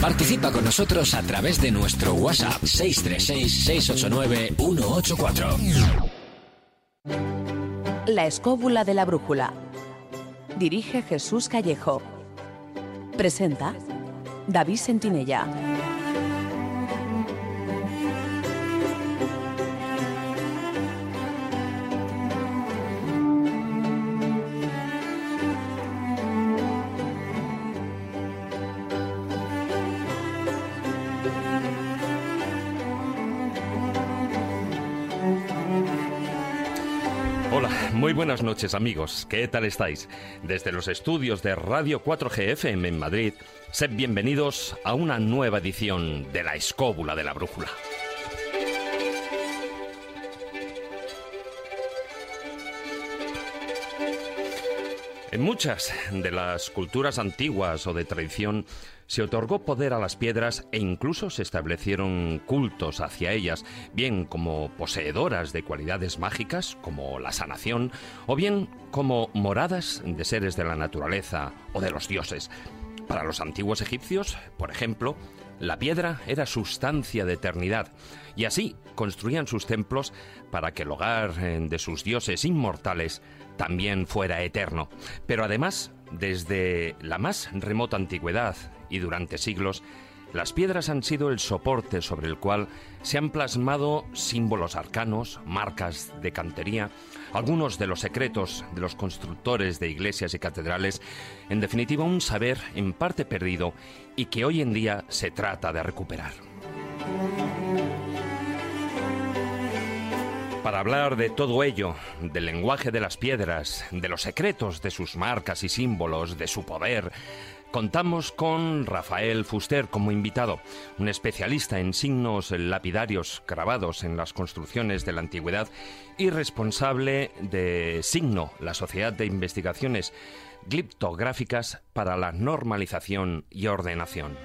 Participa con nosotros a través de nuestro WhatsApp 636-689-184. La escóbula de la brújula. Dirige Jesús Callejo. Presenta David Sentinella. Buenas noches amigos, ¿qué tal estáis? Desde los estudios de Radio 4G FM en Madrid, sed bienvenidos a una nueva edición de La Escóbula de la Brújula. En muchas de las culturas antiguas o de tradición se otorgó poder a las piedras e incluso se establecieron cultos hacia ellas, bien como poseedoras de cualidades mágicas, como la sanación, o bien como moradas de seres de la naturaleza o de los dioses. Para los antiguos egipcios, por ejemplo, la piedra era sustancia de eternidad, y así construían sus templos para que el hogar eh, de sus dioses inmortales también fuera eterno. Pero además, desde la más remota antigüedad y durante siglos, las piedras han sido el soporte sobre el cual se han plasmado símbolos arcanos, marcas de cantería, algunos de los secretos de los constructores de iglesias y catedrales, en definitiva un saber en parte perdido y que hoy en día se trata de recuperar. Para hablar de todo ello, del lenguaje de las piedras, de los secretos de sus marcas y símbolos, de su poder, Contamos con Rafael Fuster como invitado, un especialista en signos lapidarios grabados en las construcciones de la antigüedad y responsable de Signo, la Sociedad de Investigaciones Gliptográficas para la Normalización y Ordenación.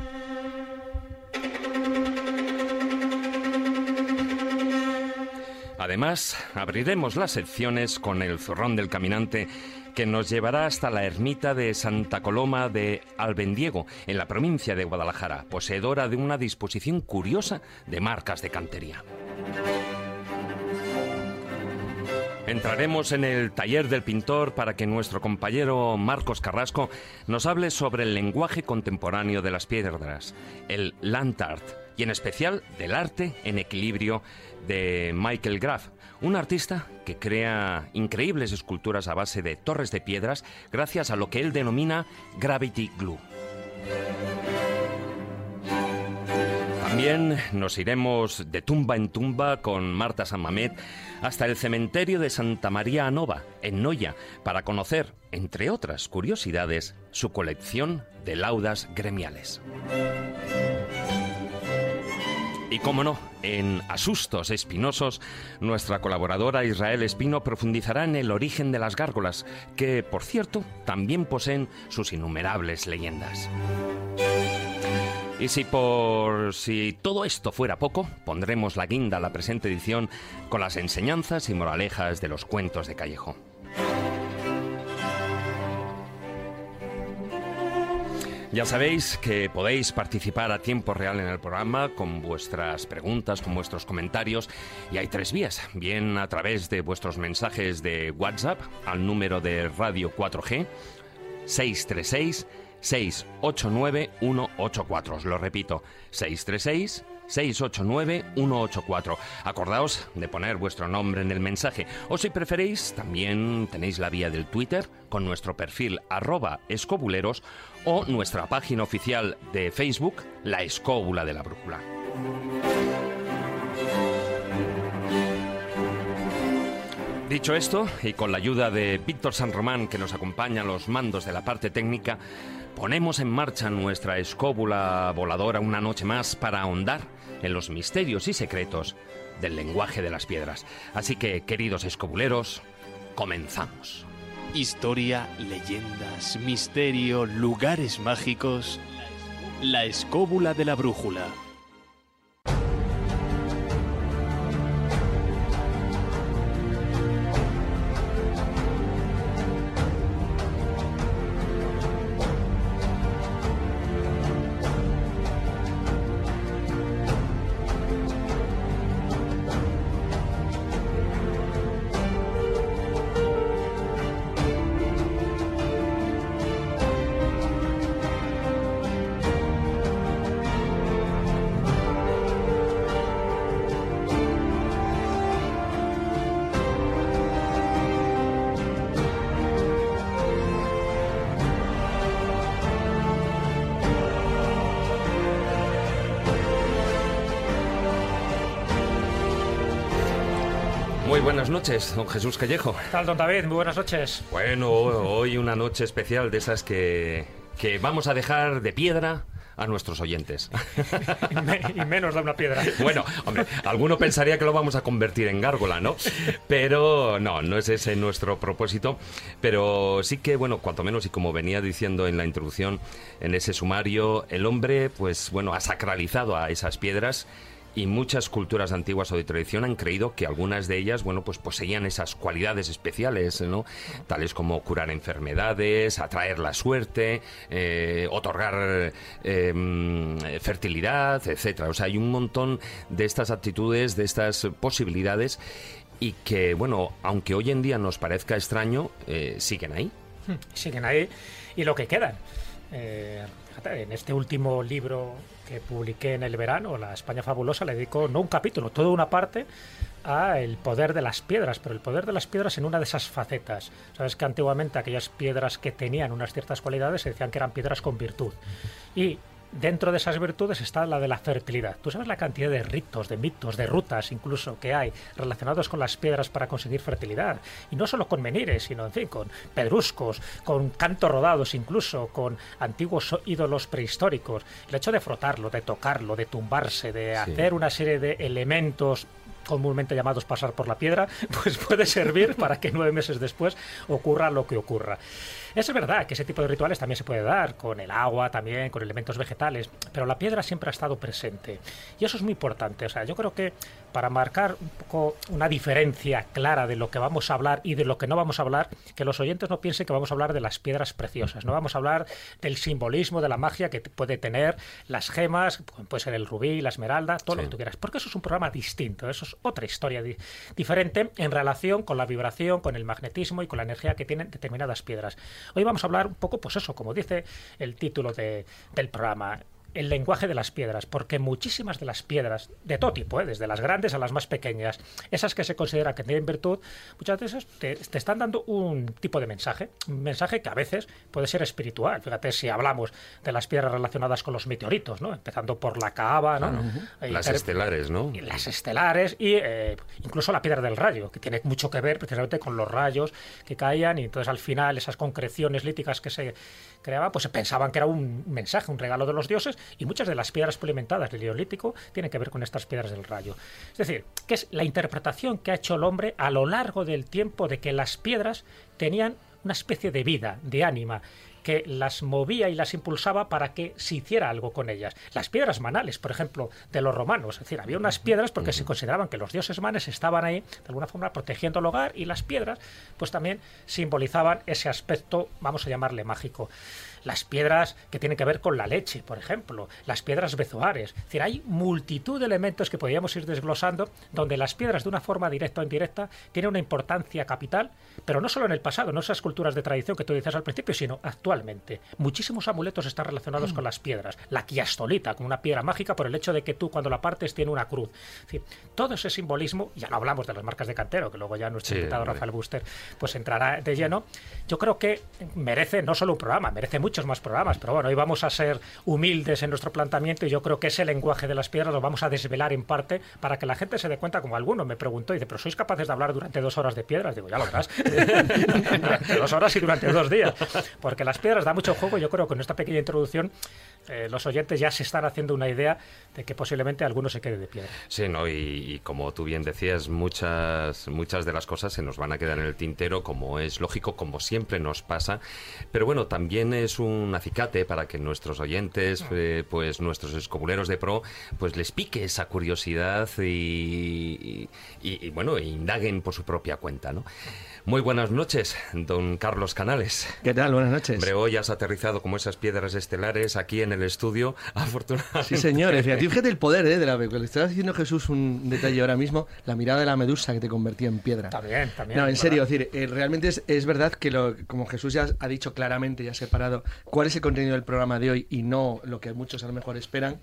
Además, abriremos las secciones con el zurrón del caminante que nos llevará hasta la ermita de Santa Coloma de Albendiego, en la provincia de Guadalajara, poseedora de una disposición curiosa de marcas de cantería. Entraremos en el taller del pintor para que nuestro compañero Marcos Carrasco nos hable sobre el lenguaje contemporáneo de las piedras, el land art, y en especial del arte en equilibrio de Michael Graf, un artista que crea increíbles esculturas a base de torres de piedras gracias a lo que él denomina gravity glue. También nos iremos de tumba en tumba con Marta Samamet hasta el cementerio de Santa María Nova, en Noya, para conocer, entre otras curiosidades, su colección de laudas gremiales. Y cómo no, en Asustos Espinosos, nuestra colaboradora Israel Espino profundizará en el origen de las gárgolas, que, por cierto, también poseen sus innumerables leyendas. Y si por si todo esto fuera poco, pondremos la guinda a la presente edición con las enseñanzas y moralejas de los cuentos de Callejo. Ya sabéis que podéis participar a tiempo real en el programa con vuestras preguntas, con vuestros comentarios y hay tres vías. Bien a través de vuestros mensajes de WhatsApp al número de Radio 4G 636 689 184. Os lo repito, 636 689-184. Acordaos de poner vuestro nombre en el mensaje. O si preferéis, también tenéis la vía del Twitter con nuestro perfil arroba escobuleros o nuestra página oficial de Facebook, La Escóbula de la Brújula. Dicho esto, y con la ayuda de Víctor San Román, que nos acompaña a los mandos de la parte técnica, ponemos en marcha nuestra escóbula voladora una noche más para ahondar en los misterios y secretos del lenguaje de las piedras. Así que, queridos escobuleros, comenzamos. Historia, leyendas, misterio, lugares mágicos. La escóbula de la brújula. Noches, don Jesús Callejo. ¿Qué tal, don David? Muy buenas noches. Bueno, hoy una noche especial de esas que, que vamos a dejar de piedra a nuestros oyentes. y, menos da una piedra. Bueno, hombre, alguno pensaría que lo vamos a convertir en gárgola, ¿no? Pero no, no es ese nuestro propósito. Pero sí que, bueno, cuanto menos, y como venía diciendo en la introducción, en ese sumario, el hombre, pues bueno, ha sacralizado a esas piedras y muchas culturas antiguas o de tradición han creído que algunas de ellas, bueno, pues poseían esas cualidades especiales, ¿no? Tales como curar enfermedades, atraer la suerte, eh, otorgar em, fertilidad, etcétera. O sea, hay un montón de estas actitudes, de estas posibilidades y que, bueno, aunque hoy en día nos parezca extraño, eh, siguen ahí. Hmm, siguen ahí y lo que quedan. Eh, en este último libro que publiqué en el verano, La España Fabulosa, le dedico no un capítulo, toda una parte a el poder de las piedras, pero el poder de las piedras en una de esas facetas. Sabes que antiguamente aquellas piedras que tenían unas ciertas cualidades se decían que eran piedras con virtud. Y dentro de esas virtudes está la de la fertilidad. Tú sabes la cantidad de ritos, de mitos, de rutas incluso que hay relacionados con las piedras para conseguir fertilidad. Y no solo con menires, sino en fin, con pedruscos, con cantos rodados incluso, con antiguos ídolos prehistóricos. El hecho de frotarlo, de tocarlo, de tumbarse, de hacer una serie de elementos comúnmente llamados pasar por la piedra, pues puede servir para que nueve meses después ocurra lo que ocurra. Es verdad que ese tipo de rituales también se puede dar con el agua, también con elementos vegetales, pero la piedra siempre ha estado presente. Y eso es muy importante. O sea, yo creo que para marcar un poco una diferencia clara de lo que vamos a hablar y de lo que no vamos a hablar, que los oyentes no piensen que vamos a hablar de las piedras preciosas, no vamos a hablar del simbolismo, de la magia que puede tener las gemas, puede ser el rubí, la esmeralda, todo lo que tú quieras, porque eso es un programa distinto, eso es otra historia diferente en relación con la vibración, con el magnetismo y con la energía que tienen determinadas piedras. Hoy vamos a hablar un poco, pues eso, como dice el título de, del programa, el lenguaje de las piedras, porque muchísimas de las piedras, de todo tipo, ¿eh? desde las grandes a las más pequeñas, esas que se considera que tienen virtud, muchas veces te, están dando un tipo de mensaje, un mensaje que a veces puede ser espiritual. Fíjate si hablamos de las piedras relacionadas con los meteoritos, ¿no? empezando por la cava, ¿no? las estelares, ¿no? las estelares y eh, incluso la piedra del rayo, que tiene mucho que ver precisamente con los rayos que caían y entonces al final esas concreciones líticas que se creaban, pues pensaban que era un mensaje, un regalo de los dioses y muchas de las piedras polimentadas del Neolítico tienen que ver con estas piedras del rayo. Es decir, que es la interpretación que ha hecho el hombre a lo largo del tiempo de que las piedras tenían una especie de vida, de ánima, que las movía y las impulsaba para que se hiciera algo con ellas. Las piedras manales, por ejemplo, de los romanos. Es decir, había unas piedras porque se consideraban que los dioses manes estaban ahí, de alguna forma, protegiendo el hogar y las piedras, pues también simbolizaban ese aspecto, vamos a llamarle mágico las piedras que tienen que ver con la leche, por ejemplo, las piedras bezoares. Es decir, hay multitud de elementos que podríamos ir desglosando donde las piedras de una forma directa o indirecta tienen una importancia capital, pero no solo en el pasado, no esas culturas de tradición que tú dices al principio, sino actualmente. Muchísimos amuletos están relacionados mm. con las piedras. La quiastolita, como una piedra mágica por el hecho de que tú cuando la partes tiene una cruz. Es decir, todo ese simbolismo, ya no hablamos de las marcas de cantero, que luego ya nuestro invitado Rafael Buster pues entrará de lleno, yo creo que merece no solo un programa, merece mucho muchos más programas, pero bueno, hoy vamos a ser humildes en nuestro planteamiento y yo creo que ese lenguaje de las piedras lo vamos a desvelar en parte para que la gente se dé cuenta, como alguno me preguntó, y dice, pero ¿sois capaces de hablar durante dos horas de piedras? Digo, ya lo verás, durante dos horas y durante dos días, porque las piedras da mucho juego, yo creo que en esta pequeña introducción eh, los oyentes ya se están haciendo una idea de que posiblemente alguno se quede de piedra. Sí, ¿no? Y, como tú bien decías, muchas, muchas de las cosas se nos van a quedar en el tintero, como es lógico, como siempre nos pasa. Pero bueno, también es un acicate para que nuestros oyentes, eh, pues nuestros escobuleros de pro, pues les pique esa curiosidad y, y, y bueno, indaguen por su propia cuenta, ¿no? Muy buenas noches, don Carlos Canales. ¿Qué tal? Buenas noches. Hombre, hoy has aterrizado como esas piedras estelares aquí en el estudio, afortunadamente. Sí, señores. Fíjate, el poder ¿eh? de la Le estaba diciendo Jesús un detalle ahora mismo, la mirada de la medusa que te convertía en piedra. También, también. No, en serio, decir, eh, realmente es, es, verdad que lo, como Jesús ya ha dicho claramente, ya ha separado cuál es el contenido del programa de hoy y no lo que muchos a lo mejor esperan,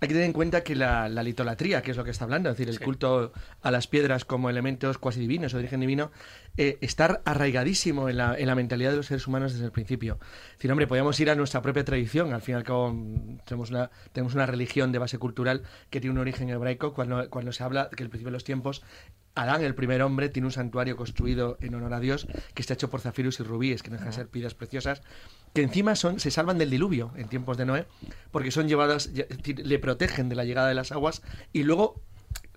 hay que tener en cuenta que la, litolatría, que es lo que está hablando, es decir, el culto a las piedras como elementos cuasi divinos o de origen divino, eh, está arraigadísimo en la, en la, mentalidad de los seres humanos desde el principio. Es decir, hombre, podemos ir a nuestra propia tradición, al fin y al cabo mm, tenemos una, tenemos una religión de base cultural que tiene un origen hebraico, cuando, cuando se habla que el principio de los tiempos Adán, el primer hombre, tiene un santuario construido en honor a Dios que está hecho por zafiros y rubíes, que no dejan de ser piedras preciosas, que encima son, se salvan del diluvio en tiempos de Noé, porque son llevadas, le protegen de la llegada de las aguas y luego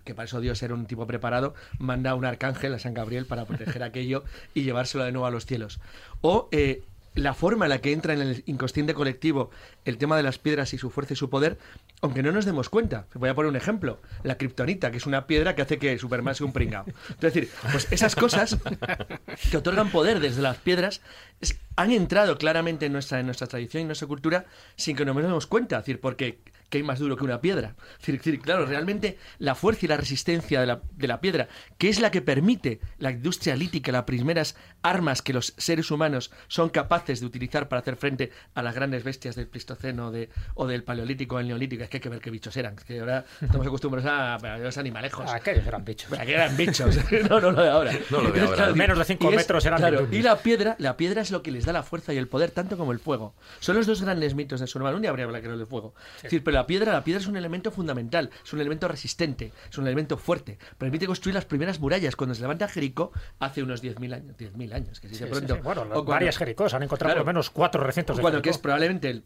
que para eso Dios era un tipo preparado, manda a un arcángel, a San Gabriel, para proteger aquello y llevárselo de nuevo a los cielos. O eh, la forma en la que entra en el inconsciente colectivo el tema de las piedras y su fuerza y su poder, aunque no nos demos cuenta. Voy a poner un ejemplo. La kriptonita, que es una piedra que hace que Superman sea un pringao. Es decir, pues esas cosas que otorgan poder desde las piedras es- han entrado claramente en nuestra, en nuestra tradición y en nuestra cultura sin que nos demos cuenta. Es decir, porque ¿qué hay más duro que una piedra? Es decir, claro, realmente la fuerza y la resistencia de la, de la piedra, que es la que permite la industria lítica, las primeras armas que los seres humanos son capaces de utilizar para hacer frente a las grandes bestias del Pleistoceno de, o del Paleolítico o el Neolítico, es que hay que ver qué bichos eran. Que ahora estamos acostumbrados a, a los animalejos. Ah, aquellos eran bichos. Que eran bichos. no, no lo de ahora. No lo de Entonces, ahora. claro, Menos de cinco y es- metros eran claro. Y la piedra, la piedra es lo que les da la fuerza y el poder, tanto como el fuego. Son los dos grandes mitos del ser humano. Un día habría que hablar del fuego. Es decir, pero la piedra, la piedra es un elemento fundamental, es un elemento resistente, es un elemento fuerte. Permite construir las primeras murallas. Cuando se levanta Jericó, hace unos 10.000 años, 10.000 años, que si Sí, de sí, pronto. sí. Bueno, o cuando- varias Jericós han encontrado Claro. por lo menos cuatro recintos de bueno, que es Jericó. probablemente el-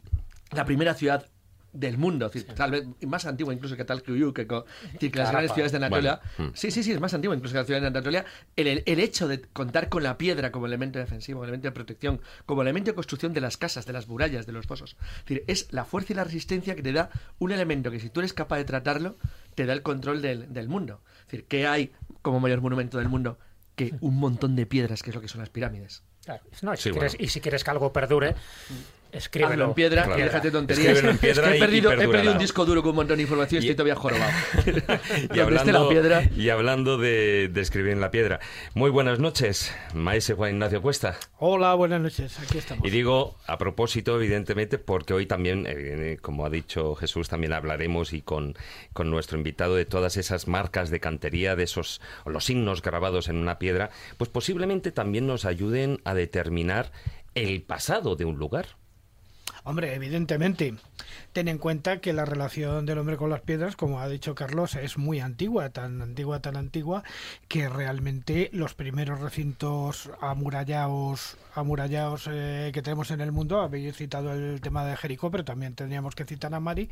la primera ciudad del mundo, es decir, tal vez más antigua incluso que tal que que, las grandes ciudades de Anatolia. Bueno, mm. Sí, sí, sí, es más antigua incluso que las ciudades de Anatolia. El, el- el hecho de contar con la piedra como elemento defensivo, como elemento de protección, como elemento de construcción de las casas, de las murallas, de los fosos. Es decir, es la fuerza y la resistencia que te da un elemento que si tú eres capaz de tratarlo, te da el control del, del mundo. Es decir, ¿qué hay como mayor monumento del mundo? Que un montón de piedras, que es lo que son las pirámides. Claro. No, y, si Sí, quieres, bueno. y si quieres que algo perdure, escríbelo. Hazlo en piedra Claro. y déjate tonterías. Escríbelo en piedra Es que y- he perdido, y he perdido un disco duro con un montón de información y estoy todavía jorobado. Y hablando, la piedra. y hablando de, de escribir en la piedra. Muy buenas noches, maese Juan Ignacio Cuesta. Hola, buenas noches, aquí estamos. Y digo a propósito, evidentemente, porque hoy también, eh, como ha dicho Jesús, también hablaremos y con, con nuestro invitado de todas esas marcas de cantería, de esos o los signos grabados en una piedra, pues posiblemente también nos ayuden a determinar el pasado de un lugar. Hombre, evidentemente, ten en cuenta que la relación del hombre con las piedras, como ha dicho Carlos, es muy antigua, tan antigua, tan antigua, que realmente los primeros recintos amurallados, amurallados eh, que tenemos en el mundo, habéis citado el tema de Jericó, pero también tendríamos que citar a Mari,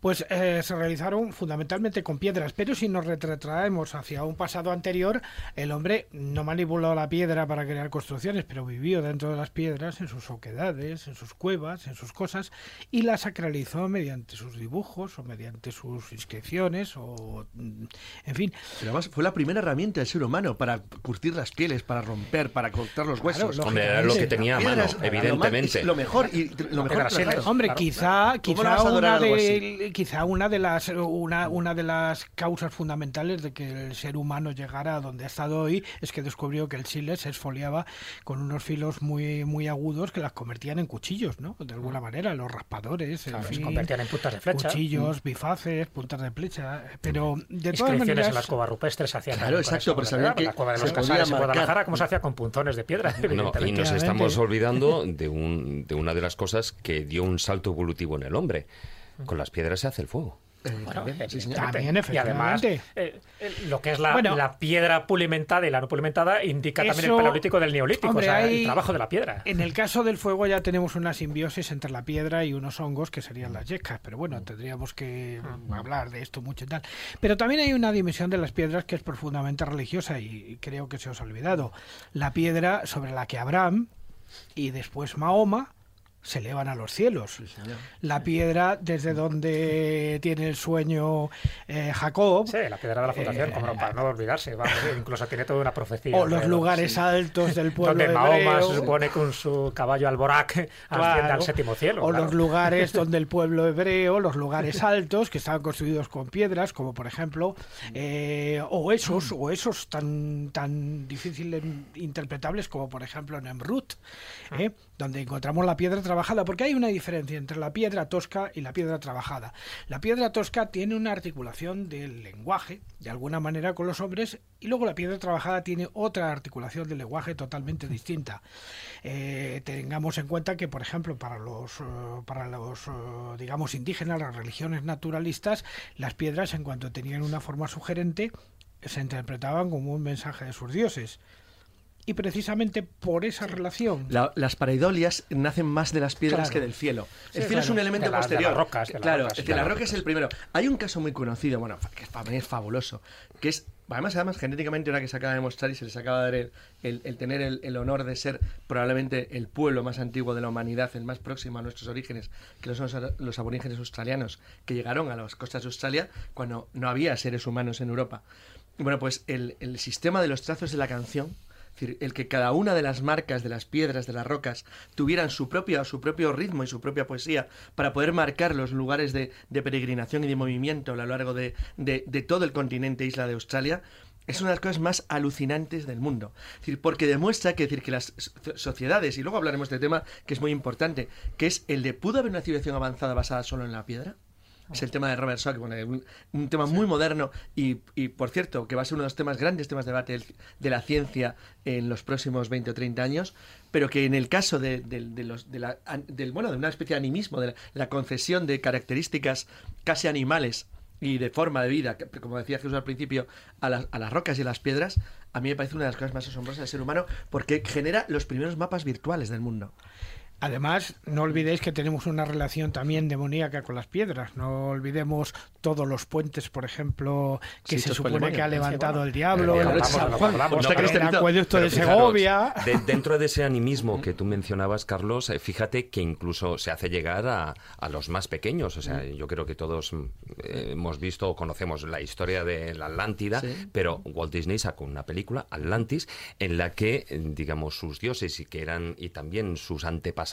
pues eh, se realizaron fundamentalmente con piedras, pero si nos retrotraemos hacia un pasado anterior, el hombre no manipuló la piedra para crear construcciones, pero vivió dentro de las piedras, en sus oquedades, en sus cuevas, en sus cosas, y las sacralizó mediante sus dibujos o mediante sus inscripciones, o mm, en fin. Pero además fue la primera herramienta del ser humano para curtir las pieles, para romper, para cortar los huesos. lo- Hombre, era lo que tenía a mano, evidentemente. Lo mejor y lo mejor. Hombre, Claro, quizá, ¿Cómo no quizá una de, quizá una de las una, una de las causas fundamentales de que el ser humano llegara a donde ha estado hoy es que descubrió que el chile se esfoliaba con unos filos muy muy agudos que las convertían en cuchillos, ¿no? De alguna manera, los raspadores, en Claro, se convertían en puntas de flecha. cuchillos, bifaces, puntas de flecha, pero de todas Inscripciones maneras en las cuevas rupestres se hacían Claro, exacto, que la cueva de se los Casares en. Guadalajara, ¿cómo se hacía con punzones de piedra? No, y nos estamos olvidando de, un, de una de las cosas que dio un salto evolutivo en el hombre. Con las piedras se hace el fuego. Eh, Bueno, también, sí, señor. evidentemente. También, Y además, eh, eh, lo que es la, Bueno. la piedra pulimentada y la no pulimentada indica también el paleolítico del neolítico, Hombre, o sea, hay- el trabajo de la piedra. En el caso del fuego ya tenemos una simbiosis entre la piedra y unos hongos que serían las yescas, pero bueno, tendríamos que hablar de esto mucho y tal. Pero también hay una dimensión de las piedras que es profundamente religiosa y creo que se os ha olvidado. La piedra sobre la que Abraham y después Mahoma se elevan a los cielos. La piedra desde donde tiene el sueño eh, Jacob. Sí, la piedra de la fundación, Eh, como para no olvidarse. vamos, incluso tiene toda una profecía. O los lugares sí. altos del pueblo Donde Mahoma hebreo. se supone con su caballo Alborac asciende Claro. al séptimo cielo. O claro. los lugares donde el pueblo hebreo, los lugares altos que estaban construidos con piedras, como por ejemplo, eh, o esos, o esos tan tan difíciles interpretables como por ejemplo Nemrut, ¿eh? donde encontramos la piedra trabajada, porque hay una diferencia entre la piedra tosca y la piedra trabajada. La piedra tosca tiene una articulación del lenguaje, de alguna manera con los hombres, y luego la piedra trabajada tiene otra articulación del lenguaje totalmente distinta. Eh, tengamos en cuenta que, por ejemplo, para los, eh, para los eh, digamos, indígenas, las religiones naturalistas, las piedras, en cuanto tenían una forma sugerente, se interpretaban como un mensaje de sus dioses. Y precisamente por esa relación. La- las pareidolias nacen más de las piedras Claro. que del cielo. el Sí, cielo es claro. un elemento De la- de las posterior. rocas, de las claro, rocas. es De la las roca es el primero. Hay un caso muy conocido, bueno, que para mí es fabuloso, que es, además, además genéticamente ahora que se acaba de demostrar y se les acaba de dar el, el- el tener el, el honor de ser probablemente el pueblo más antiguo de la humanidad, el más próximo a nuestros orígenes, que son los, los aborígenes australianos, que llegaron a las costas de Australia cuando no había seres humanos en Europa. Y Bueno, pues el, el sistema de los trazos de la canción, es decir, el que cada una de las marcas de las piedras, de las rocas, tuvieran su propio, su propio ritmo y su propia poesía para poder marcar los lugares de, de peregrinación y de movimiento a lo largo de, de- todo el continente isla de Australia, es una de las cosas más alucinantes del mundo. Es decir, porque demuestra que, decir, que las so- sociedades, y luego hablaremos de tema que es muy importante, que es el de ¿pudo haber una civilización avanzada basada solo en la piedra? Es el tema de Robert Schock, bueno, un, un tema muy moderno y, y, por cierto, que va a ser uno de los temas grandes temas de debate de la ciencia en los próximos 20 o 30 años, pero que en el caso de, de- de los, de la, del, bueno, de una especie de animismo, de la, la concesión de características casi animales y de forma de vida, como decía Jesús al principio, a las, a las rocas y a las piedras, a mí me parece una de las cosas más asombrosas del ser humano porque genera los primeros mapas virtuales del mundo. Además, no olvidéis que tenemos una relación también demoníaca con las piedras. No olvidemos todos los puentes, por ejemplo, que Sí, se supone demonio. que ha levantado bueno. el diablo, El el, acueducto de Segovia. de- dentro de ese animismo que tú mencionabas, Carlos, eh, fíjate que incluso se hace llegar a, a los más pequeños. O sea, yo creo que todos mm, eh, hemos visto o conocemos la historia de la Atlántida, Sí. pero Walt Disney sacó una película, Atlantis, en la que, eh, digamos, sus dioses y que eran y también sus antepasados,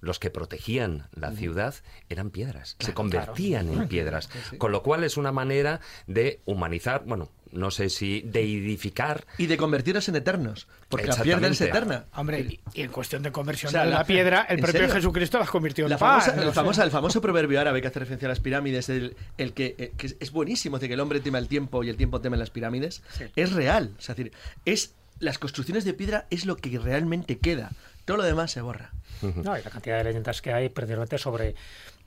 los que protegían la ciudad, eran piedras. se convertían en piedras. Con lo cual es una manera de humanizar, bueno, no sé si deidificar Y de convertirlos en eternos, porque la piedra es eterna. Hombre, y, en cuestión de conversión O sea, de la, la- piedra, el ¿en propio serio? Jesucristo las convirtió en La famosa- el, famoso, el famoso proverbio árabe que hace referencia a las pirámides, el, el que, eh, que es- buenísimo, es decir, que el hombre teme el tiempo y el tiempo teme las pirámides, es real. O sea, es decir, es, las construcciones de piedra es lo que realmente queda. Todo lo demás se borra. No, y la cantidad de leyendas que hay, principalmente sobre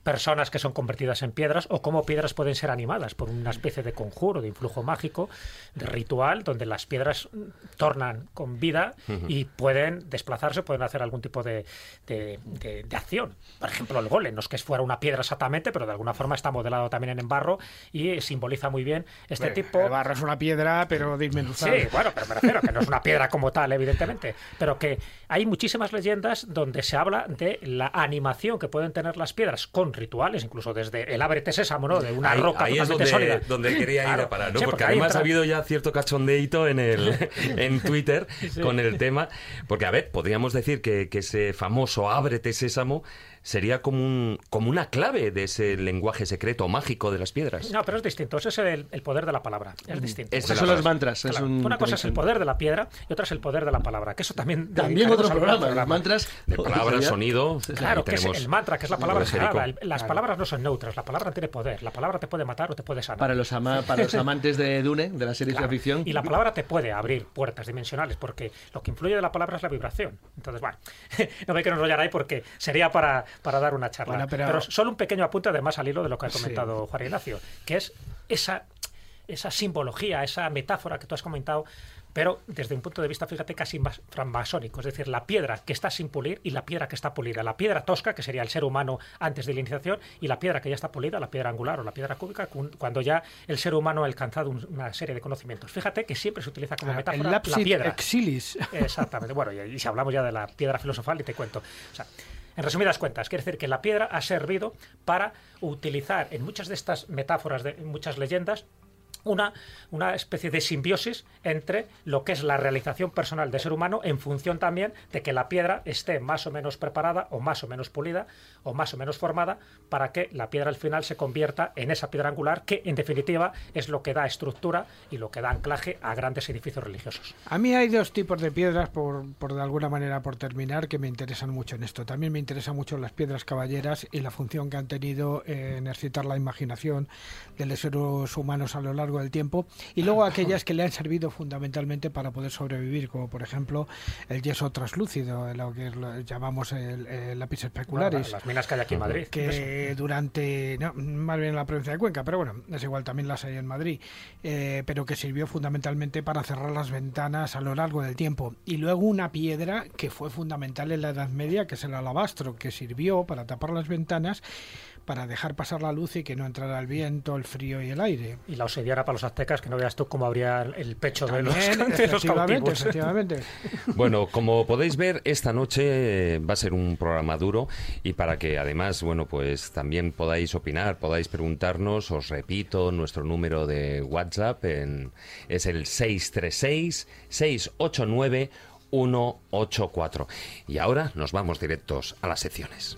personas que son convertidas en piedras o cómo piedras pueden ser animadas por una especie de conjuro, de influjo mágico, de ritual, donde las piedras tornan con vida y pueden desplazarse, pueden hacer algún tipo de, de- de- de acción. Por ejemplo, el golem, no es que fuera una piedra exactamente, pero de alguna forma está modelado también en barro y simboliza muy bien este tipo El barro es una piedra, pero dismenuzada. Sí, bueno, pero me refiero que no es una piedra como tal, evidentemente, pero que hay muchísimas leyendas donde se habla de la animación que pueden tener las piedras con rituales, incluso desde el ábrete sésamo, ¿no? De una ahí, roca ahí es donde, sólida. donde quería ir Claro. a parar, ¿no? Sí, porque, ahí además entra- ha habido ya cierto cachondeito en el en Twitter con el tema. Porque, a ver, podríamos decir que, que ese famoso ábrete sésamo sería como, un, como una clave de ese lenguaje secreto mágico de las piedras. No, pero es distinto. Ese es el, el poder de la palabra. Es distinto. Es Una la Esos son los mantras. es claro, un una cosa es el poder de la piedra y otra es el poder de la palabra. Que eso también. También otro programa, los programa. mantras. De palabra, sonido. Claro, que es el mantra, que es la palabra sagrada. El- Las palabras no son neutras, la palabra tiene poder. La palabra te puede matar o te puede sanar. Para los, ama- para los amantes de Dune, de la serie Claro. de ficción. Y la palabra te puede abrir puertas dimensionales, porque lo que influye de la palabra es la vibración. Entonces, bueno, no me quiero enrollar ahí porque sería para, para dar una charla. Bueno, pero- pero... solo un pequeño apunte, además, al hilo de lo que ha Sí. comentado Juan Ignacio, que es esa, esa simbología, esa metáfora que tú has comentado, pero desde un punto de vista, fíjate, casi más francmasónico. Es decir, la piedra que está sin pulir y la piedra que está pulida. La piedra tosca, que sería el ser humano antes de la iniciación, y la piedra que ya está pulida, la piedra angular o la piedra cúbica, cu- cuando ya el ser humano ha alcanzado un- una serie de conocimientos. Fíjate que siempre se utiliza como Ah, metáfora el la piedra. exilis. Exactamente. Bueno, y, y si hablamos ya de la piedra filosofal, y te cuento. O sea, en resumidas cuentas, quiere decir que la piedra ha servido para utilizar en muchas de estas metáforas, de muchas leyendas, una, una especie de simbiosis entre lo que es la realización personal del ser humano en función también de que la piedra esté más o menos preparada o más o menos pulida o más o menos formada para que la piedra al final se convierta en esa piedra angular que en definitiva es lo que da estructura y lo que da anclaje a grandes edificios religiosos. A mí hay dos tipos de piedras, por, por de alguna manera, por terminar, que me interesan mucho en esto. También me interesan mucho las piedras caballeras y la función que han tenido en excitar la imaginación de los seres humanos a lo largo del tiempo, y luego aquellas que le han servido fundamentalmente para poder sobrevivir, como por ejemplo el yeso translúcido, lo que llamamos el, lápiz especulares. Las que hay aquí en Madrid. Que durante, no, más bien en la provincia de Cuenca, pero bueno, es igual, también las hay en Madrid, eh, pero que sirvió fundamentalmente para cerrar las ventanas a lo largo del tiempo. Y luego una piedra que fue fundamental en la Edad Media, que es el alabastro, que sirvió para tapar las ventanas para dejar pasar la luz y que no entrara el viento, el frío y el aire. Y la obsidiana para los aztecas, que no veas tú cómo abría el pecho de los, efectivamente, Bueno, como podéis ver, esta noche eh, va a ser un programa duro y para que además, bueno, pues también podáis opinar, podáis preguntarnos, os repito, nuestro número de WhatsApp en, es el 636 689 184. Y ahora nos vamos directos a las secciones.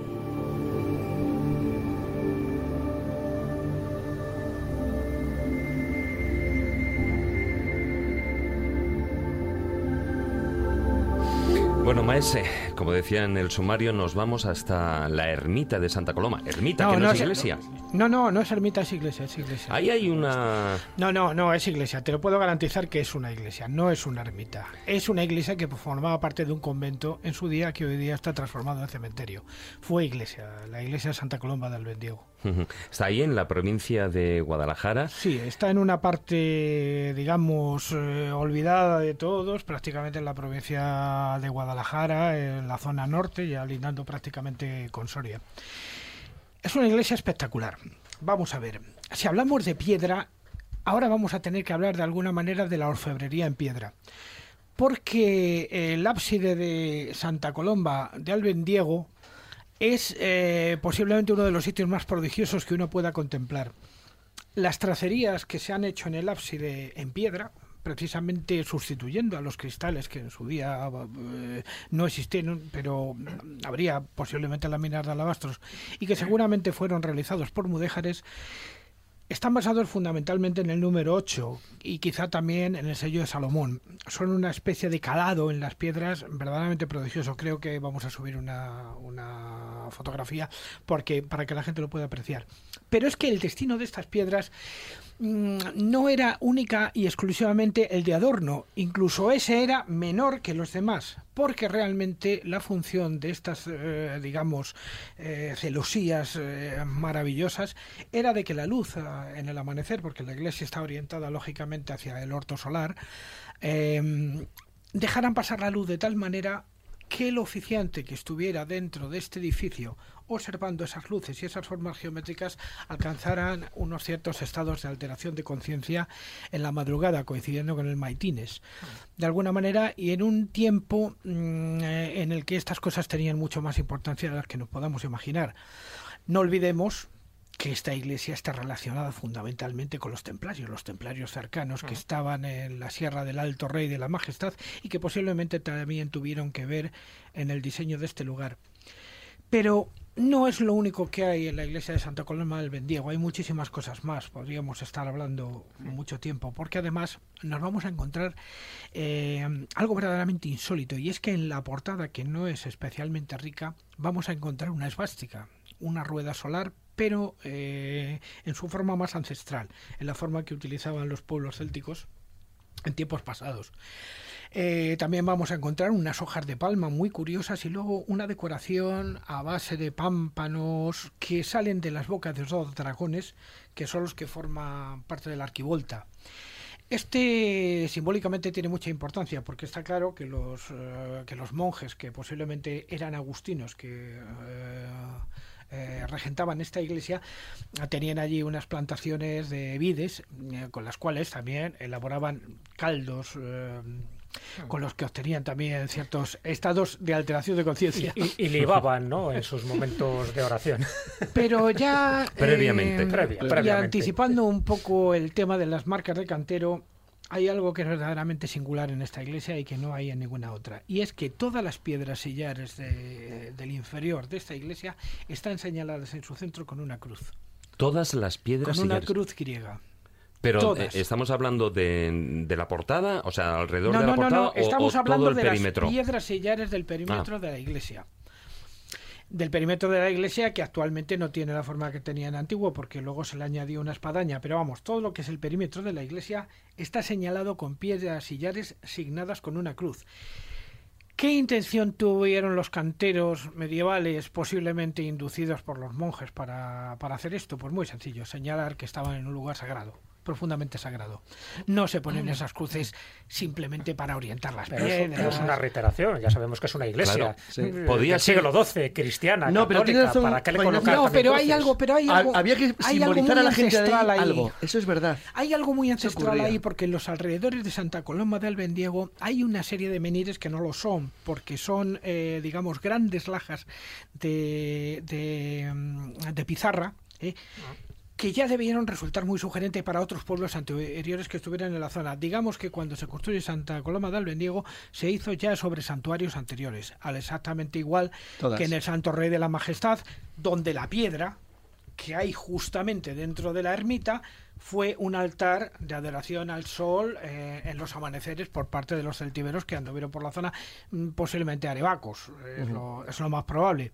Bueno, Maese, como decía en el sumario, nos vamos hasta la ermita de Santa Coloma. Ermita, que no, es iglesia. No, no, no es ermita, es iglesia, es iglesia. Ahí hay una... No, no, no, es iglesia. Te lo puedo garantizar que es una iglesia, no es una ermita. Es una iglesia que formaba parte de un convento en su día que hoy día está transformado en cementerio. Fue iglesia, la iglesia de Santa Coloma del Bendiego. Está ahí en la provincia de Guadalajara. Sí, está en una parte, digamos, eh, olvidada de todos, prácticamente en la provincia de Guadalajara, en la zona norte, ya lindando prácticamente con Soria. Es una iglesia espectacular. Vamos a ver, si hablamos de piedra, ahora vamos a tener que hablar de alguna manera de la orfebrería en piedra. Porque el ábside de Santa Colomba de Albendiego es eh, posiblemente uno de los sitios más prodigiosos que uno pueda contemplar. Las tracerías que se han hecho en el ábside en piedra, precisamente sustituyendo a los cristales que en su día eh, no existieron, pero habría posiblemente láminas de alabastros y que seguramente fueron realizados por mudéjares, están basados fundamentalmente en el número 8 y quizá también en el sello de Salomón. Son una especie de calado en las piedras verdaderamente prodigioso. Creo que vamos a subir una, una fotografía porque, para que la gente lo pueda apreciar. Pero es que el destino de estas piedras no era única y exclusivamente el de adorno, incluso ese era menor que los demás, porque realmente la función de estas, eh, digamos, eh, celosías eh, maravillosas era de que la luz en el amanecer, porque la iglesia está orientada lógicamente hacia el orto solar, dejaran pasar la luz de tal manera que el oficiante que estuviera dentro de este edificio observando esas luces y esas formas geométricas alcanzaran unos ciertos estados de alteración de conciencia en la madrugada, coincidiendo con el maitines. De alguna manera, y en un tiempo mm, eh, en el que estas cosas tenían mucho más importancia de las que nos podamos imaginar. No olvidemos que esta iglesia está relacionada fundamentalmente con los templarios, los templarios cercanos que estaban en la Sierra del Alto Rey de la Majestad y que posiblemente también tuvieron que ver en el diseño de este lugar. Pero no es lo único que hay en la iglesia de Santa Coloma del Bendiego, hay muchísimas cosas más, podríamos estar hablando mucho tiempo, porque además nos vamos a encontrar eh, algo verdaderamente insólito, y es que en la portada, que no es especialmente rica, vamos a encontrar una esvástica, una rueda solar, pero eh, en su forma más ancestral, en la forma que utilizaban los pueblos célticos en tiempos pasados. Eh, también vamos a encontrar unas hojas de palma muy curiosas y luego una decoración a base de pámpanos que salen de las bocas de los dos dragones, que son los que forman parte de la arquivolta. Este simbólicamente tiene mucha importancia porque está claro que los, eh, que los monjes, que posiblemente eran agustinos, que eh, regentaban esta iglesia tenían allí unas plantaciones de vides con las cuales también elaboraban caldos. Eh, con los que obtenían también ciertos estados de alteración de conciencia. Y, y libaban, ¿no? En sus momentos de oración. Pero ya. Previamente. Previa- y previamente. anticipando un poco el tema de las marcas de cantero, hay algo que es verdaderamente singular en esta iglesia y que no hay en ninguna otra. Y es que todas las piedras sillares de- del inferior de esta iglesia están señaladas en su centro con una cruz. Todas las piedras Con una sillares. cruz griega. Pero todas. eh, estamos hablando de, de la portada, o sea, alrededor No, de la no, no, portada no. o- Estamos o, hablando todo el de perímetro. las piedras sillares del perímetro de la iglesia. Del perímetro de la iglesia que actualmente no tiene la forma que tenía en antiguo porque luego se le añadió una espadaña. Pero vamos, todo lo que es el perímetro de la iglesia está señalado con piedras sillares signadas con una cruz. ¿Qué intención tuvieron los canteros medievales, posiblemente inducidos por los monjes, para, para hacer esto? Pues muy sencillo, señalar que estaban en un lugar sagrado, profundamente sagrado. No se ponen esas cruces simplemente para orientar las Pero eso, es una reiteración, ya sabemos que es una iglesia. Claro, sí. mm, Podía del siglo XII, cristiana, No, pero católica, tiene razón, ¿para qué le colocar No, pero hay algo, pero hay Ha- algo. Había que simbolizar a la gente de ahí ancestral ahí. algo. Eso es verdad. Hay algo muy ancestral ahí porque en los alrededores de Santa Coloma del Bendiego hay una serie de menires que no lo son, porque son, eh, digamos, grandes lajas de, de, mm, de pizarra. ¿eh? Que ya debieron resultar muy sugerentes para otros pueblos anteriores que estuvieran en la zona. Digamos que cuando se construye Santa Coloma del Bendiego se hizo ya sobre santuarios anteriores, al exactamente igual Todas. que en el Santo Rey de la Majestad, donde la piedra que hay justamente dentro de la ermita fue un altar de adoración al sol eh, en los amaneceres por parte de los celtíberos que anduvieron por la zona, mm, posiblemente arebacos, es, lo, es lo más probable.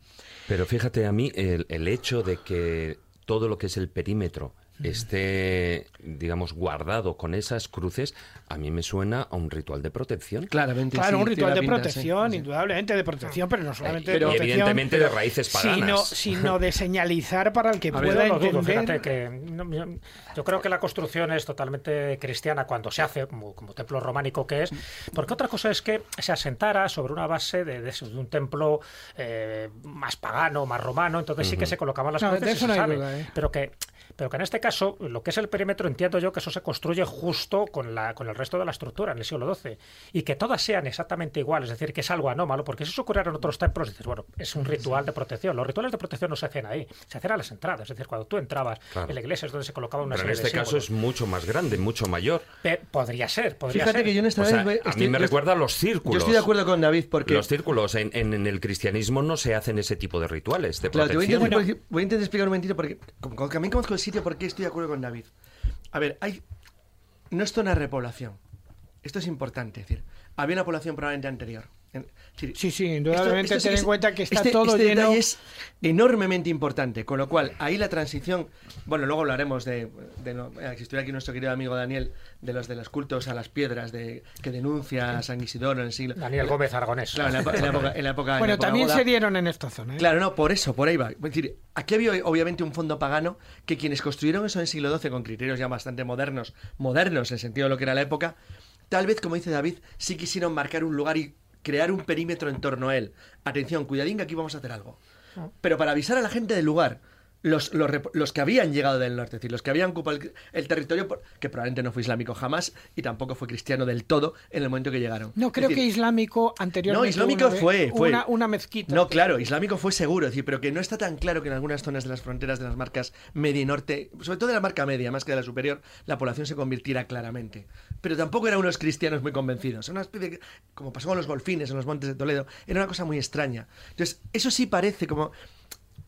Pero fíjate a mí, el, el hecho de que todo lo que es el perímetro esté, digamos, guardado con esas cruces, a mí me suena a un ritual de protección. Claramente. Claro, sí, un ritual de pinta, protección, sí. indudablemente de protección, pero no solamente Pero de protección, evidentemente de raíces sino, paganas. sino de señalizar para el que pueda entender. fíjate que no, yo, creo que la construcción es totalmente cristiana cuando se hace, como, como templo románico que es, porque otra cosa es que se asentara sobre una base de, de un templo eh, más pagano, más romano, entonces sí que se colocaban las No, cruces se no hay sabe. duda, ¿eh? pero que pero que en este caso, lo que es el perímetro, entiendo yo que eso se construye justo con, la, con el resto de la estructura en el siglo XII. Y que todas sean exactamente iguales, es decir, que es algo anómalo, porque si eso ocurriera en otros templos, dices, bueno, es un ritual de protección. Los rituales de protección no se hacen ahí, se hacen a las entradas. Es decir, cuando tú entrabas Claro. en la iglesia es donde se colocaba una Pero en serie este de caso es mucho más grande, mucho mayor. Pe- Podría ser, podría Fíjate ser. que yo en esta O vez sea, voy- a estoy- mí me recuerda a los círculos. Yo estoy de acuerdo con David porque Los círculos en, en- en el cristianismo no se hacen ese tipo de rituales de Claro, te voy a, protección. intentar, voy a intentar explicar un momentito porque como, como también conozco el sitio porque estoy de acuerdo con David. A ver, hay no es zona de repoblación. Esto es importante, es decir, había una población probablemente anterior. Sí, sí, indudablemente ten en cuenta que está este- todo este lleno. es enormemente importante, con lo cual ahí la transición, bueno, luego hablaremos de, de no- eh, si estuviera aquí nuestro querido amigo Daniel, de los de los cultos a las piedras de que denuncia a San Isidoro en el siglo. Daniel Gómez Aragonés. Claro, en la, epo- en la época, en la época- en la Bueno, época también goda. se dieron en esta zona. ¿eh? Claro, no, por eso, por ahí va. Es decir, aquí había obviamente un fondo pagano que quienes construyeron eso en el siglo XII con criterios ya bastante modernos, modernos en el sentido de lo que era la época, tal vez, como dice David, sí quisieron marcar un lugar y crear un perímetro en torno a él. Atención, cuidadín que aquí vamos a hacer algo. Pero para avisar a la gente del lugar, los, los, que habían llegado del norte, es decir, los que habían ocupado el, el territorio, por- que probablemente no fue islámico jamás y tampoco fue cristiano del todo en el momento que llegaron. No, creo decir, que islámico anteriormente. no, islámico una fue, fue. Una, una mezquita. No, claro, islámico fue seguro, es decir, pero que no está tan claro que en algunas zonas de las fronteras de las marcas media y norte, sobre todo de la marca media, más que de la superior, la población se convirtiera claramente. Pero tampoco eran unos cristianos muy convencidos. Era una especie, de- como pasó con los golfines en los montes de Toledo, era una cosa muy extraña. Entonces, eso sí parece como...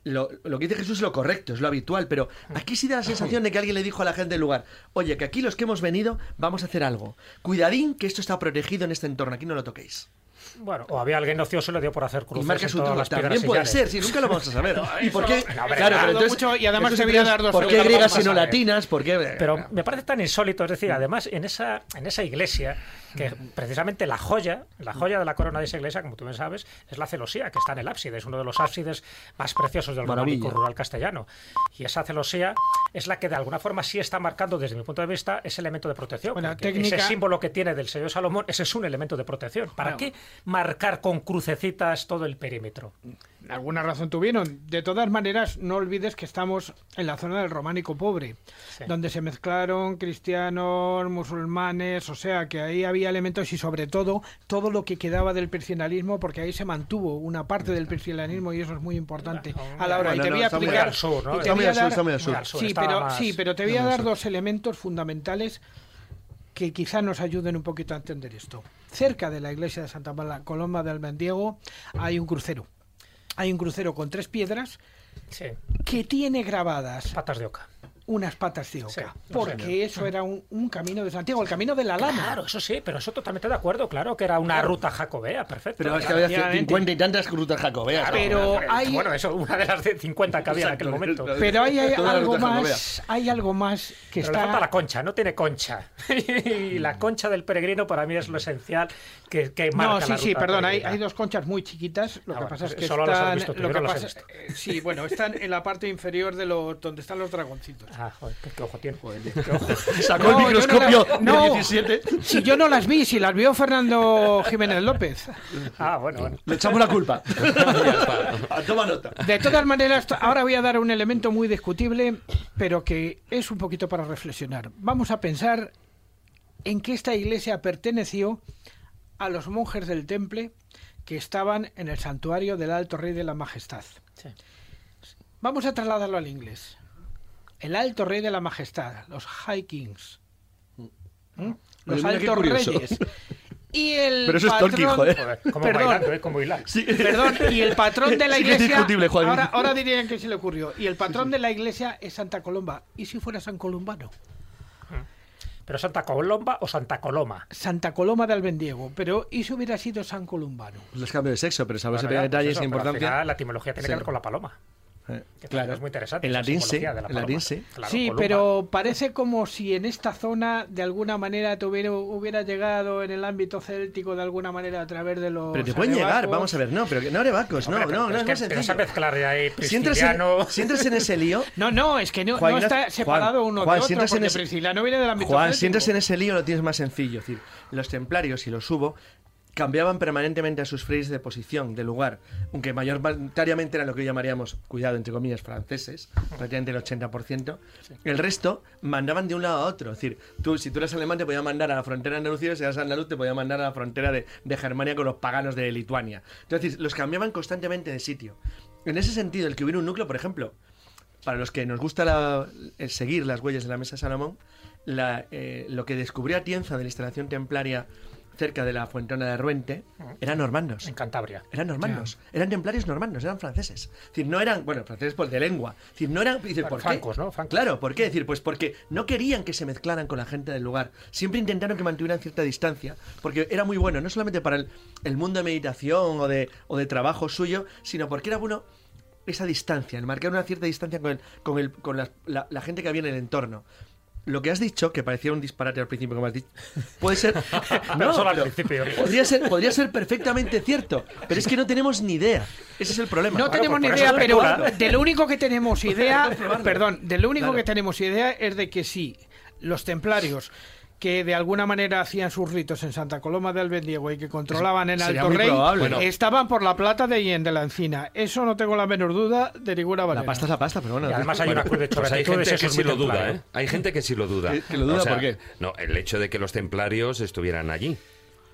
Lo, lo que dice Jesús es lo correcto, es lo habitual, pero aquí sí da la sensación de que alguien le dijo a la gente del lugar, oye, que aquí los que hemos venido vamos a hacer algo. Cuidadín que esto está protegido en este entorno, aquí no lo toquéis. Bueno, o había alguien ocioso y le dio por hacer Y cruces marca en su todas turno. las piedras También puede ser, sí, nunca lo vamos a saber. ¿Y por qué? no, hombre, claro, pero entonces, mucho y además dirás, dar dos ¿Por qué griegas y no latinas? ¿Por qué? Pero me parece tan insólito, es decir, además en esa, en esa iglesia, que precisamente la joya, la joya de la corona de esa iglesia, como tú bien sabes, es la celosía, que está en el ábside, es uno de los ábsides más preciosos del románico rural castellano. Y esa celosía es la que de alguna forma sí está marcando, desde mi punto de vista, ese elemento de protección. Bueno, técnica- Ese símbolo que tiene del sello Salomón, ese es un elemento de protección. ¿Para qué marcar con crucecitas todo el perímetro. Alguna razón tuvieron. De todas maneras, no olvides que estamos en la zona del románico pobre, Sí. donde se mezclaron cristianos, musulmanes, o sea que ahí había elementos y sobre todo todo lo que quedaba del cristianismo, porque ahí se mantuvo una parte del cristianismo y eso es muy importante a la hora. Y te voy a está muy explicar. al sur, ¿no? y te Está muy voy a al sur, dar- está muy al sur. Muy al sur, Sí, pero, sí, pero te voy a dar dos elementos fundamentales que quizá nos ayuden un poquito a entender esto. Cerca de la iglesia de Santa Mala- Coloma del Mendiego hay un crucero. Hay un crucero con tres piedras Sí, que tiene grabadas patas de oca. Unas patas de oca. Sí, porque eso era un, un camino de Santiago, el camino de la lama. Claro, eso sí, pero eso totalmente de acuerdo, claro, que era una ruta jacobea, perfecto. Pero es que Claro. había Efectivamente. 50 y tantas rutas jacobeas. Pero Bueno, hay- Bueno, eso, una de las 50 que había en aquel momento. claro. Pero hay, algo más, hay algo más que Pero le falta la está concha, no tiene concha. y la concha del peregrino para mí es lo esencial que, que marca No, sí, la sí, ruta perdón, hay, hay dos conchas muy chiquitas. Lo Ah, que bueno, pasa es que solo las has visto tú, lo que no las he pasa- visto. eh, sí, bueno, están en la parte inferior de lo, donde están los dragoncitos. Ah, joder, qué, qué ojo. Sacó No, el microscopio no las- no. del 17. Si yo no las vi, si las vio Fernando Jiménez López. Ah, bueno, bueno. Le echamos la culpa. Ah, Toma nota. De todas maneras, ahora voy a dar un elemento muy discutible, pero que es un poquito para reflexionar. Vamos a pensar en que esta iglesia perteneció a los monjes del Temple que estaban en el santuario del Alto Rey de la Majestad. Sí. Vamos a trasladarlo al inglés. El Alto Rey de la Majestad, los High Kings. ¿Mm? Los mira qué Altos curioso. Reyes. Y el Pero eso es patrón- Tolkien, joder. Joder, como Perdón. bailando, ¿eh? Como. Sí. Perdón, y el patrón de la Sí que es iglesia. discutible, Joaquín. ahora, ahora dirían que se le ocurrió. Y el patrón de la iglesia es Santa Colomba. ¿Y si fuera San Columbano? Pero Santa Colomba o Santa Coloma. Santa Coloma de Albendiego. Pero ¿y si hubiera sido San Columbano? Los cambios de sexo, pero sabes Bueno, ya, pues detalles eso, e pero al final la etimología tiene Sí. que ver con la paloma. Eh, Que también es muy interesante. En latín sí. la En latín paloma. sí. Claro, sí, Columba. pero parece como si en esta zona de alguna manera tuviera, hubiera llegado en el ámbito céltico de alguna manera a través de los. Pero te pueden llegar, vamos a ver. No, pero que no arebacos, no, Hombre, no, pero no, es es que más pero esa sencillo. mezclar de ahí Si entras, en, si entras en ese lío, No, no, es que no, Juan, no está separado Juan, uno Juan, de si otro, entras en porque ese- Prisciliano viene del ámbito Juan, si entras en ese lío lo tienes más sencillo. Es decir, los templarios, y los hubo, cambiaban permanentemente a sus freyes de posición, de lugar, aunque mayoritariamente eran lo que llamaríamos, cuidado, entre comillas, franceses, prácticamente el 80%. El resto mandaban de un lado a otro. Es decir, tú, si tú eras alemán, te podían mandar a la frontera de Andalucía, si eras andaluz, te podían mandar a la frontera de, de Germania con los paganos de Lituania. Entonces, los cambiaban constantemente de sitio. En ese sentido, el que hubiera un núcleo, por ejemplo, para los que nos gusta la- el seguir las huellas de la Mesa de Salomón, la, eh, lo que descubrió Atienza de la instalación templaria cerca de la Fuentona de Ruente eran normandos. En Cantabria. Eran normandos, eran templarios normandos, eran franceses. Es decir, no eran, bueno, franceses por de lengua. Es decir, no eran, ¿por francos, qué? ¿no? Francos. Claro, ¿por qué? decir, pues porque no querían que se mezclaran con la gente del lugar. Siempre intentaron que mantuvieran cierta distancia, porque era muy bueno, no solamente para el, el mundo de meditación o de, o de trabajo suyo, sino porque era bueno esa distancia, el marcar una cierta distancia con, el, con, el, con la, la- la gente que había en el entorno. Lo que has dicho, que parecía un disparate al principio, como has dicho, puede ser. Pero solo al principio. Podría ser, podría ser perfectamente cierto, pero es que no tenemos ni idea. Ese es el problema. No Claro, tenemos ni idea, pero de lo único que tenemos idea, perdón, de lo único Claro. que tenemos idea es de que sí, los templarios que de alguna manera hacían sus ritos en Santa Coloma del Bendiego y que controlaban en Alto Rey. Bueno. estaban por la plata de Hien de la Encina. Eso no tengo la menor duda de ninguna manera. La pasta es la pasta, pero bueno. Y además hay una cruz de Pues hay gente que sí lo duda, templario. ¿eh? Hay gente que sí lo duda. Que- que lo duda, ¿por qué? No, el hecho de que los templarios estuvieran allí.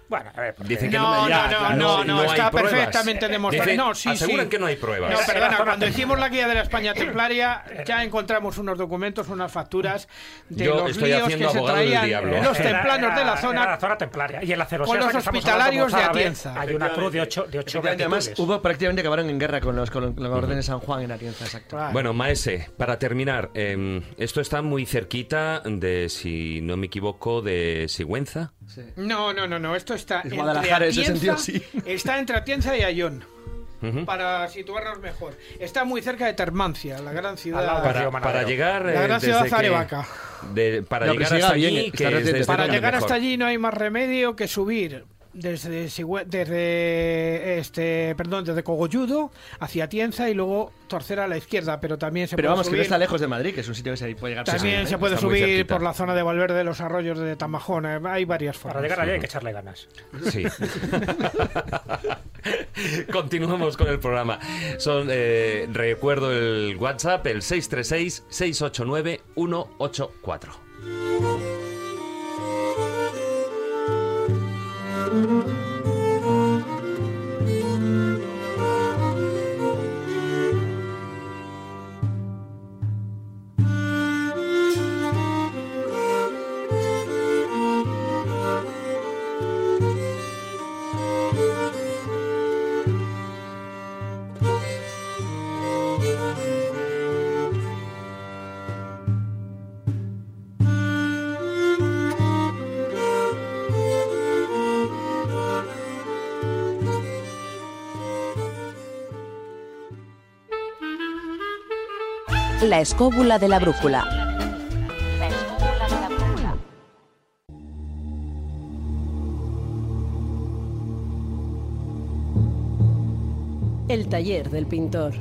Bueno, a ver, porque- Dicen que No, no, ya, no, no, no, hay está perfectamente demostrado. Dicen- No, sí, aseguran sí. que no hay pruebas. No, perdona, cuando hicimos la guía de la España templaria, ya encontramos unos documentos, unas facturas de Yo los líos que se traían los templanos era- de la Era zona. la zona templaria. Y en la con los hospitalarios de Atienza. Hay una cruz de ocho, de ocho además, hubo prácticamente acabaron en guerra con los, con los, órdenes de San Juan en Atienza, exacto. Claro. Bueno, Maese, para terminar, eh, esto está muy cerquita de, si no me equivoco, de Sigüenza. Sí. No, no, no, no, esto está Es entre Guadalajara, en ese sentido, sí. Está entre Atienza y Ayón. Para situarnos mejor. Está muy cerca de Termancia, la gran ciudad. de Para, para llegar La eh, gran ciudad desde que- Zarevaca. de- para No, llegar hasta bien, allí, que desde Para llegar mejor. hasta allí no hay más remedio que subir desde, desde este, perdón, desde Cogolludo hacia Tienza y luego torcer a la izquierda, pero también se pero puede vamos, subir. que no está lejos de Madrid, que es un sitio que se puede llegar También sí, se puede subir por la zona de Valverde, los arroyos de Tamajón. eh, Hay varias formas. Para llegar allá hay que echarle ganas. Sí. Continuamos con el programa. Son, eh, recuerdo el WhatsApp, el 636-689-184. La escóbula de la brújula. El taller del pintor.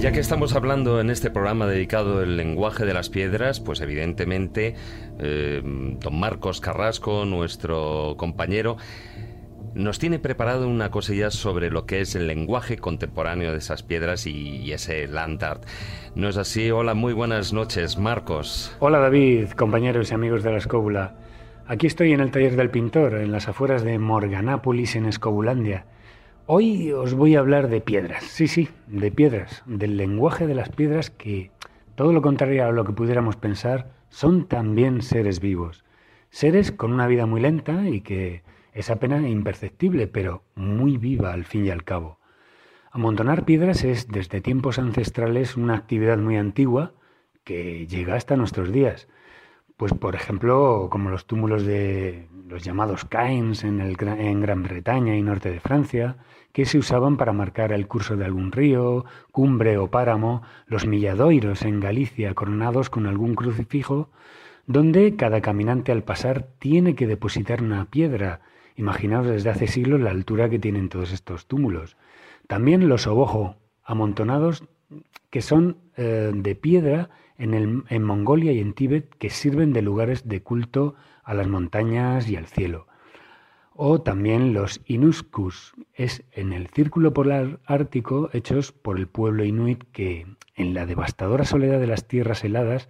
Ya que estamos hablando en este programa dedicado al lenguaje de las piedras, pues evidentemente eh, don Marcos Carrasco, nuestro compañero, nos tiene preparado una cosilla sobre lo que es el lenguaje contemporáneo de esas piedras y, y ese land art. ¿No es así? Hola, muy buenas noches, Marcos. Hola David, compañeros y amigos de la escóbula. Aquí estoy en el taller del pintor, en las afueras de Morganápolis, en Escobulandia. Hoy os voy a hablar de piedras, sí, sí, de piedras, del lenguaje de las piedras que, todo lo contrario a lo que pudiéramos pensar, son también seres vivos. Seres con una vida muy lenta y que es apenas imperceptible, pero muy viva al fin y al cabo. Amontonar piedras es desde tiempos ancestrales una actividad muy antigua que llega hasta nuestros días. Pues por ejemplo, como los túmulos de los llamados cairns en, el, en Gran Bretaña y norte de Francia, que se usaban para marcar el curso de algún río, cumbre o páramo, los milladoiros en Galicia coronados con algún crucifijo, donde cada caminante al pasar tiene que depositar una piedra. Imaginaos desde hace siglos la altura que tienen todos estos túmulos. También los obojo, amontonados que son eh, de piedra en, el, en Mongolia y en Tíbet, que sirven de lugares de culto a las montañas y al cielo. O también los inuskus, es en el círculo polar ártico hechos por el pueblo inuit que en la devastadora soledad de las tierras heladas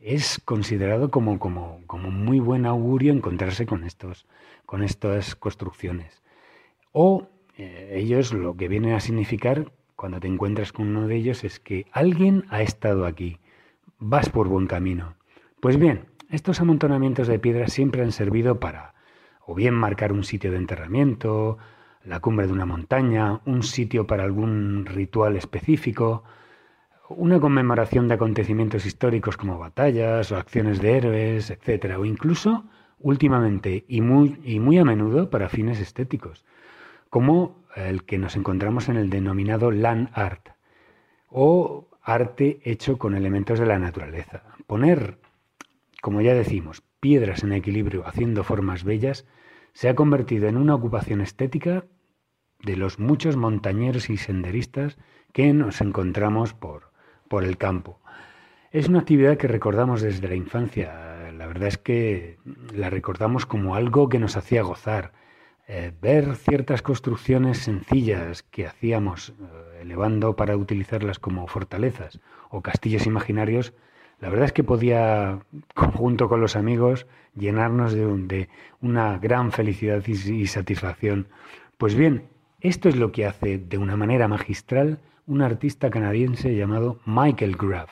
es considerado como, como, como muy buen augurio encontrarse con, estos, con estas construcciones. O eh, ellos lo que vienen a significar cuando te encuentras con uno de ellos es que alguien ha estado aquí, vas por buen camino. Pues bien, estos amontonamientos de piedras siempre han servido para o bien marcar un sitio de enterramiento, la cumbre de una montaña, un sitio para algún ritual específico, una conmemoración de acontecimientos históricos como batallas o acciones de héroes, etc. O incluso, últimamente y muy, y muy a menudo, para fines estéticos, como el que nos encontramos en el denominado land art, o arte hecho con elementos de la naturaleza. Poner, como ya decimos, piedras en equilibrio haciendo formas bellas se ha convertido en una ocupación estética de los muchos montañeros y senderistas que nos encontramos por, por el campo. Es una actividad que recordamos desde la infancia. La verdad es que la recordamos como algo que nos hacía gozar. Eh, ver ciertas construcciones sencillas que hacíamos eh, elevando para utilizarlas como fortalezas o castillos imaginarios, la verdad es que podía, junto con los amigos, llenarnos de, un, de una gran felicidad y, y satisfacción. Pues bien, esto es lo que hace de una manera magistral un artista canadiense llamado Michael Graff.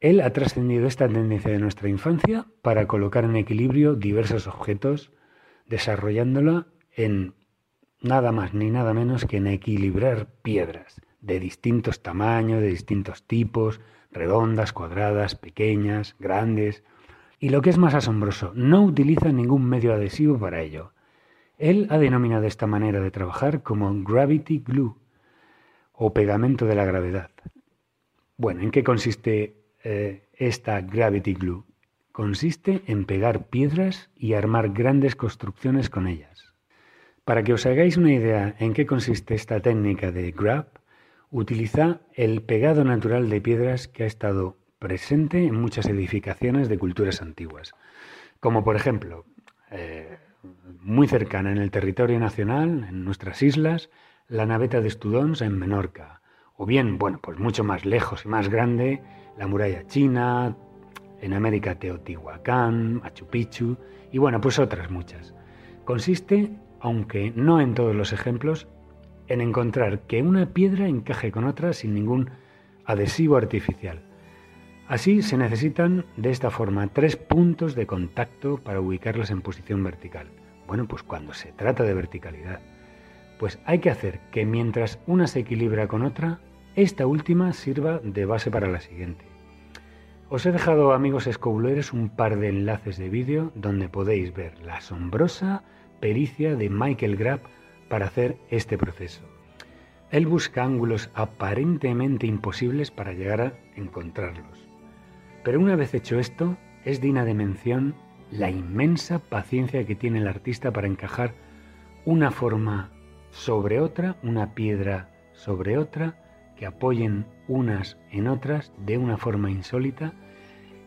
Él ha trascendido esta tendencia de nuestra infancia para colocar en equilibrio diversos objetos, desarrollándola en nada más ni nada menos que en equilibrar piedras de distintos tamaños, de distintos tipos, redondas, cuadradas, pequeñas, grandes. Y lo que es más asombroso, no utiliza ningún medio adhesivo para ello. Él ha denominado esta manera de trabajar como gravity glue o pegamento de la gravedad. Bueno, ¿en qué consiste eh, esta gravity glue? Consiste en pegar piedras y armar grandes construcciones con ellas. Para que os hagáis una idea en qué consiste esta técnica de grab, utiliza el pegado natural de piedras que ha estado presente en muchas edificaciones de culturas antiguas, como por ejemplo, eh, muy cercana en el territorio nacional, en nuestras islas, la naveta de Estudons en Menorca, o bien, bueno, pues mucho más lejos y más grande, la muralla china, en América Teotihuacán, Machu Picchu, y bueno, pues otras muchas. Consiste, aunque no en todos los ejemplos, en encontrar que una piedra encaje con otra sin ningún adhesivo artificial. Así se necesitan de esta forma tres puntos de contacto para ubicarlas en posición vertical. Bueno, pues cuando se trata de verticalidad, pues hay que hacer que mientras una se equilibra con otra, esta última sirva de base para la siguiente. Os he dejado, amigos escobuleros, un par de enlaces de vídeo donde podéis ver la asombrosa pericia de Michael Grapp para hacer este proceso. Él busca ángulos aparentemente imposibles para llegar a encontrarlos. Pero una vez hecho esto, es digna de mención la inmensa paciencia que tiene el artista para encajar una forma sobre otra, una piedra sobre otra, que apoyen unas en otras de una forma insólita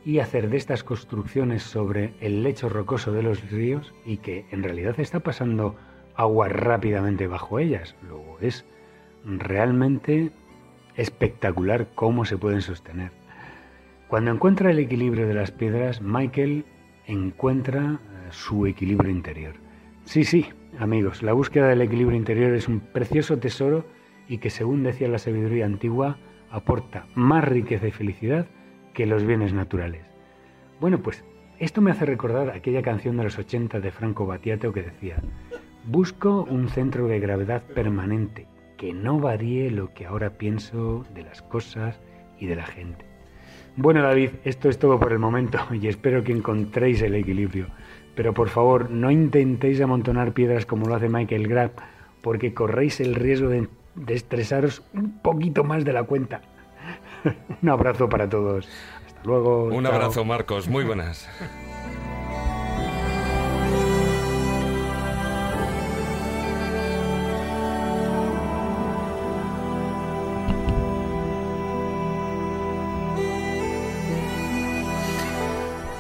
y hacer de estas construcciones sobre el lecho rocoso de los ríos y que en realidad está pasando agua rápidamente bajo ellas. Luego es realmente espectacular cómo se pueden sostener. Cuando encuentra el equilibrio de las piedras, Michael encuentra eh, su equilibrio interior. Sí, sí, amigos, la búsqueda del equilibrio interior es un precioso tesoro y que, según decía la sabiduría antigua, aporta más riqueza y felicidad que los bienes naturales. Bueno, pues esto me hace recordar aquella canción de los 80 de Franco Battiato que decía, Busco un centro de gravedad permanente que no varíe lo que ahora pienso de las cosas y de la gente. Bueno David, esto es todo por el momento y espero que encontréis el equilibrio. Pero por favor, no intentéis amontonar piedras como lo hace Michael Grapp, porque corréis el riesgo de, de estresaros un poquito más de la cuenta. un abrazo para todos. Hasta luego. Un chao. abrazo, Marcos. Muy buenas.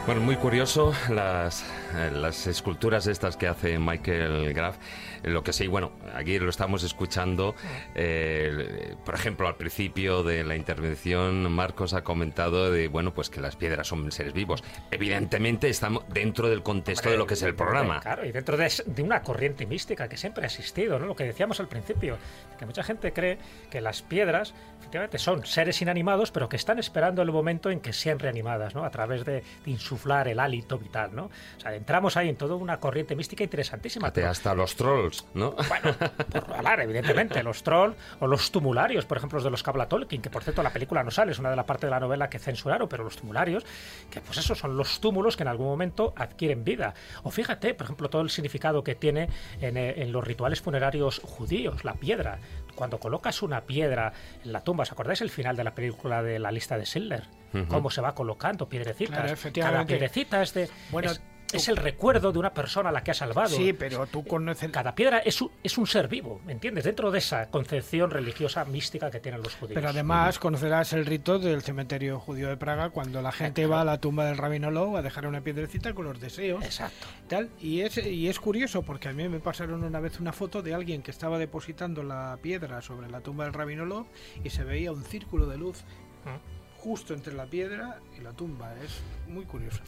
Bueno, muy curioso las, eh, las esculturas estas que hace Michael Graff. Eh, Lo que sí, bueno, aquí lo estamos escuchando. eh, por ejemplo, al principio de la intervención, Marcos ha comentado de, bueno, pues que las piedras son seres vivos. Evidentemente estamos dentro del contexto de lo que es el programa. Claro, y dentro de, de una corriente mística que siempre ha existido, ¿no? Lo que decíamos al principio, que mucha gente cree que las piedras, efectivamente, son seres inanimados, pero que están esperando el momento en que sean reanimadas, ¿no? A través de, de insuflar el hálito vital, ¿no? O sea, entramos ahí en toda una corriente mística interesantísima. Hasta los trolls, ¿no? Bueno, por hablar, evidentemente, los trolls o los tumularios, por ejemplo, los de los Cabla Tolkien, que por cierto la película no sale, es una de las partes de la novela que censuraron, pero los tumularios, que pues esos son los túmulos que en algún momento adquieren vida. O fíjate, por ejemplo, todo el significado que tiene en, eh, en los rituales funerarios judíos, la piedra. Cuando colocas una piedra en la tumba, ¿os acordáis el final de la película de la lista de Schindler? Cómo se va colocando piedrecitas. Claro, Cada piedrecita es de. Bueno, es- es el recuerdo de una persona a la que ha salvado. Sí, pero tú conoces... Cada piedra es un, es un ser vivo, ¿me entiendes? Dentro de esa concepción religiosa mística que tienen los judíos. Pero además conocerás el rito del cementerio judío de Praga cuando la gente va a la tumba del rabino Low a dejar una piedrecita con los deseos. Exacto. Tal. Y, es, y es curioso porque a mí me pasaron una vez una foto de alguien que estaba depositando la piedra sobre la tumba del rabino Low y se veía un círculo de luz justo entre la piedra y la tumba. Es muy curioso.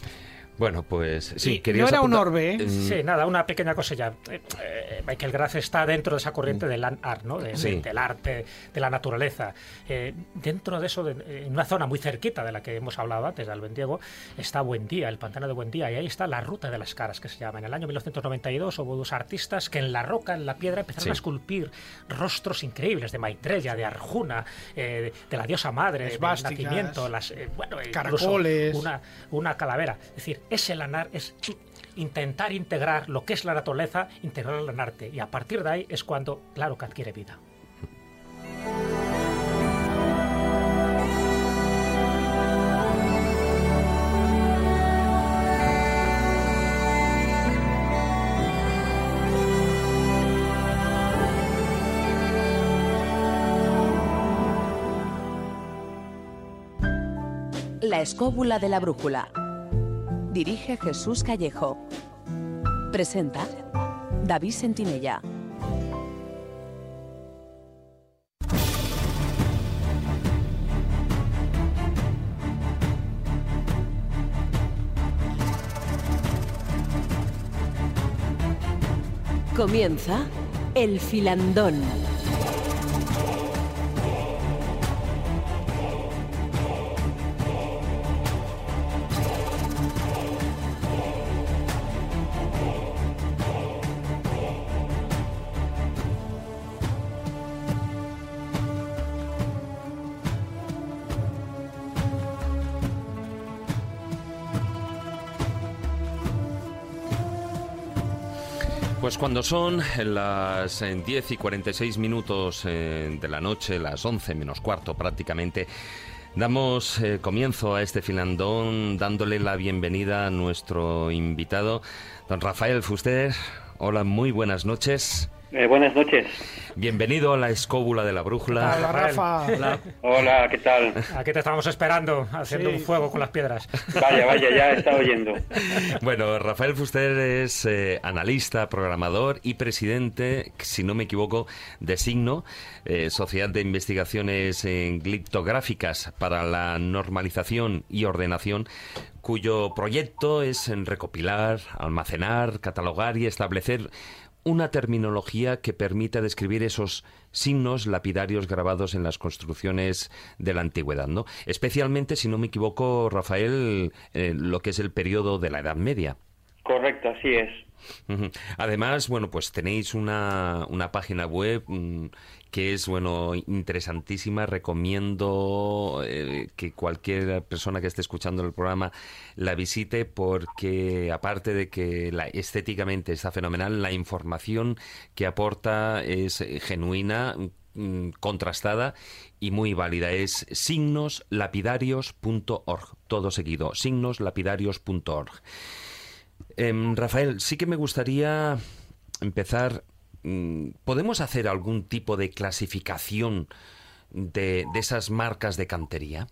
Bueno, pues sí, Y querías no era un orbe, ¿eh? Mm, Sí, nada, una pequeña cosilla. Eh, eh, Michael Graff está dentro de esa corriente del land art, ¿no? De- Sí. del arte, de la naturaleza. Eh, dentro de eso, de- en una zona muy cerquita de la que hemos hablado antes, de Albendiego, está Buendía, el pantano de Buendía, y ahí está la ruta de las caras, que se llama. En el año 1992 hubo dos artistas que en la roca, en la piedra, empezaron Sí. a esculpir rostros increíbles de Maitreya, de Arjuna, eh, de la diosa madre, del nacimiento, las, eh, bueno, incluso caracoles. una, una calavera. Es decir, ese lanar es intentar integrar lo que es la naturaleza, integrarla en arte. Y a partir de ahí es cuando, claro, que adquiere vida. La escóbula de la brújula. Dirige Jesús Callejo. Presenta David Sentinella. Comienza el filandón. Cuando son las 10 y 46 minutos eh, de la noche, las 11 menos cuarto prácticamente, damos eh, comienzo a este filandón dándole la bienvenida a nuestro invitado, don Rafael Fuster. Hola, muy buenas noches. Eh, buenas noches. Bienvenido a la escóbula de la brújula. Hola, Rafa. Hola, ¿qué tal? Aquí te estábamos esperando, haciendo Sí. un fuego con las piedras. Vaya, vaya, ya estado oyendo. Bueno, Rafael Fuster es eh, analista, programador y presidente, si no me equivoco, de Signo, eh, Sociedad de Investigaciones eh, Gliptográficas para la Normalización y Ordenación, cuyo proyecto es en recopilar, almacenar, catalogar y establecer una terminología que permita describir esos signos lapidarios grabados en las construcciones de la antigüedad, ¿no? Especialmente, si no me equivoco, Rafael, eh, lo que es el periodo de la Edad Media. Correcto, así es. Además, bueno, pues tenéis una, una página web mm, que es, bueno, interesantísima. Recomiendo eh, que cualquier persona que esté escuchando el programa la visite porque, aparte de que estéticamente está fenomenal, la información que aporta es eh, genuina, mm, contrastada y muy válida. Es signoslapidarios.org. Todo seguido, signoslapidarios.org. Em, Rafael, sí que me gustaría empezar. Mm, ¿Podemos hacer algún tipo de clasificación de, esas marcas de cantería?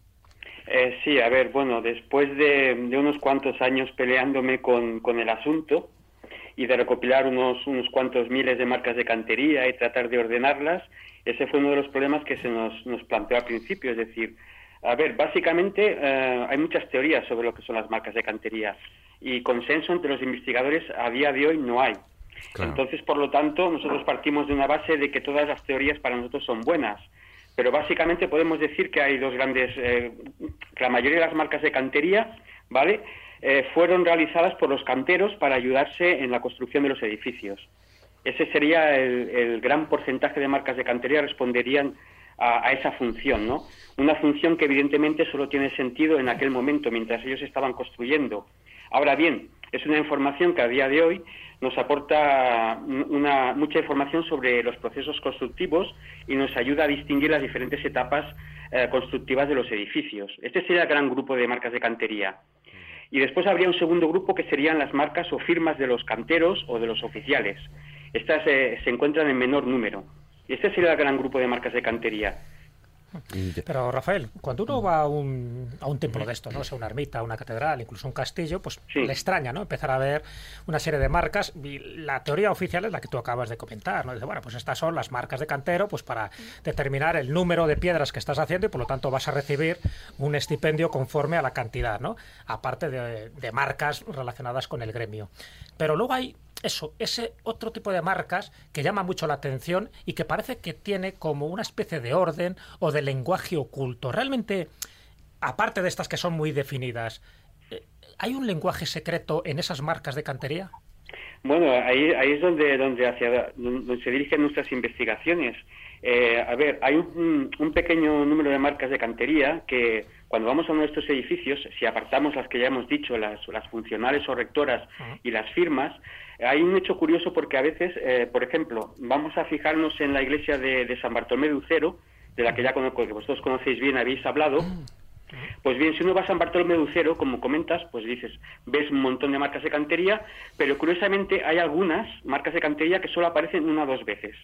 Eh, sí, a ver, bueno, después de, unos cuantos años peleándome con, con el asunto y de recopilar unos, unos cuantos miles de marcas de cantería y tratar de ordenarlas, ese fue uno de los problemas que se nos, nos planteó al principio. Es decir, a ver, básicamente eh, hay muchas teorías sobre lo que son las marcas de cantería y consenso entre los investigadores a día de hoy no hay. Entonces, por lo tanto, nosotros partimos de una base de que todas las teorías para nosotros son buenas. Pero básicamente podemos decir que hay dos grandes, eh, que la mayoría de las marcas de cantería, ¿vale? Eh, fueron realizadas por los canteros para ayudarse en la construcción de los edificios. Ese sería el, gran porcentaje de marcas de cantería responderían a esa función, ¿no? Una función que evidentemente solo tiene sentido en aquel momento, mientras ellos estaban construyendo. Ahora bien, es una información que a día de hoy nos aporta una, mucha información sobre los procesos constructivos y nos ayuda a distinguir las diferentes etapas eh, constructivas de los edificios. Este sería el gran grupo de marcas de cantería. Y después habría un segundo grupo que serían las marcas o firmas de los canteros o de los oficiales. Estas eh, se encuentran en menor número. Y este sería el gran grupo de marcas de cantería. Pero Rafael, cuando uno va a un, a un templo de esto, ¿no? O sea, una ermita, una catedral, incluso un castillo, pues Sí. le extraña, ¿no? Empezar a ver una serie de marcas. Y la teoría oficial es la que tú acabas de comentar, ¿no? Dice, bueno, pues estas son las marcas de cantero, pues para determinar el número de piedras que estás haciendo y por lo tanto vas a recibir un estipendio conforme a la cantidad, ¿no? Aparte de, de marcas relacionadas con el gremio. Pero luego hay eso, ese otro tipo de marcas que llama mucho la atención y que parece que tiene como una especie de orden o de lenguaje oculto. Realmente, aparte de estas que son muy definidas, eh, ¿hay un lenguaje secreto en esas marcas de cantería? Bueno, ahí, ahí es donde, donde, donde se dirigen nuestras investigaciones. Eh, a ver, hay un, un, pequeño número de marcas de cantería que cuando vamos a uno de estos edificios, si apartamos las que ya hemos dicho, las, las funcionales o rectoras y las firmas, hay un hecho curioso porque a veces, eh, por ejemplo, vamos a fijarnos en la iglesia de, de San Bartolomé de Ucero, de la que ya conozco, que vosotros conocéis bien, habéis hablado. Pues bien, si uno va a San Bartolomé de Ucero, como comentas, pues dices, ves un montón de marcas de cantería, pero curiosamente hay algunas marcas de cantería que solo aparecen una o dos veces.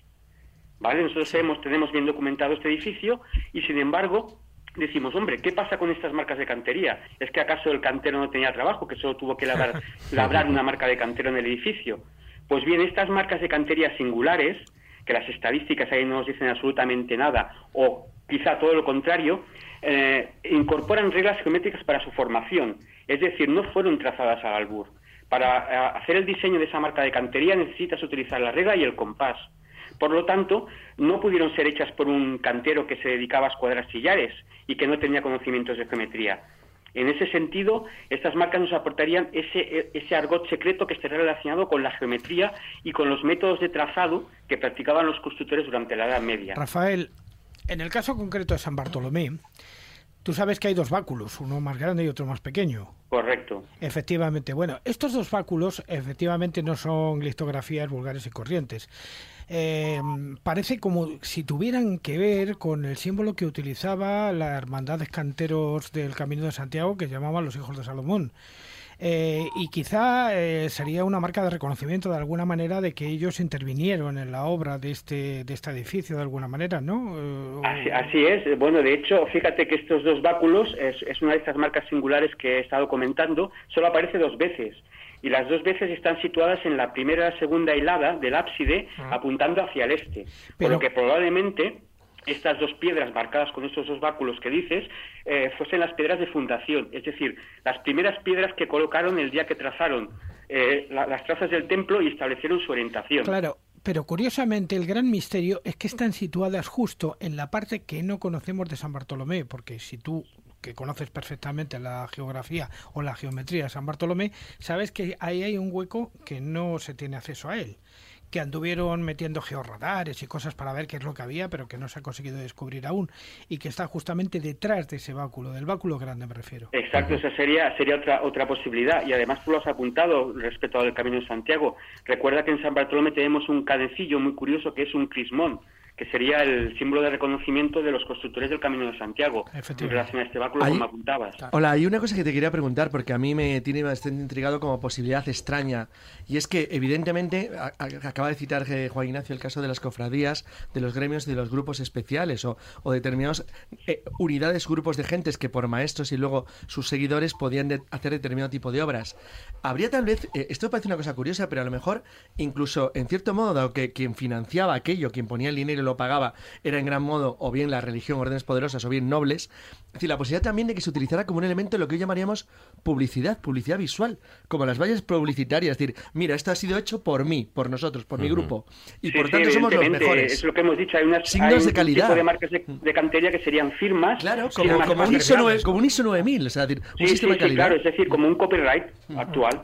¿Vale? Nosotros tenemos bien documentado este edificio y sin embargo decimos, hombre, ¿qué pasa con estas marcas de cantería? ¿Es que acaso el cantero no tenía trabajo, que solo tuvo que labrar, labrar una marca de cantero en el edificio? Pues bien, estas marcas de cantería singulares, que las estadísticas ahí no nos dicen absolutamente nada, o quizá todo lo contrario, eh, incorporan reglas geométricas para su formación, es decir, no fueron trazadas al albur. Para eh, hacer el diseño de esa marca de cantería necesitas utilizar la regla y el compás. Por lo tanto, no pudieron ser hechas por un cantero que se dedicaba a escuadrar sillares y que no tenía conocimientos de geometría. En ese sentido, estas marcas nos aportarían ese, ese argot secreto que estaría relacionado con la geometría y con los métodos de trazado que practicaban los constructores durante la Edad Media. Rafael, en el caso concreto de San Bartolomé, tú sabes que hay dos báculos, uno más grande y otro más pequeño. Correcto. Efectivamente. Bueno, estos dos báculos efectivamente no son litografías vulgares y corrientes. Eh, parece como si tuvieran que ver con el símbolo que utilizaba la hermandad de canteros del Camino de Santiago que llamaban los hijos de Salomón. Eh, y quizá eh, sería una marca de reconocimiento de alguna manera de que ellos intervinieron en la obra de este, de este edificio de alguna manera, ¿no? Así, es. Bueno, de hecho, fíjate que estos dos báculos es, es una de estas marcas singulares que he estado comentando, solo aparece dos veces y las dos veces están situadas en la primera y segunda hilada del ábside, ah. apuntando hacia el este. Por lo que probablemente estas dos piedras marcadas con estos dos báculos que dices eh, fuesen las piedras de fundación, es decir, las primeras piedras que colocaron el día que trazaron eh, las trazas del templo y establecieron su orientación. Claro, pero curiosamente el gran misterio es que están situadas justo en la parte que no conocemos de San Bartolomé, porque si tú que conoces perfectamente la geografía o la geometría de San Bartolomé, sabes que ahí hay un hueco que no se tiene acceso a él que anduvieron metiendo georradares y cosas para ver qué es lo que había, pero que no se ha conseguido descubrir aún, y que está justamente detrás de ese báculo, del báculo grande me refiero. Exacto, esa sería, sería otra, otra posibilidad, y además tú lo has apuntado respecto al Camino de Santiago. Recuerda que en San Bartolomé tenemos un cadencillo muy curioso que es un crismón, que sería el símbolo de reconocimiento de los constructores del Camino de Santiago en relación a este báculo, como apuntabas. Hola, hay una cosa que te quería preguntar, porque a mí me tiene bastante intrigado como posibilidad extraña, y es que, evidentemente, acaba de citar eh, Juan Ignacio el caso de las cofradías, de los gremios y de los grupos especiales, o, o determinados eh, unidades, grupos de gentes que por maestros y luego sus seguidores podían hacer determinado tipo de obras. Habría tal vez, eh, esto parece una cosa curiosa, pero a lo mejor, incluso en cierto modo, dado que quien financiaba aquello, quien ponía el dinero lo pagaba era en gran modo o bien la religión, órdenes poderosas o bien nobles. Es decir, la posibilidad también de que se utilizara como un elemento de lo que hoy llamaríamos publicidad, publicidad visual, como las vallas publicitarias. Es decir, mira, esto ha sido hecho por mí, por nosotros, por mi grupo. Y por tanto somos los mejores. Es lo que hemos dicho, hay unas signos de calidad. Tipo de marcas de, cantería que serían firmas. Claro, como, un, ISO 9000, o sea, decir, un sistema de calidad. claro, es decir, como un copyright actual.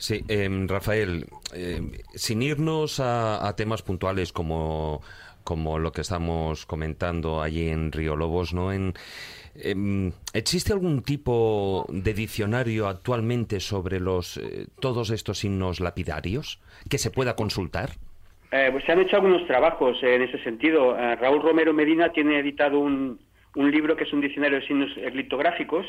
Sí, em, Rafael, em, sin irnos a, temas puntuales como como lo que estamos comentando allí en Río Lobos, ¿no? En, em, ¿Existe algún tipo de diccionario actualmente sobre los eh, todos estos signos lapidarios que se pueda consultar? Eh, pues se han hecho algunos trabajos en ese sentido. Eh, Raúl Romero Medina tiene editado un, un libro que es un diccionario de signos litográficos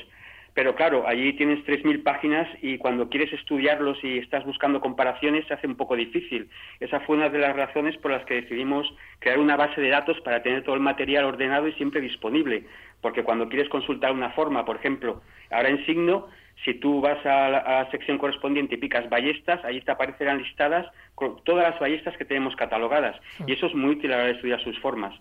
pero claro, allí tienes 3.000 páginas y cuando quieres estudiarlos y estás buscando comparaciones se hace un poco difícil. Esa fue una de las razones por las que decidimos crear una base de datos para tener todo el material ordenado y siempre disponible. Porque cuando quieres consultar una forma, por ejemplo, ahora en signo, si tú vas a la, sección correspondiente y picas ballestas, ahí te aparecerán listadas todas las ballestas que tenemos catalogadas. Y eso es muy útil a la hora de estudiar sus formas.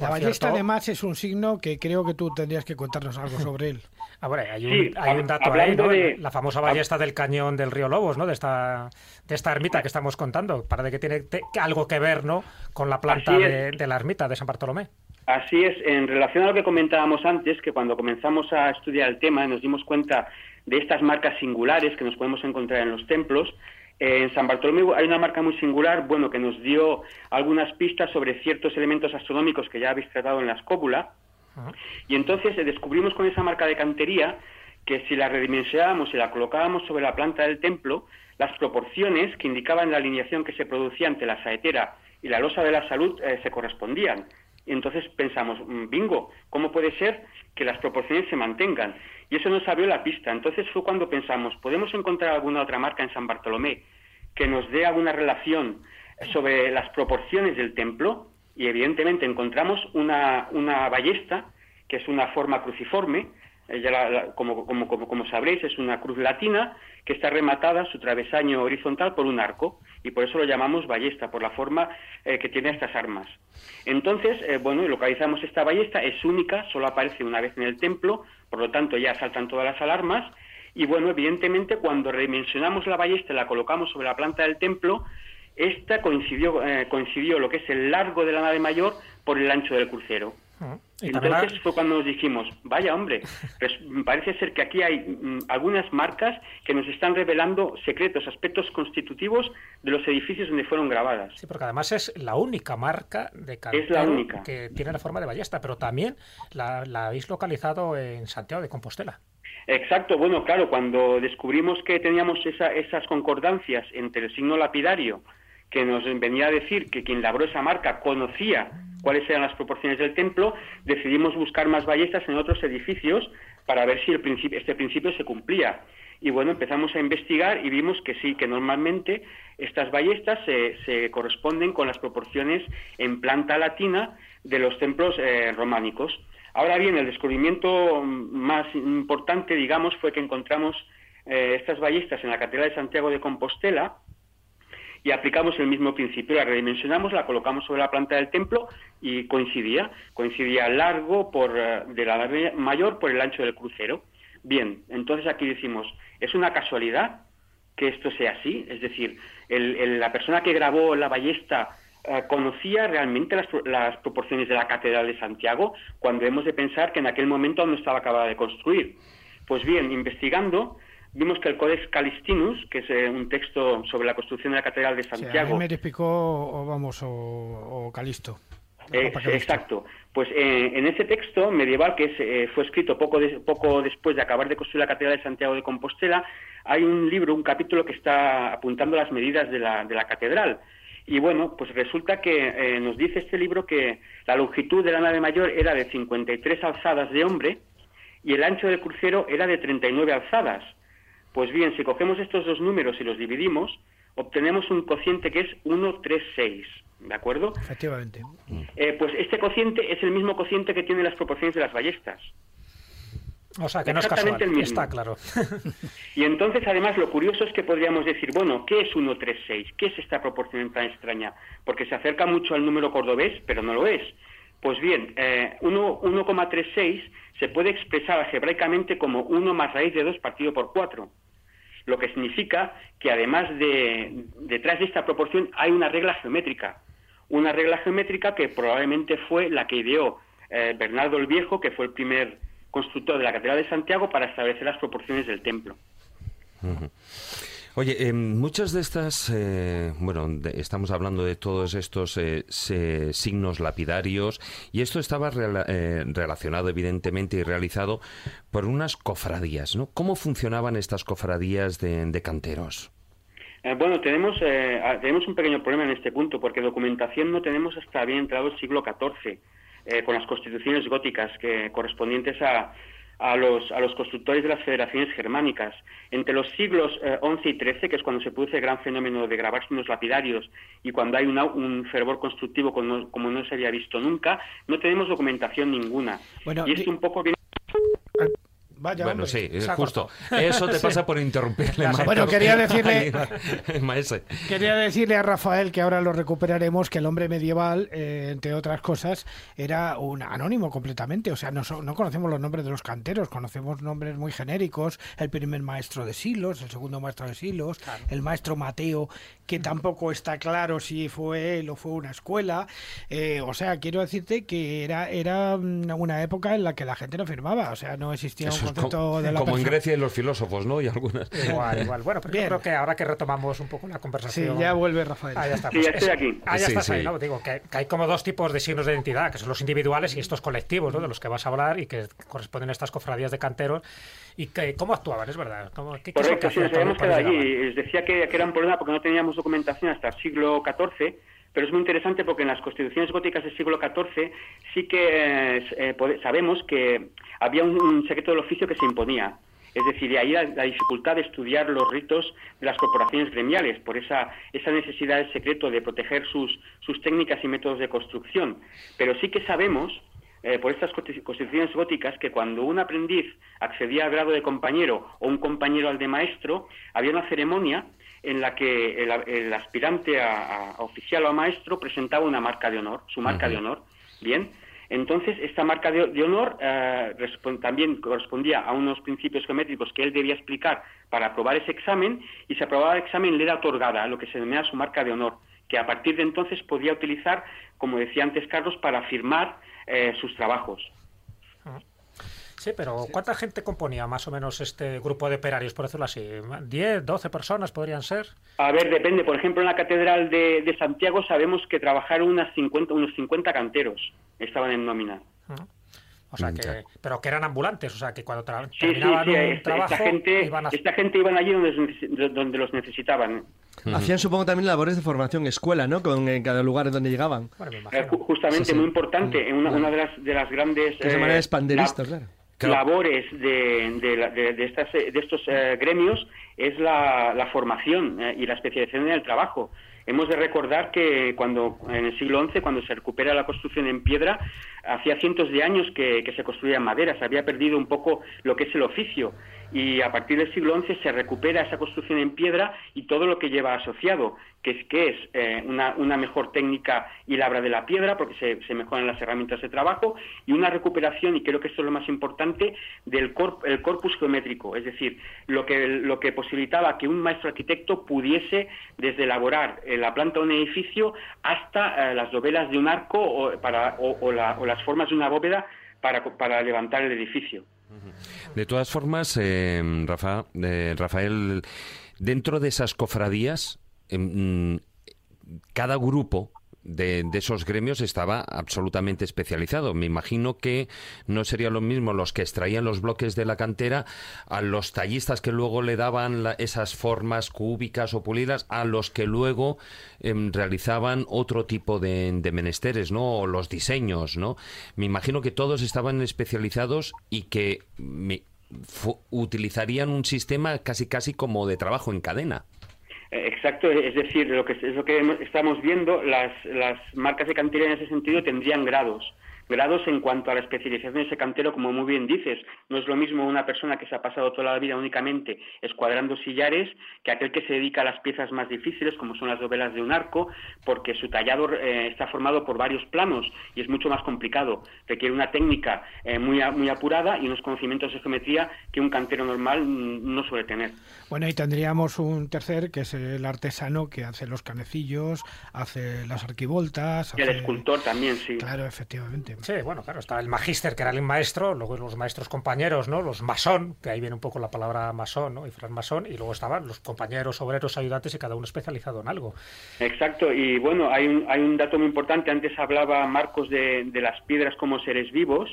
La ballesta además es un signo que creo que tú tendrías que contarnos algo sobre él. Ah, hay un, hay un dato ahí, ¿no? La famosa ballesta del cañón del río Lobos, ¿no? De esta, de esta ermita que estamos contando, para de que tiene algo que ver, ¿no? Con la planta de, de la ermita de San Bartolomé. Así es, en relación a lo que comentábamos antes, que cuando comenzamos a estudiar el tema nos dimos cuenta de estas marcas singulares que nos podemos encontrar en los templos, En San Bartolomé hay una marca muy singular, bueno, que nos dio algunas pistas sobre ciertos elementos astronómicos que ya habéis tratado en la escóbula. Y entonces eh, descubrimos con esa marca de cantería que si la redimensionábamos y la colocábamos sobre la planta del templo, las proporciones que indicaban la alineación que se producía ante la saetera y la losa de la salud eh, se correspondían. Entonces pensamos, mm, bingo, ¿cómo puede ser que las proporciones se mantengan? Y eso nos abrió la pista. Entonces fue cuando pensamos, ¿podemos encontrar alguna otra marca en San Bartolomé que nos dé alguna relación sobre las proporciones del templo? Y evidentemente encontramos una, una ballesta, que es una forma cruciforme, como, como, como, sabréis, es una cruz latina que está rematada su travesaño horizontal por un arco y por eso lo llamamos ballesta, por la forma eh, que tiene estas armas. Entonces, eh, bueno, localizamos esta ballesta, es única, solo aparece una vez en el templo, por lo tanto ya saltan todas las alarmas y bueno, evidentemente cuando redimensionamos la ballesta y la colocamos sobre la planta del templo, esta coincidió, eh, coincidió lo que es el largo de la nave mayor por el ancho del crucero. Entonces fue cuando nos dijimos, vaya hombre, pues parece ser que aquí hay mm, algunas marcas que nos están revelando secretos, aspectos constitutivos de los edificios donde fueron grabadas. Sí, porque además es la única marca de cantero que tiene la forma de ballesta, pero también la, habéis localizado en Santiago de Compostela. Exacto, bueno, claro, cuando descubrimos que teníamos esas concordancias entre el signo lapidario que nos venía a decir que quien labró esa marca conocía cuáles eran las proporciones del templo, decidimos buscar más ballestas en otros edificios para ver si el este principio se cumplía. Y bueno, empezamos a investigar y vimos que sí, que normalmente estas ballestas se, corresponden con las proporciones en planta latina de los templos eh, románicos. Ahora bien, el descubrimiento más importante, digamos, fue que encontramos eh, estas ballestas en la Catedral de Santiago de Compostela, y aplicamos el mismo principio, la redimensionamos, la colocamos sobre la planta del templo y coincidía, coincidía largo por, eh, de la mayor por el ancho del crucero. Bien, entonces aquí decimos, ¿es una casualidad que esto sea así? Es decir, la persona que grabó la ballesta eh, conocía realmente las, las, proporciones de la Catedral de Santiago cuando hemos de pensar que en aquel momento no estaba acabada de construir. Pues bien, investigando, vimos que el Codex Calistinus, que es eh, un texto sobre la construcción de la Catedral de Santiago... Sí, o vamos, o, Calisto. Eh, exacto. Pues eh, en ese texto medieval que fue escrito poco, poco después de acabar de construir la Catedral de Santiago de Compostela, hay un libro, un capítulo que está apuntando las medidas de la, de la catedral. Y bueno, pues resulta que nos dice este libro que la longitud de la nave mayor era de 53 alzadas de hombre y el ancho del crucero era de 39 alzadas. Pues bien, si cogemos estos dos números y los dividimos, obtenemos un cociente que es 136, ¿de acuerdo? Efectivamente. Eh, pues este cociente es el mismo cociente que tiene las proporciones de las ballestas. O sea, que no es casual, el mismo. está claro. y entonces, además, lo curioso es que podríamos decir, bueno, ¿qué es 136? ¿Qué es esta proporción tan extraña? Porque se acerca mucho al número cordobés, pero no lo es. Pues bien, eh, 1,36 se puede expresar algebraicamente como 1 más raíz de 2 partido por 4 lo que significa que además de detrás de esta proporción hay una regla geométrica, una regla geométrica que probablemente fue la que ideó eh, Bernardo el Viejo, que fue el primer constructor de la Catedral de Santiago para establecer las proporciones del templo. Oye, eh, muchas de estas, eh, bueno, estamos hablando de todos estos eh, signos lapidarios y esto estaba eh, relacionado evidentemente y realizado por unas cofradías, ¿no? ¿Cómo funcionaban estas cofradías de, canteros? bueno, tenemos, tenemos un pequeño problema en este punto porque documentación no tenemos hasta bien entrado el siglo XIV con las constituciones góticas que correspondientes a a los, a los constructores de las federaciones germánicas. Entre los siglos XI eh, y XIII, que es cuando se produce el gran fenómeno de grabar signos lapidarios y cuando hay un fervor constructivo como, como, no se había visto nunca, no tenemos documentación ninguna. y es un poco bien... Ah, bueno, sí, es justo. Eso te pasa por interrumpirle. Bueno, quería decirle, quería decirle a Rafael que ahora lo recuperaremos, que el hombre medieval, eh, entre otras cosas, era un anónimo completamente. O sea, no, no conocemos los nombres de los canteros, conocemos nombres muy genéricos. El primer maestro de Silos, el segundo maestro de Silos, el maestro Mateo, que tampoco está claro si fue él o fue una escuela. Eh, o sea, quiero decirte que era, era una época en la que la gente no firmaba. O sea, no existía un concepto de la como en. Grecia y los filósofos, ¿no? Y algunas. Igual, igual. Bueno, pero yo Bien. creo que ahora que retomamos un poco la Sí, conversación. ya vuelve Rafael. Ah, ya. Sí, ya estoy Es- aquí. Ah, ya Sí, estás ahí. ¿no? Digo que, que hay como dos tipos de signos de identidad, que son los individuales y estos colectivos, ¿no? De los que vas a hablar y que corresponden a estas cofradías de canteros. ¿Y que, cómo actuaban? Es verdad. ¿Cómo, qué, Correcto, sí, hacían nos habíamos cuando quedado allí. Les decía que, que era un problema porque no teníamos documentación hasta el siglo XIV, pero es muy interesante porque en las constituciones góticas del siglo XIV sí que eh, eh, sabemos que había un, secreto del oficio que se imponía. Es decir, de ahí la, dificultad de estudiar los ritos de las corporaciones gremiales, por esa, esa necesidad del secreto de proteger sus, sus técnicas y métodos de construcción. Pero sí que sabemos eh, por estas consti- constituciones góticas que cuando un aprendiz accedía al grado de compañero o un compañero al de maestro, había una ceremonia en la que el, el aspirante a, a oficial o a maestro presentaba una marca de honor, su marca de honor. Bien, entonces esta marca de, de honor eh, también correspondía a unos principios geométricos que él debía explicar para aprobar ese examen y si aprobaba el examen le era otorgada lo que se denomina su marca de honor, que a partir de entonces podía utilizar, como decía antes Carlos, para firmar eh, sus trabajos. Sí, pero ¿cuánta gente componía más o menos este grupo de operarios, por decirlo así? ¿10, 12 personas podrían ser? A ver, depende. Por ejemplo, en la Catedral de, de Santiago sabemos que trabajaron unas 50, unos 50 canteros. Estaban en nómina. O sea, que, pero que eran ambulantes, o sea, que cuando tra- Sí, sí, terminaban sí. un Esta, trabajo esta gente, iban a... esta gente iban allí donde, donde los necesitaban. Hacían, supongo, también labores de formación, escuela, ¿no? Con, en cada lugar donde llegaban. Bueno, me Eh, justamente, Sí, sí. muy importante, en una, una de, las, de las grandes... Que es de eh, manera expanderista, la- claro. Claro. labores de, de, de- de estas, eh, de estos eh, gremios es la, la formación eh, y la especialización en el trabajo. Hemos de recordar que cuando en el siglo XI, cuando se recupera la construcción en piedra, hacía cientos de años que, que se construía en madera, se había perdido un poco lo que es el oficio y a partir del siglo XI se recupera esa construcción en piedra y todo lo que lleva asociado, que es, que es eh, una, una mejor técnica y labra de la piedra, porque se, mejoran las herramientas de trabajo, y una recuperación, y creo que esto es lo más importante, del el corpus geométrico, es decir, lo que, lo que posibilitaba que un maestro arquitecto pudiese desde elaborar eh, la planta de un edificio hasta eh, las dovelas de un arco o, para, o la- o las formas de una bóveda para, para levantar el edificio. De todas formas, eh, Rafa, eh, Rafael, dentro de esas cofradías, em, mm, cada grupo de, esos gremios estaba absolutamente especializado. Me imagino que no sería lo mismo los que extraían los bloques de la cantera a los tallistas que luego le daban la- esas formas cúbicas o pulidas, a los que luego em, realizaban otro tipo de, de menesteres, ¿no? O los diseños, ¿no? Me imagino que todos estaban especializados y que me- utilizarían un sistema casi casi como de trabajo en cadena. Eh, Exacto, es decir, lo que es lo que estamos viendo, las, las marcas de cantería en ese sentido tendrían grados. Grados en cuanto a la especialización de ese cantero, como muy bien dices. No es lo mismo una persona que se ha pasado toda la vida únicamente escuadrando sillares que aquel que se dedica a las piezas más difíciles, como son las dovelas de un arco, porque su tallado eh, está formado por varios planos y es mucho más complicado. Requiere una técnica eh, muy, muy apurada y unos conocimientos de geometría que un cantero normal mm, no suele tener. Bueno, y tendríamos un tercer, que es el artesano que hace los canecillos, hace las arquivoltas. Y el escultor también, sí. Claro, efectivamente. Sí, bueno, claro, está el magíster, que era el maestro, luego los maestros compañeros, ¿no? Los masón, que ahí viene un poco la palabra masón, ¿no? Y masón, y luego estaban los compañeros, obreros, ayudantes y cada uno especializado en algo. Exacto, y bueno, hay un, hay un dato muy importante. Antes hablaba Marcos de, de las piedras como seres vivos,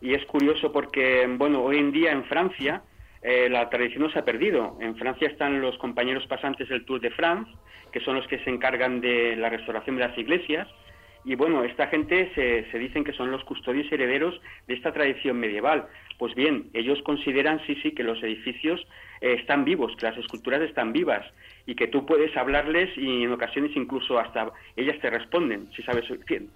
y es curioso porque, bueno, hoy en día en Francia eh, la tradición no se ha perdido. En Francia están los compañeros pasantes del Tour de France, que son los que se encargan de la restauración de las iglesias. Y bueno, esta gente se, se dicen que son los custodios herederos de esta tradición medieval. Pues bien, ellos consideran, sí, sí, que los edificios eh, están vivos, que las esculturas están vivas y que tú puedes hablarles y en ocasiones incluso hasta ellas te responden, si sabes quién.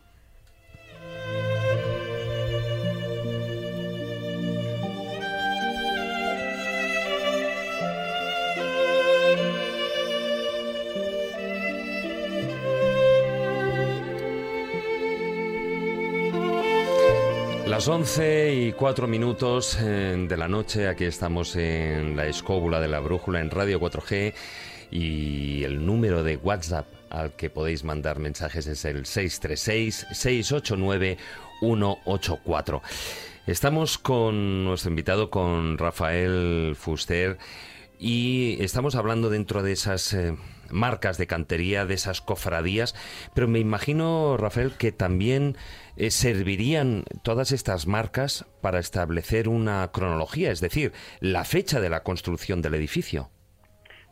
Las 11 y 4 minutos eh, de la noche, aquí estamos en la escóbula de la brújula en Radio 4G y el número de WhatsApp al que podéis mandar mensajes es el 636-689-184. Estamos con nuestro invitado, con Rafael Fuster, y estamos hablando dentro de esas eh, marcas de cantería, de esas cofradías, pero me imagino, Rafael, que también eh, servirían todas estas marcas para establecer una cronología, es decir, la fecha de la construcción del edificio.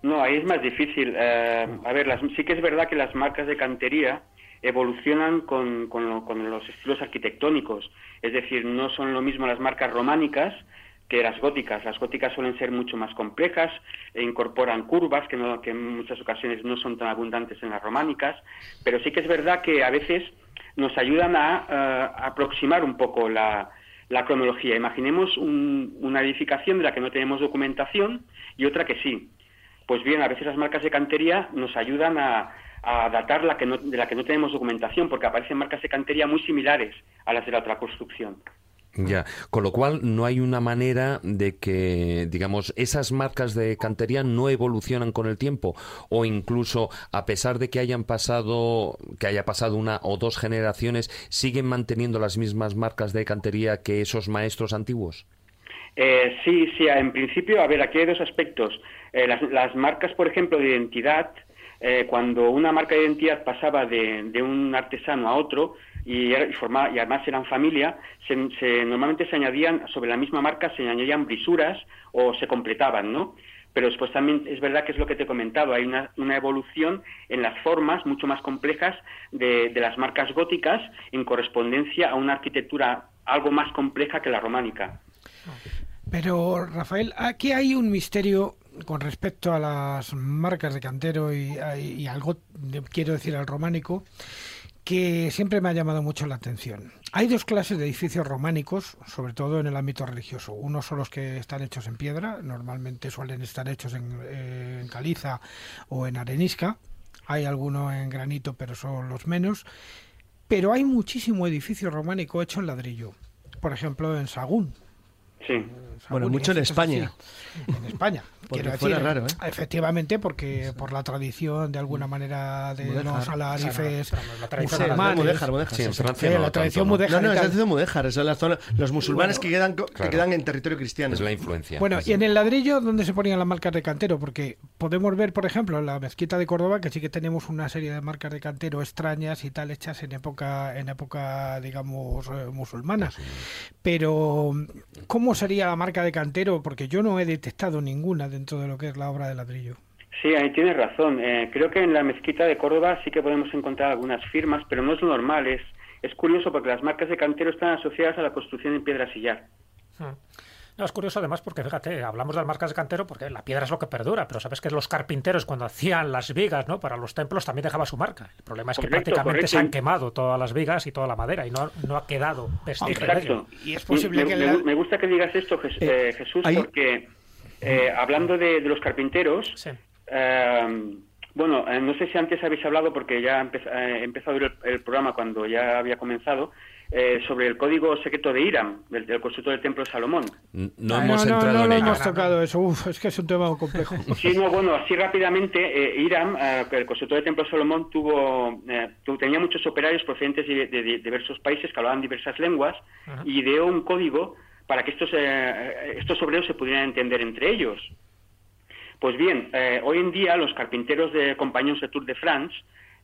No, ahí es más difícil. Eh, a ver, sí que es verdad que las marcas de cantería evolucionan con, con, los estilos arquitectónicos. Es decir, no son lo mismo las marcas románicas que las góticas. Las góticas suelen ser mucho más complejas, e incorporan curvas que, no, que en muchas ocasiones no son tan abundantes en las románicas, pero sí que es verdad que a veces nos ayudan a, eh, aproximar un poco la, cronología. Imaginemos una edificación de la que no tenemos documentación y otra que sí. Pues bien, a veces las marcas de cantería nos ayudan a, a datar la que de la que no tenemos documentación, porque aparecen marcas de cantería muy similares a las de la otra construcción. Ya, con lo cual no hay una manera de que, digamos, esas marcas de cantería no evolucionan con el tiempo o incluso a pesar de que hayan pasado, que haya pasado una o dos generaciones, siguen manteniendo las mismas marcas de cantería que esos maestros antiguos. Eh, sí, sí, en principio, a ver, aquí hay dos aspectos. Eh, las, marcas, por ejemplo, de identidad, eh, cuando una marca de identidad pasaba de, un artesano a otro y, y, además eran familia, se, normalmente se añadían, sobre la misma marca se añadían brisuras o se completaban, ¿no? Pero después también es verdad que es lo que te he comentado, hay una, evolución en las formas mucho más complejas de, de las marcas góticas en correspondencia a una arquitectura algo más compleja que la románica. Pero, Rafael, aquí hay un misterio con respecto a las marcas de cantero y, algo, quiero decir, al románico, que siempre me ha llamado mucho la atención. Hay dos clases de edificios románicos, sobre todo en el ámbito religioso. Uno son los que están hechos en piedra, normalmente suelen estar hechos en, en caliza o en arenisca. Hay algunos en granito, pero son los menos. Pero hay muchísimo edificio románico hecho en ladrillo. Por ejemplo, en Sagún, Sí. Bueno, mucho en España. En España. Quiero decir, raro, ¿eh? efectivamente, porque por la tradición de alguna manera de los alarifes la tradición mudéjar, sí, en Francia la tradición mudéjar. No, no, es la tradición mudéjar, son las zonas, los musulmanes que, quedan, que quedan en territorio cristiano. Es la influencia. Bueno, y en el ladrillo, ¿dónde se ponían las marcas de cantero? Porque podemos ver, por ejemplo, en la mezquita de Córdoba, que sí que tenemos una serie de marcas de cantero extrañas y tal, hechas en época, en época digamos, eh, musulmana. Pero, ¿cómo sería la marca de cantero? Porque yo no he detectado ninguna dentro de lo que es la obra de ladrillo. Sí, ahí tienes razón. Eh, creo que en la mezquita de Córdoba sí que podemos encontrar algunas firmas, pero no es lo normal. Es, es curioso porque las marcas de cantero están asociadas a la construcción en piedra sillar. Hmm. No, es curioso además porque, fíjate, hablamos de las marcas de cantero porque la piedra es lo que perdura, pero sabes que los carpinteros cuando hacían las vigas ¿no? para los templos también dejaba su marca. El problema es que prácticamente se han quemado todas las vigas y toda la madera y no, no ha quedado vestigio Exacto. Y es posible me, que... Me, gusta que digas esto, eh, eh, Jesús, porque eh, hablando de, los carpinteros, bueno, no sé si antes habéis hablado porque ya he empezado el programa cuando ya había comenzado, eh, sobre el código secreto de Iram, del, constructor del templo de Salomón. No ah, hemos entrado no, hemos tocado eso, es que es un tema complejo. Sí, no, bueno, así rápidamente, eh, Iram, eh, el constructor del templo de Salomón, tuvo, tenía muchos operarios procedentes de, diversos países que hablaban diversas lenguas y ideó un código para que estos, estos obreros se pudieran entender entre ellos. Pues bien, hoy en día los carpinteros de Compañías de Tour de France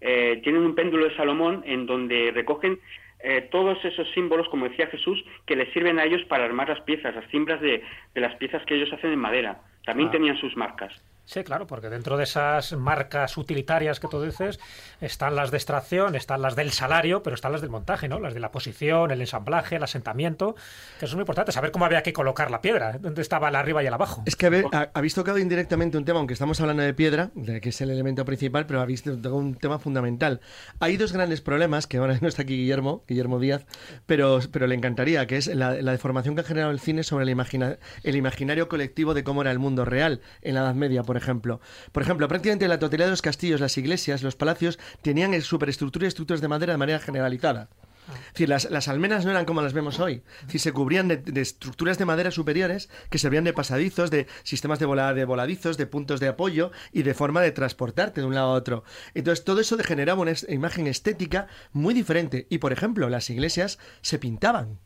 tienen un péndulo de Salomón en donde recogen eh, todos esos símbolos, como decía Jesús, que les sirven a ellos para armar las piezas, las cimbras de, de las piezas que ellos hacen en madera. También ah. tenían sus marcas. Sí, claro, porque dentro de esas marcas utilitarias que tú dices están las de extracción, están las del salario, pero están las del montaje, ¿no? Las de la posición, el ensamblaje, el asentamiento, que eso es muy importante, saber cómo había que colocar la piedra, dónde estaba la arriba y el abajo. Es que habéis tocado indirectamente un tema, aunque estamos hablando de piedra, que es el elemento principal, pero habéis tocado un tema fundamental. Hay dos grandes problemas, que ahora no está aquí Guillermo, Guillermo Díaz, pero, pero le encantaría, que es la, deformación que ha generado el cine sobre el, el imaginario colectivo de cómo era el mundo real en la Edad Media, ejemplo. Por ejemplo, prácticamente la totalidad de los castillos, las iglesias, los palacios tenían superestructura y estructuras de madera de manera generalizada. Es decir, las, las almenas no eran como las vemos hoy. Es decir, se cubrían de, de estructuras de madera superiores que servían de pasadizos, de sistemas de, vola- de voladizos, de puntos de apoyo y de forma de transportarte de un lado a otro. Entonces, todo eso generaba una imagen estética muy diferente. Y, por ejemplo, las iglesias se pintaban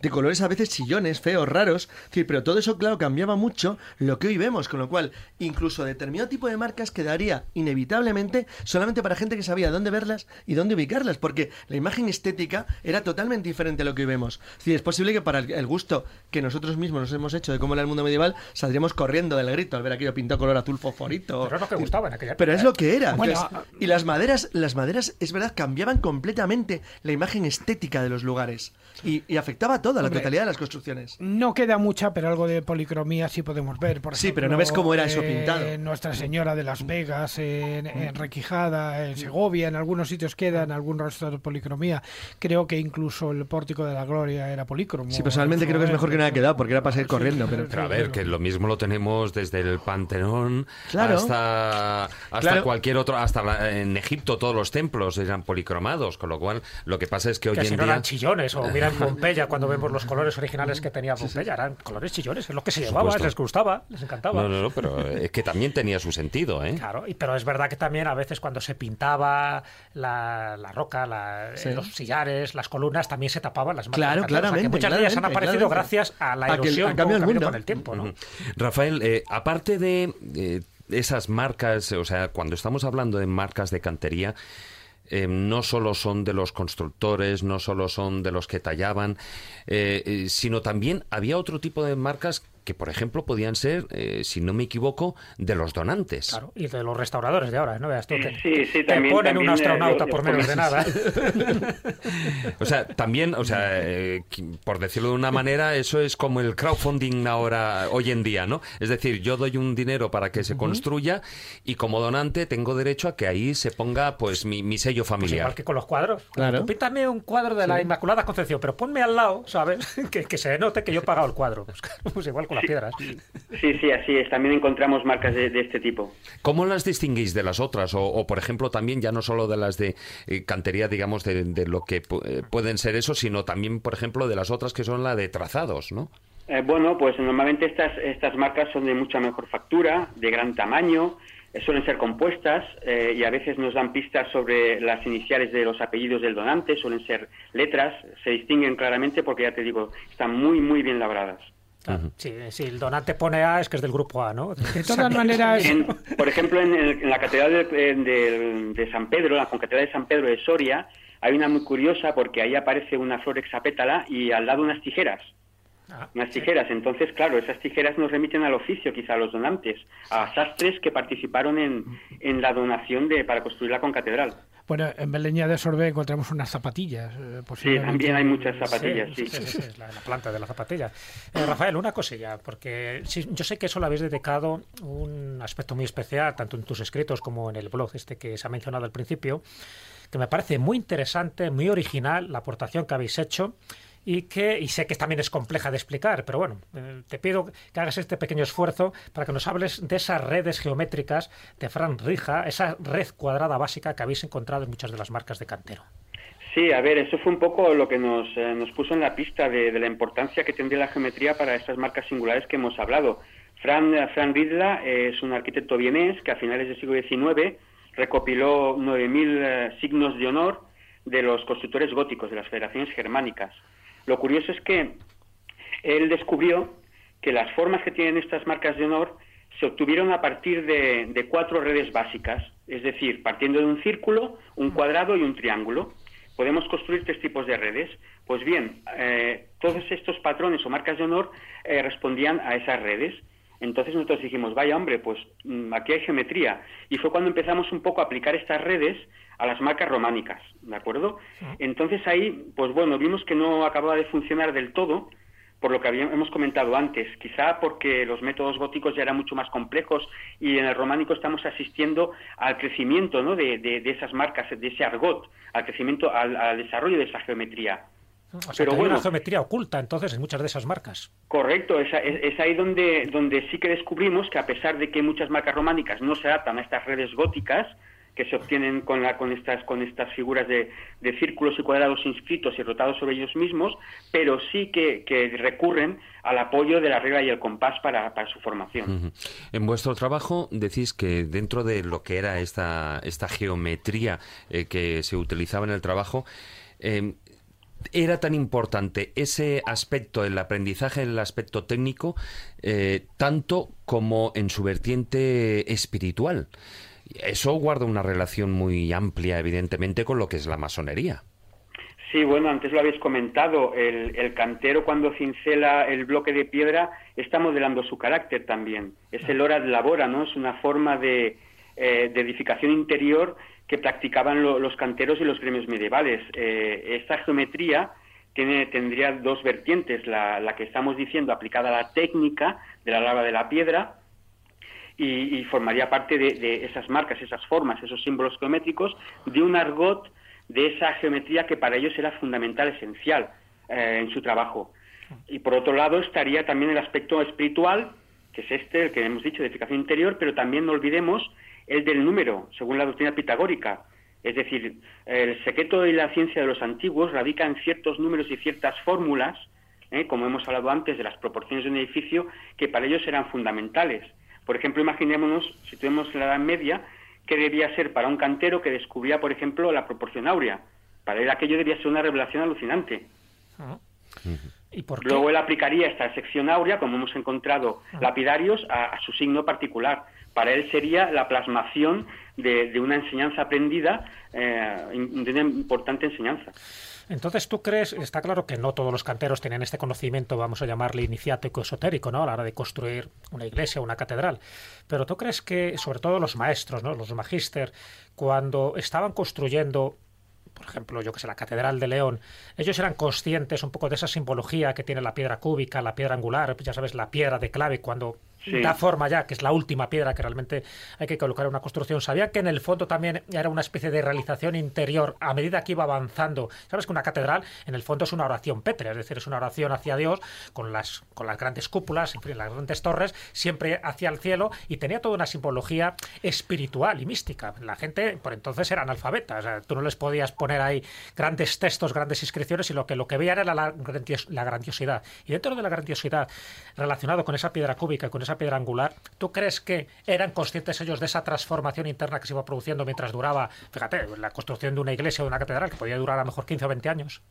de colores a veces chillones, feos, raros. Es decir, pero todo eso, claro, cambiaba mucho lo que hoy vemos, con lo cual, incluso determinado tipo de marcas quedaría inevitablemente solamente para gente que sabía dónde verlas y dónde ubicarlas, porque la imagen estética era totalmente diferente a lo que hoy vemos. Es decir, es posible que para el, gusto que nosotros mismos nos hemos hecho de cómo era el mundo medieval, saldríamos corriendo del grito al ver aquello pintado color azul fosforito. Pero es lo que gustaba en aquella Pero es lo que era. Bueno, Entonces, y las maderas, las maderas, es verdad, cambiaban completamente la imagen estética de los lugares. Y, y afectaba a toda la totalidad de las construcciones. No queda mucha, pero algo de policromía sí podemos ver. Por Sí, pero no ves cómo era eso eh, pintado. Nuestra Señora de Las Vegas, en, en Requijada, en Segovia, en algunos sitios queda, en algún rastro de policromía. Creo que incluso el Pórtico de la Gloria era polícromo. Sí, personalmente creo que es mejor que no haya quedado, porque era para seguir corriendo. Pero... Pero a ver, que lo mismo lo tenemos desde el Panteón Claro. hasta, hasta Claro. cualquier otro, hasta la- en Egipto todos los templos eran policromados, con lo cual lo que pasa es que hoy Que si en no día... eran chillones, o mira en Pompeya cuando vemos los colores originales que tenía Pompeya, eran colores chillones, es lo que se llevaba, les gustaba, les encantaba. No, no, no, pero es que también tenía su sentido, ¿eh? Claro, y, pero es verdad que también a veces cuando se pintaba la, la roca, la- Sí. los sillares, las columnas, también se tapaban las marcas. Claro, de cantero. O sea, que claramente, muchas de ellas han claramente, aparecido claramente. gracias a la A que- erosión a cambio del con, mundo. con el tiempo, ¿no? Rafael, eh, aparte de eh, esas marcas, o sea, cuando estamos hablando de marcas de cantería, eh, no solo son de los constructores, no solo son de los que tallaban, eh, eh, sino también había otro tipo de marcas que, por ejemplo, podían ser, eh, si no me equivoco, de los donantes. Claro, y de los restauradores de ahora, ¿no? Veas tú que Sí, sí, te también- ponen un también, eh, astronauta por menos de nada. O sea, también, o sea, eh, por decirlo de una manera, eso es como el crowdfunding ahora, hoy en día, ¿no? Es decir, yo doy un dinero para que se construya y como donante tengo derecho a que ahí se ponga, pues, mi, mi sello Pues familiar. igual que con los cuadros. Claro. Tú píntame un cuadro de la Inmaculada Concepción, pero ponme al lado, ¿sabes? que, que se note que yo he pagado el cuadro. Pues, pues igual con las piedras. Sí, sí, así es. También encontramos marcas de, de este tipo. ¿Cómo las distinguís de las otras? O, o, por ejemplo, también ya no solo de las de eh, cantería, digamos, de, de lo que pu- eh, pueden ser eso, sino también, por ejemplo, de las otras que son la de trazados, ¿no? Eh, bueno, pues normalmente estas, estas marcas son de mucha mejor factura, de gran tamaño, eh, suelen ser compuestas eh, y a veces nos dan pistas sobre las iniciales de los apellidos del donante, suelen ser letras, se distinguen claramente porque ya te digo, están muy, muy bien labradas. Claro. Sí, si el donante pone A es que es del grupo A, ¿no? De todas maneras, En- por ejemplo, en, el- en la Catedral de, de- de San Pedro, la Concatedral de San Pedro de Soria, hay una muy curiosa porque ahí aparece una flor hexapétala y al lado unas tijeras. Ah, Unas tijeras. Entonces, claro, esas tijeras nos remiten al oficio, quizá a los donantes, a sastres que participaron en, en la donación de para construir la concatedral. Bueno, en Beleña de Sorbe encontramos unas zapatillas. eh, Sí, también hay muchas zapatillas, sí. sí, sí, sí, la, la planta de la zapatilla. Eh, Rafael, una cosilla, porque yo sé que eso le habéis dedicado un aspecto muy especial, tanto en tus escritos como en el blog este que se ha mencionado al principio, que me parece muy interesante, muy original la aportación que habéis hecho y que y sé que también es compleja de explicar, pero bueno, eh, te pido que hagas este pequeño esfuerzo para que nos hables de esas redes geométricas de Fran Rija, esa red cuadrada básica que habéis encontrado en muchas de las marcas de cantero. Sí, a ver, eso fue un poco lo que nos, eh, nos puso en la pista de, la importancia que tendría la geometría para estas marcas singulares que hemos hablado. Fran, eh, Fran Ridla es un arquitecto vienés que a finales del siglo XIX recopiló 9.000 eh, signos de honor de los constructores góticos de las federaciones germánicas. Lo curioso es que él descubrió que las formas que tienen estas marcas de honor se obtuvieron a partir de, de cuatro redes básicas, es decir, partiendo de un círculo, un cuadrado y un triángulo. Podemos construir tres tipos de redes. Pues bien, eh, todos estos patrones o marcas de honor eh, respondían a esas redes. Entonces nosotros dijimos, vaya hombre, pues mm, aquí hay geometría. Y fue cuando empezamos un poco a aplicar estas redes a las marcas románicas, ¿de acuerdo? Entonces ahí, pues bueno, vimos que no acababa de funcionar del todo, por lo que habíamos, hemos comentado antes, quizá porque los métodos góticos ya eran mucho más complejos y en el románico estamos asistiendo al crecimiento ¿no? de, de- de esas marcas, de ese argot, al crecimiento, al, al desarrollo de esa geometría. O sea, Pero que hay bueno. una geometría oculta entonces en muchas de esas marcas. Correcto, es, es- es ahí donde, donde sí que descubrimos que a pesar de que muchas marcas románicas no se adaptan a estas redes góticas, que se obtienen con, la, con, estas, con estas figuras de, de, círculos y cuadrados inscritos y rotados sobre ellos mismos, pero sí que, que recurren al apoyo de la regla y el compás para, para su formación. En vuestro trabajo decís que dentro de lo que era esta, esta geometría eh, que se utilizaba en el trabajo, eh, era tan importante ese aspecto, el aprendizaje, el aspecto técnico, eh, tanto como en su vertiente espiritual. Eso guarda una relación muy amplia, evidentemente, con lo que es la masonería. Sí, bueno, antes lo habéis comentado, el, cantero cuando cincela el bloque de piedra está modelando su carácter también. Es el hora de labora, ¿no? Es una forma de, eh, edificación interior que practicaban los canteros y los gremios medievales. Eh, esta geometría tiene, tendría dos vertientes, la, la, que estamos diciendo aplicada a la técnica de la lava de la piedra y, formaría parte de, esas marcas, esas formas, esos símbolos geométricos, de un argot de esa geometría que para ellos era fundamental, esencial eh, en su trabajo. Y por otro lado estaría también el aspecto espiritual, que es este, el que hemos dicho, de edificación interior, pero también no olvidemos el del número, según la doctrina pitagórica. Es decir, el secreto de la ciencia de los antiguos radica en ciertos números y ciertas fórmulas, ¿eh? como hemos hablado antes de las proporciones de un edificio, que para ellos eran fundamentales. Por ejemplo, imaginémonos, si tuviéramos la Edad Media, qué debía ser para un cantero que descubría, por ejemplo, la proporción áurea. Para él aquello debía ser una revelación alucinante. Ah. ¿Y por Luego él aplicaría esta sección áurea, como hemos encontrado ah. lapidarios, a, su signo particular. Para él sería la plasmación de, una enseñanza aprendida, eh, de una importante enseñanza. Entonces, ¿tú crees, está claro que no todos los canteros tienen este conocimiento, vamos a llamarle iniciático esotérico, ¿no? A la hora de construir una iglesia, una catedral. Pero tú crees que, sobre todo los maestros, ¿no? Los magíster, cuando estaban construyendo por ejemplo, yo que sé, la Catedral de León, ellos eran conscientes un poco de esa simbología que tiene la piedra cúbica, la piedra angular, ya sabes, la piedra de clave, cuando da forma ya, que es la última piedra que realmente hay que colocar en una construcción. Sabía que en el fondo también era una especie de realización interior a medida que iba avanzando. Sabes que una catedral en el fondo es una oración pétrea, es decir, es una oración hacia Dios con las, con las grandes cúpulas, en fin, las grandes torres, siempre hacia el cielo y tenía toda una simbología espiritual y mística. La gente por entonces era analfabeta, o sea, tú no les podías poner ahí grandes textos, grandes inscripciones y lo que, lo que veían era la, grandiosidad. Y dentro de la grandiosidad relacionado con esa piedra cúbica con esa piedra angular, ¿tú crees que eran conscientes ellos de esa transformación interna que se iba produciendo mientras duraba, fíjate, la construcción de una iglesia o de una catedral que podía durar a lo mejor 15 o 20 años?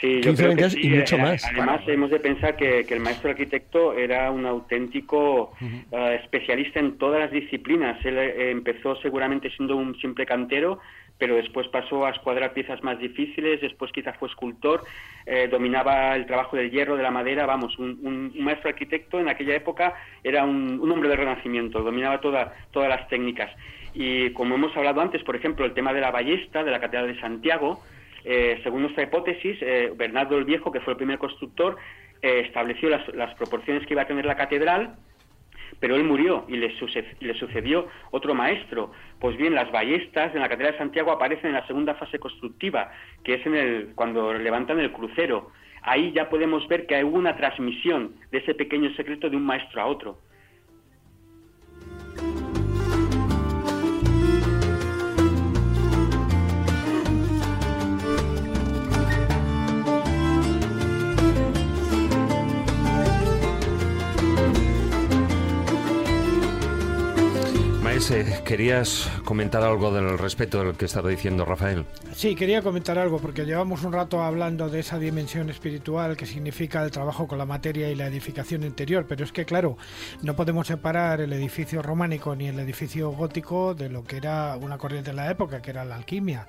Sí, yo 15 creo 20 años y mucho más. Además, hemos de pensar que, el maestro arquitecto era un auténtico eh, especialista en todas las disciplinas. Él eh, empezó seguramente siendo un simple cantero, pero después pasó a escuadrar piezas más difíciles, después quizás fue escultor, eh, dominaba el trabajo del hierro, de la madera, vamos, un, maestro arquitecto en aquella época era un, hombre del renacimiento, dominaba toda, todas las técnicas. Y como hemos hablado antes, por ejemplo, el tema de la ballesta de la Catedral de Santiago, eh, según nuestra hipótesis, eh, Bernardo el Viejo, que fue el primer constructor, estableció las, las proporciones que iba a tener la catedral, pero él murió y le, sucedió otro maestro. Pues bien, las ballestas en la Catedral de Santiago aparecen en la segunda fase constructiva, que es en el, cuando levantan el crucero. Ahí ya podemos ver que hay una transmisión de ese pequeño secreto de un maestro a otro. Querías comentar algo del respeto del que estaba diciendo Rafael. Sí, quería comentar algo porque llevamos un rato hablando de esa dimensión espiritual que significa el trabajo con la materia y la edificación interior, pero es que claro, no podemos separar el edificio románico ni el edificio gótico de lo que era una corriente de la época, que era la alquimia,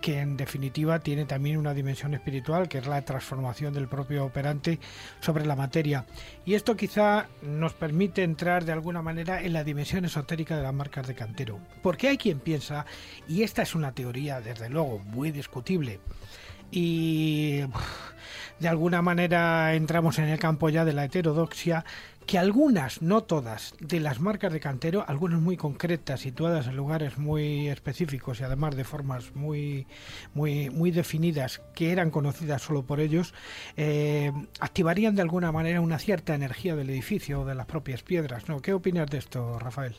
que en definitiva tiene también una dimensión espiritual, que es la transformación del propio operante sobre la materia. Y esto quizá nos permite entrar de alguna manera en la dimensión esotérica de las marcas de cantero. Porque hay quien piensa, y esta es una teoría desde luego muy discutible, y de alguna manera entramos en el campo ya de la heterodoxia, que algunas, no todas, de las marcas de cantero, algunas muy concretas, situadas en lugares muy específicos y además de formas muy, muy, muy definidas, que eran conocidas solo por ellos, eh, activarían de alguna manera una cierta energía del edificio o de las propias piedras. ¿no? ¿Qué opinas de esto, Rafael?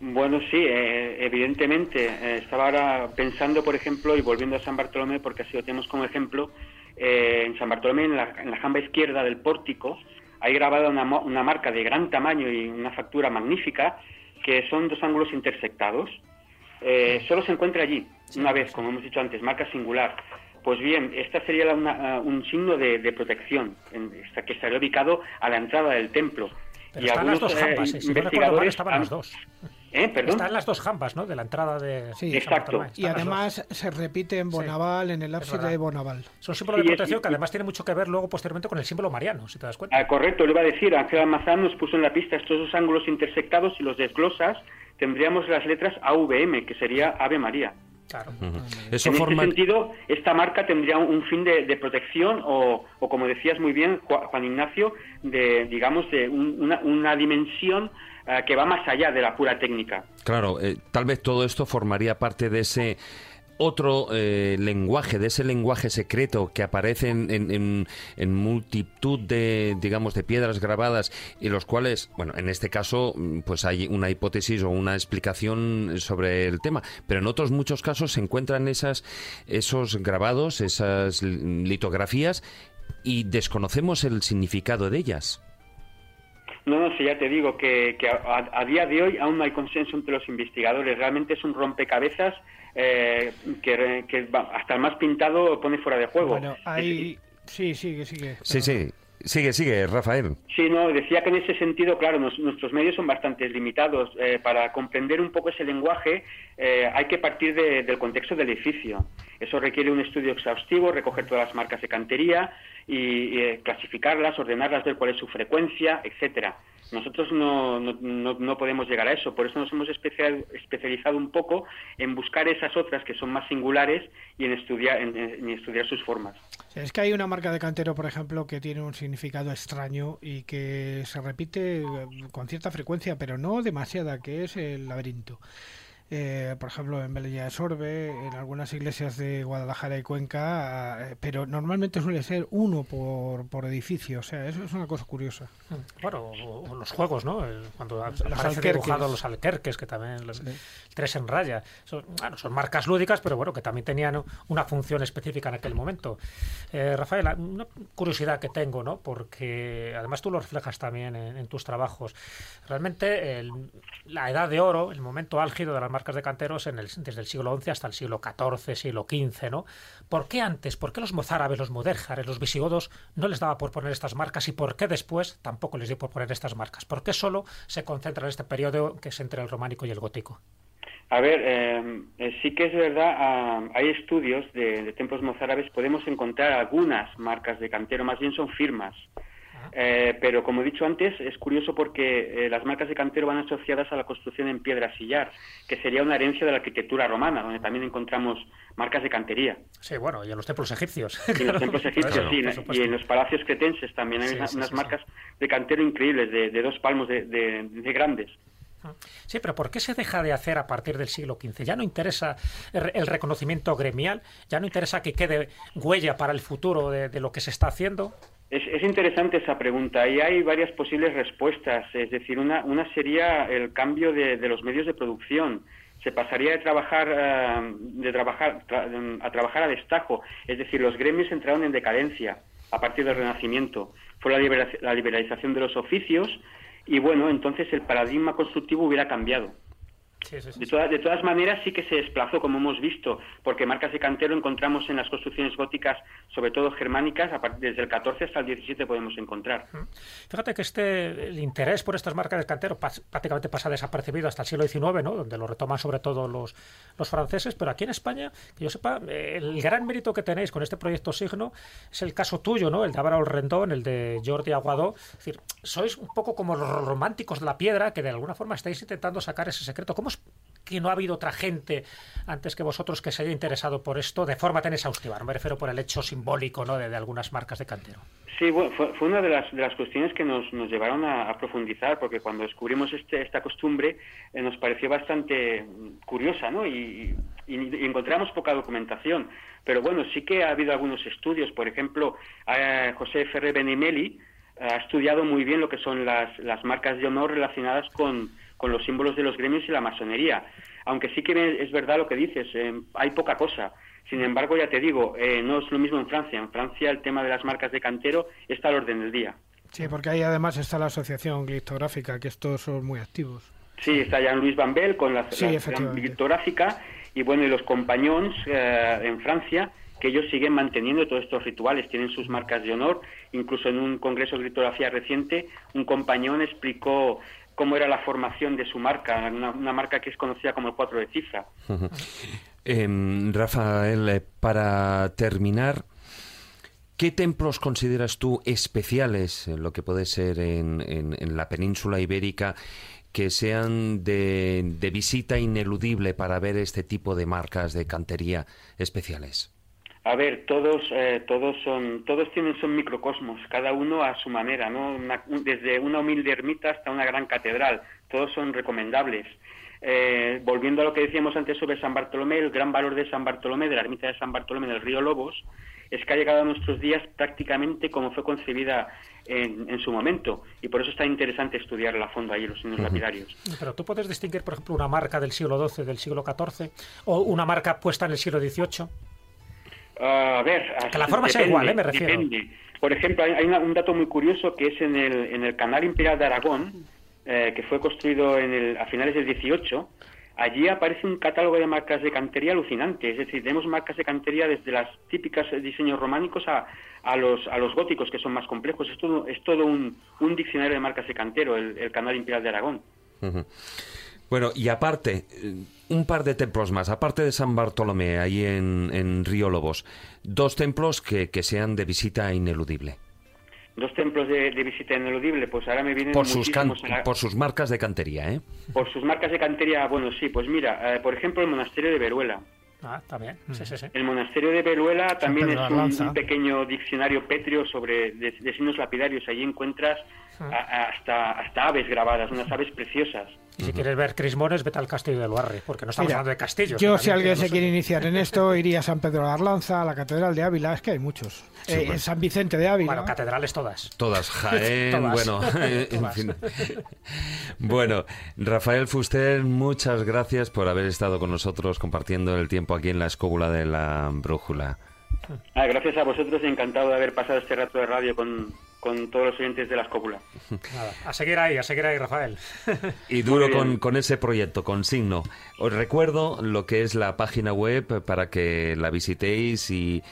Bueno, sí, eh, evidentemente. Eh, estaba ahora pensando, por ejemplo, y volviendo a San Bartolomé, porque así lo tenemos como ejemplo, eh, en San Bartolomé, en la, en la, jamba izquierda del pórtico, hay grabada una, una, marca de gran tamaño y una factura magnífica, que son dos ángulos intersectados. solo se encuentra allí, una vez, como hemos dicho antes, marca singular. Pues bien, esta sería una, un signo de, de protección, en, que estaría ubicado a la entrada del templo. Pero y están algunos, las dos jambas, eh, si mal, estaban han... las dos. ¿Eh? ¿Perdón? Están las dos jambas, ¿no? De la entrada de. Sí, exacto. Y además se repite en Bonaval, sí, en el ábside de Bonaval. Son símbolos sí, de protección es, que además tiene mucho que ver luego posteriormente con el símbolo mariano, si te das cuenta. Ah, correcto, le iba a decir, Ángel Almazán nos puso en la pista estos dos ángulos intersectados y los desglosas, tendríamos las letras AVM, que sería Ave María. Claro. Uh -huh. Eso en forma... este sentido, esta marca tendría un, fin de, de protección o, o, como decías muy bien, Juan Ignacio, de, digamos, de un, una, una, dimensión uh, que va más allá de la pura técnica. Claro, eh, tal vez todo esto formaría parte de ese otro eh, lenguaje, de ese lenguaje secreto que aparece en, en, en, multitud de, digamos, de piedras grabadas y los cuales, bueno, en este caso, pues hay una hipótesis o una explicación sobre el tema, pero en otros muchos casos se encuentran esas, esos grabados, esas litografías y desconocemos el significado de ellas. No, no, sí, ya te digo que, que a, a, día de hoy aún no hay consenso entre los investigadores. Realmente es un rompecabezas eh, que, que, hasta el más pintado pone fuera de juego. Bueno, hay... Sí, sigue, sigue. Sí, sí. Sigue, sigue, Rafael. Sí, no, decía que en ese sentido, claro, nos, nuestros medios son bastante limitados. Eh, para comprender un poco ese lenguaje eh, hay que partir de, del contexto del edificio. Eso requiere un estudio exhaustivo, recoger todas las marcas de cantería y, eh, clasificarlas, ordenarlas, ver cuál es su frecuencia, etcétera. Nosotros no, no, no, podemos llegar a eso, por eso nos hemos especial, especializado un poco en buscar esas otras que son más singulares y en estudiar, en, en estudiar sus formas. Es que hay una marca de cantero, por ejemplo, que tiene un significado extraño y que se repite con cierta frecuencia, pero no demasiada, que es el laberinto. Eh, por ejemplo, en Belella de Sorbe, en algunas iglesias de Guadalajara y Cuenca, eh, pero normalmente suele ser uno por, por edificio, o sea, eso es una cosa curiosa. Bueno, o, o los juegos, ¿no? Cuando aparece dibujado los alquerques, que también los, sí. tres en raya, son, bueno, son marcas lúdicas, pero bueno, que también tenían una función específica en aquel momento. Eh, Rafael, una curiosidad que tengo, ¿no? Porque además tú lo reflejas también en, en tus trabajos. Realmente el, la edad de oro, el momento álgido de las marcas de canteros en el, desde el siglo XI hasta el siglo XIV, siglo XV, ¿no? ¿Por qué antes? ¿Por qué los mozárabes, los mudérjares, los visigodos no les daba por poner estas marcas y por qué después tampoco les dio por poner estas marcas? ¿Por qué solo se concentra en este periodo que es entre el románico y el gótico? A ver, eh, sí que es verdad, uh, hay estudios de templos mozárabes, podemos encontrar algunas marcas de cantero, más bien son firmas. Eh, pero como he dicho antes, es curioso porque eh, las marcas de cantero van asociadas a la construcción en piedra sillar, que sería una herencia de la arquitectura romana, donde también encontramos marcas de cantería. Sí, bueno, y en los templos egipcios. Y en los templos egipcios, sí, y en los palacios cretenses también hay sí, unas, sí, unas sí, marcas de cantero increíbles, de, de dos palmos de, de, de grandes. Sí, pero ¿por qué se deja de hacer a partir del siglo XV? Ya no interesa el reconocimiento gremial, ya no interesa que quede huella para el futuro de, lo que se está haciendo. Es, es, interesante esa pregunta y hay varias posibles respuestas. Es decir, una, una sería el cambio de, los medios de producción. Se pasaría de trabajar, uh, de trabajar tra a trabajar a destajo. Es decir, los gremios entraron en decadencia a partir del Renacimiento. Fue la liberalización de los oficios y bueno, entonces el paradigma constructivo hubiera cambiado. Sí, sí, sí, de, todas, de, todas maneras, sí que se desplazó, como hemos visto, porque marcas de cantero encontramos en las construcciones góticas, sobre todo germánicas, a partir, desde el 14 hasta el 17 podemos encontrar. Fíjate que este el interés por estas marcas de cantero prácticamente pasa desapercibido hasta el siglo XIX, ¿no? donde lo retoman sobre todo los, los franceses, pero aquí en España, que yo sepa, el gran mérito que tenéis con este proyecto Signo es el caso tuyo, ¿no? el de Álvaro Rendón, el de Jordi Aguadó. Es decir, sois un poco como los románticos de la piedra, que de alguna forma estáis intentando sacar ese secreto. ¿Cómo que no ha habido otra gente antes que vosotros que se haya interesado por esto de forma tan exhaustiva. No me refiero por el hecho simbólico ¿no? de, algunas marcas de cantero. Sí, fue, una de las, de las cuestiones que nos, nos llevaron a, a, profundizar, porque cuando descubrimos este, esta costumbre eh, nos pareció bastante curiosa, ¿no? Y, encontramos poca documentación. Pero bueno, sí que ha habido algunos estudios. Por ejemplo, eh, José Ferrer Benimeli ha estudiado muy bien lo que son las, las marcas de honor relacionadas con con los símbolos de los gremios y la masonería. Aunque sí que es verdad lo que dices, eh, hay poca cosa. Sin embargo, ya te digo, eh, no es lo mismo en Francia. En Francia el tema de las marcas de cantero está al orden del día. Sí, porque ahí además está la asociación glitográfica, que estos son muy activos. Sí, está Jean-Louis Van Bell con la, Sí, efectivamente. glitográfica y bueno, y los compañones eh, en Francia que ellos siguen manteniendo todos estos rituales, tienen sus marcas de honor, incluso en un congreso de litografía reciente, un compañón explicó cómo era la formación de su marca, una, marca que es conocida como el 4 de cifra. Em, Rafael, eh, para terminar, ¿qué templos consideras tú especiales, en lo que puede ser en, la península ibérica, que sean de visita ineludible para ver este tipo de marcas de cantería especiales? A ver, todos, eh, todos son, todos tienen son microcosmos, cada uno a su manera, ¿no? Una- un- desde una humilde ermita hasta una gran catedral, todos son recomendables. Eh, volviendo a lo que decíamos antes sobre San Bartolomé, el gran valor de San Bartolomé, de la ermita de San Bartolomé del río Lobos, es que ha llegado a nuestros días prácticamente como fue concebida en, en su momento, y por eso está interesante estudiarla a fondo ahí, los signos lapidarios. Pero tú puedes distinguir, por ejemplo, una marca del siglo XII, del siglo XIV, o una marca puesta en el siglo XVIII. A ver, Que la forma sea igual, ¿eh? Me refiero. Depende. Por ejemplo, hay, hay una- un dato muy curioso que es en el, en el Canal Imperial de Aragón, eh, que fue construido en el, a finales del 18. Allí aparece un catálogo de marcas de cantería alucinante. Es decir, tenemos marcas de cantería desde las típicas diseños románicos a, a los, a los góticos, que son más complejos. Es todo, es todo un, un diccionario de marcas de cantero, el, el Canal Imperial de Aragón. Ujú. Bueno, y aparte, eh, un par de templos más, aparte de San Bartolomé, ahí en, en Río Lobos, dos templos que, que sean de visita ineludible, Dos templos de, de visita ineludible, pues ahora me vienen por sus, can- la- por sus marcas de cantería, ¿eh? Por sus marcas de cantería, bueno, sí, pues mira, eh, por ejemplo, el monasterio de Veruela. Ah, también. Sí, sí, sí. El monasterio de Veruela también es un, pequeño diccionario pétreo sobre de, de signos lapidarios. Allí encuentras a- a- hasta, hasta aves grabadas, unas aves preciosas. Y si quieres ver crismones, vete al castillo de Luarre, porque no estamos Mira, hablando de castillos. Yo, si alguien se quiere iniciar en esto, iría a San Pedro de Arlanza, a la Catedral de Ávila, es que hay muchos. Eh, en San Vicente de Ávila. Bueno, catedrales todas. Todas, Jaén, Todas. bueno, en Todas. fin. Bueno, Rafael Fuster, muchas gracias por haber estado con nosotros compartiendo el tiempo aquí en la escóbula de la brújula. Ah, gracias a vosotros, encantado de haber pasado este rato de radio con, con todos los oyentes de la escópula. Nada, a seguir ahí, a seguir ahí, Rafael. Y duro con, con ese proyecto, con Signo. Os recuerdo lo que es la página web para que la visitéis y,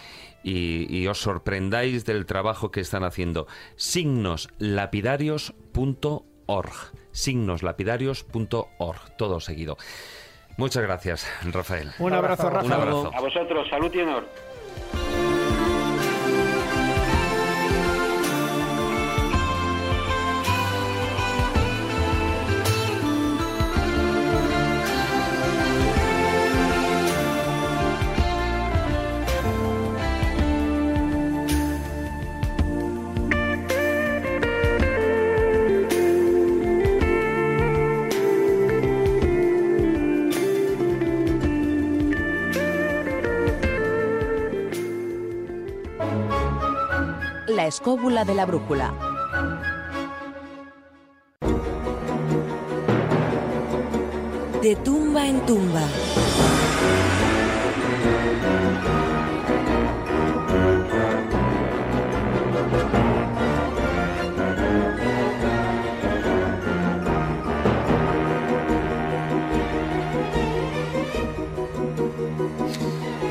y- y os sorprendáis del trabajo que están haciendo. Signoslapidarios.org. Signoslapidarios.org. Todo seguido. Muchas gracias, Rafael. Un abrazo, Rafa. Un abrazo. A vosotros, salud y honor. Escóbula de la brújula. De tumba en tumba.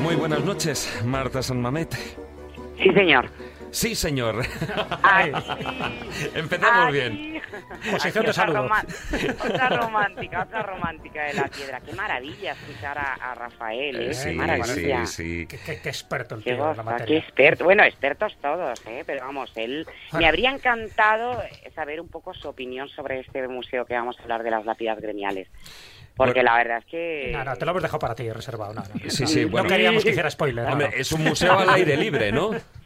Muy buenas noches, Marta San Mamet. Sí, señor. Sí, señor. Ay, Empezamos ay. bien. Posición de otra roma- otra romántica, otra romántica de la piedra. Qué maravilla escuchar a, a Rafael, ¿eh? Sí, Qué maravilla. sí, sí. Qué, qué- qué experto el Qué tío en la goza, qué materia. experto. Bueno, expertos todos, ¿eh? Pero vamos, él... Me habría encantado saber un poco su opinión sobre este museo que vamos a hablar de las lápidas gremiales. Porque Bueno. la verdad es que... No, no, te lo hemos dejado para ti, reservado. No, no. Sí, sí, No bueno. queríamos que hiciera spoiler. no, Hombre, no. es un museo al aire libre, ¿no?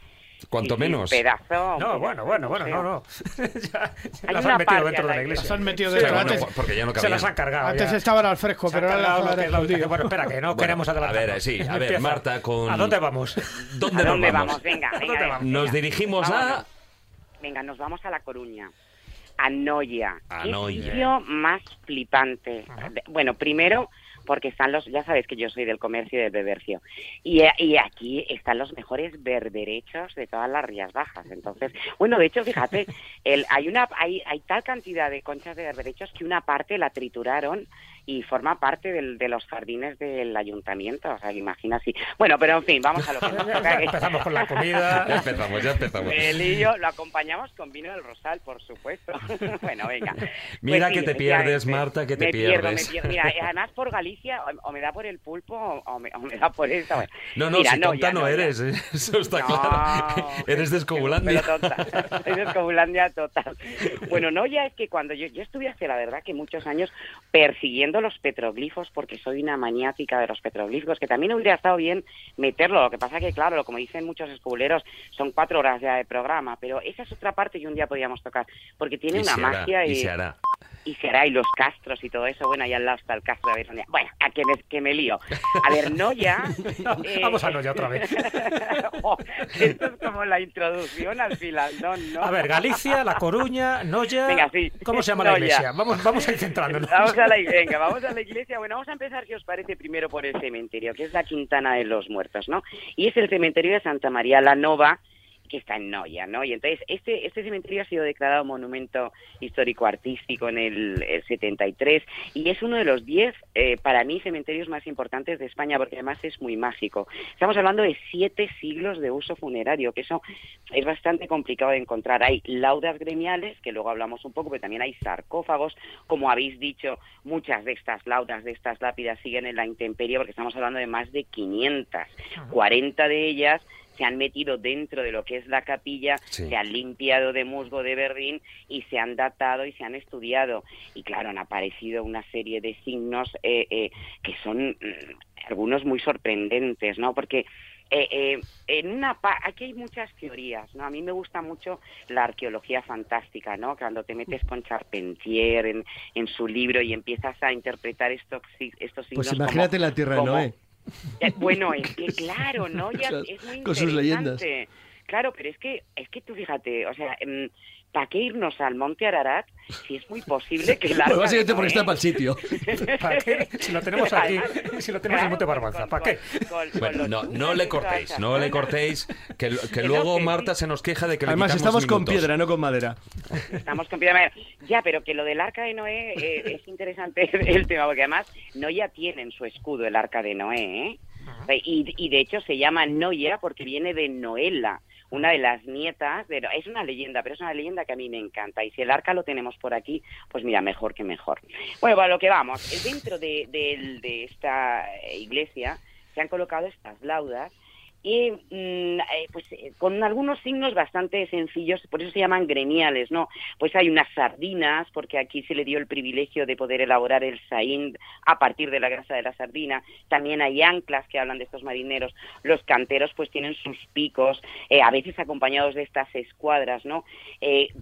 Cuanto Sí, sí, menos. Pedazo. No, bueno, bueno, bueno, no, no. ya, las han metido dentro a de la iglesia. Las han metido Sí, dentro. Bueno, antes por- porque ya no Se las han cargado. antes ya. estaban al fresco, pero ahora cargado las han escondido. Bueno, espera, que no Bueno, queremos adelantar. a ver, sí, a ver, Marta, con- ¿A dónde vamos? ¿Dónde ¿A dónde vamos? vamos? Venga, venga, dónde venga. vamos? Nos dirigimos a... Vámonos. Venga, nos vamos a La Coruña. a Noya. A ¿Qué Noya. sitio más flipante? Bueno, primero porque están los, ya sabes que yo soy del comercio y del bebercio, y, eh, y aquí están los mejores berberechos de todas las Rías Bajas. Entonces, bueno, de hecho, fíjate, el, hay una hay, hay tal cantidad de conchas de berberechos que una parte la trituraron y forma parte del- de los jardines del ayuntamiento. O sea, que imagina así. Bueno, pero en fin, vamos a lo que nos toca. Empezamos con la comida. Ya empezamos, ya empezamos. Lío, lo acompañamos con vino del Rosal, por supuesto. bueno, venga. Mira Pues que sí, te pierdes. Marta, que te me pierdo, pierdes. me pierdo. Mira, además por Galicia, o, o me da por el pulpo o, me, o me da por. Bueno, No, no, mira, si tonta ya, no, eres, ¿eh? eso está No, claro. Eres de Escobulandia. Pero tonta. Soy de Escobulandia total. Bueno, no, ya es que cuando yo, yo estuve hace, la verdad, que muchos años persiguiendo los petroglifos, porque soy una maniática de los petroglifos, que también hubiera estado bien meterlo. Lo que pasa que, claro, como dicen muchos escobuleros, son cuatro horas ya de programa, pero esa es otra parte que un día podríamos tocar, porque tiene Y una hará, magia y y, se hará. Y se hará, y los castros y todo eso. Bueno, ahí al lado está el castro de. Bueno, a que me, que me lío. A ver, Noya... eh, Vamos a Noya otra vez. Esto es como la introducción al filandón, ¿no? A ver, Galicia, La Coruña, Noya. Venga, sí. ¿Cómo se llama la iglesia? Vamos, vamos a ir centrándonos. Vamos a la, venga, vamos a la iglesia. Bueno, vamos a empezar, si os parece, primero por el cementerio, que es la Quintana de los Muertos, ¿no? Y es el cementerio de Santa María la Nova, que está en Noya, ¿no? Y entonces, este, este cementerio ha sido declarado monumento histórico-artístico en el, el 73 y es uno de los 10, eh, para mí, cementerios más importantes de España, porque además es muy mágico. Estamos hablando de siete siglos de uso funerario, que eso es bastante complicado de encontrar. Hay laudas gremiales, que luego hablamos un poco, pero también hay sarcófagos. Como habéis dicho, muchas de estas laudas, de estas lápidas, siguen en la intemperie, porque estamos hablando de más de 500. 40 de ellas se han metido dentro de lo que es la capilla, Sí. se han limpiado de musgo de Berlín y se han datado y se han estudiado. Y claro, han aparecido una serie de signos eh, eh, que son mm, algunos muy sorprendentes, ¿no? Porque eh, eh, en una pa- aquí hay muchas teorías, ¿no? A mí me gusta mucho la arqueología fantástica, ¿no? Cuando te metes con Charpentier en, en su libro y empiezas a interpretar estos, estos signos Pues imagínate como- la tierra de Noé. Bueno, es que claro, ¿no? Ya es muy con sus leyendas. interesante. Claro, pero es que, es que tú fíjate, o sea, ¿para qué irnos al Monte Ararat si es muy posible que el Bueno, arca básicamente Noé- está para el sitio. ¿Para qué? Si lo tenemos aquí, si lo tenemos en Monte Barbanza, ¿para qué? con- con Bueno, no, no le cortéis, no le cortéis, que, que luego que Marta sí. se nos queja de que le Además, estamos con piedra, no con madera. Estamos con piedra. Ya, pero que lo del arca de Noé eh, es interesante el tema, porque además Noya tiene en su escudo el arca de Noé, ¿eh? Y, y de hecho se llama Noya porque viene de Noela, una de las nietas. De, es una leyenda, pero es una leyenda que a mí me encanta. Y si el arca lo tenemos por aquí, pues mira, mejor que mejor. Bueno, para lo que vamos, dentro de, de- de esta iglesia se han colocado estas laudas y mm, eh, pues eh, con algunos signos bastante sencillos, por eso se llaman gremiales, ¿no? Pues hay unas sardinas, porque aquí se le dio el privilegio de poder elaborar el saín a partir de la grasa de la sardina. También hay anclas que hablan de estos marineros. Los canteros pues tienen sus picos, eh, a veces acompañados de estas escuadras, ¿no?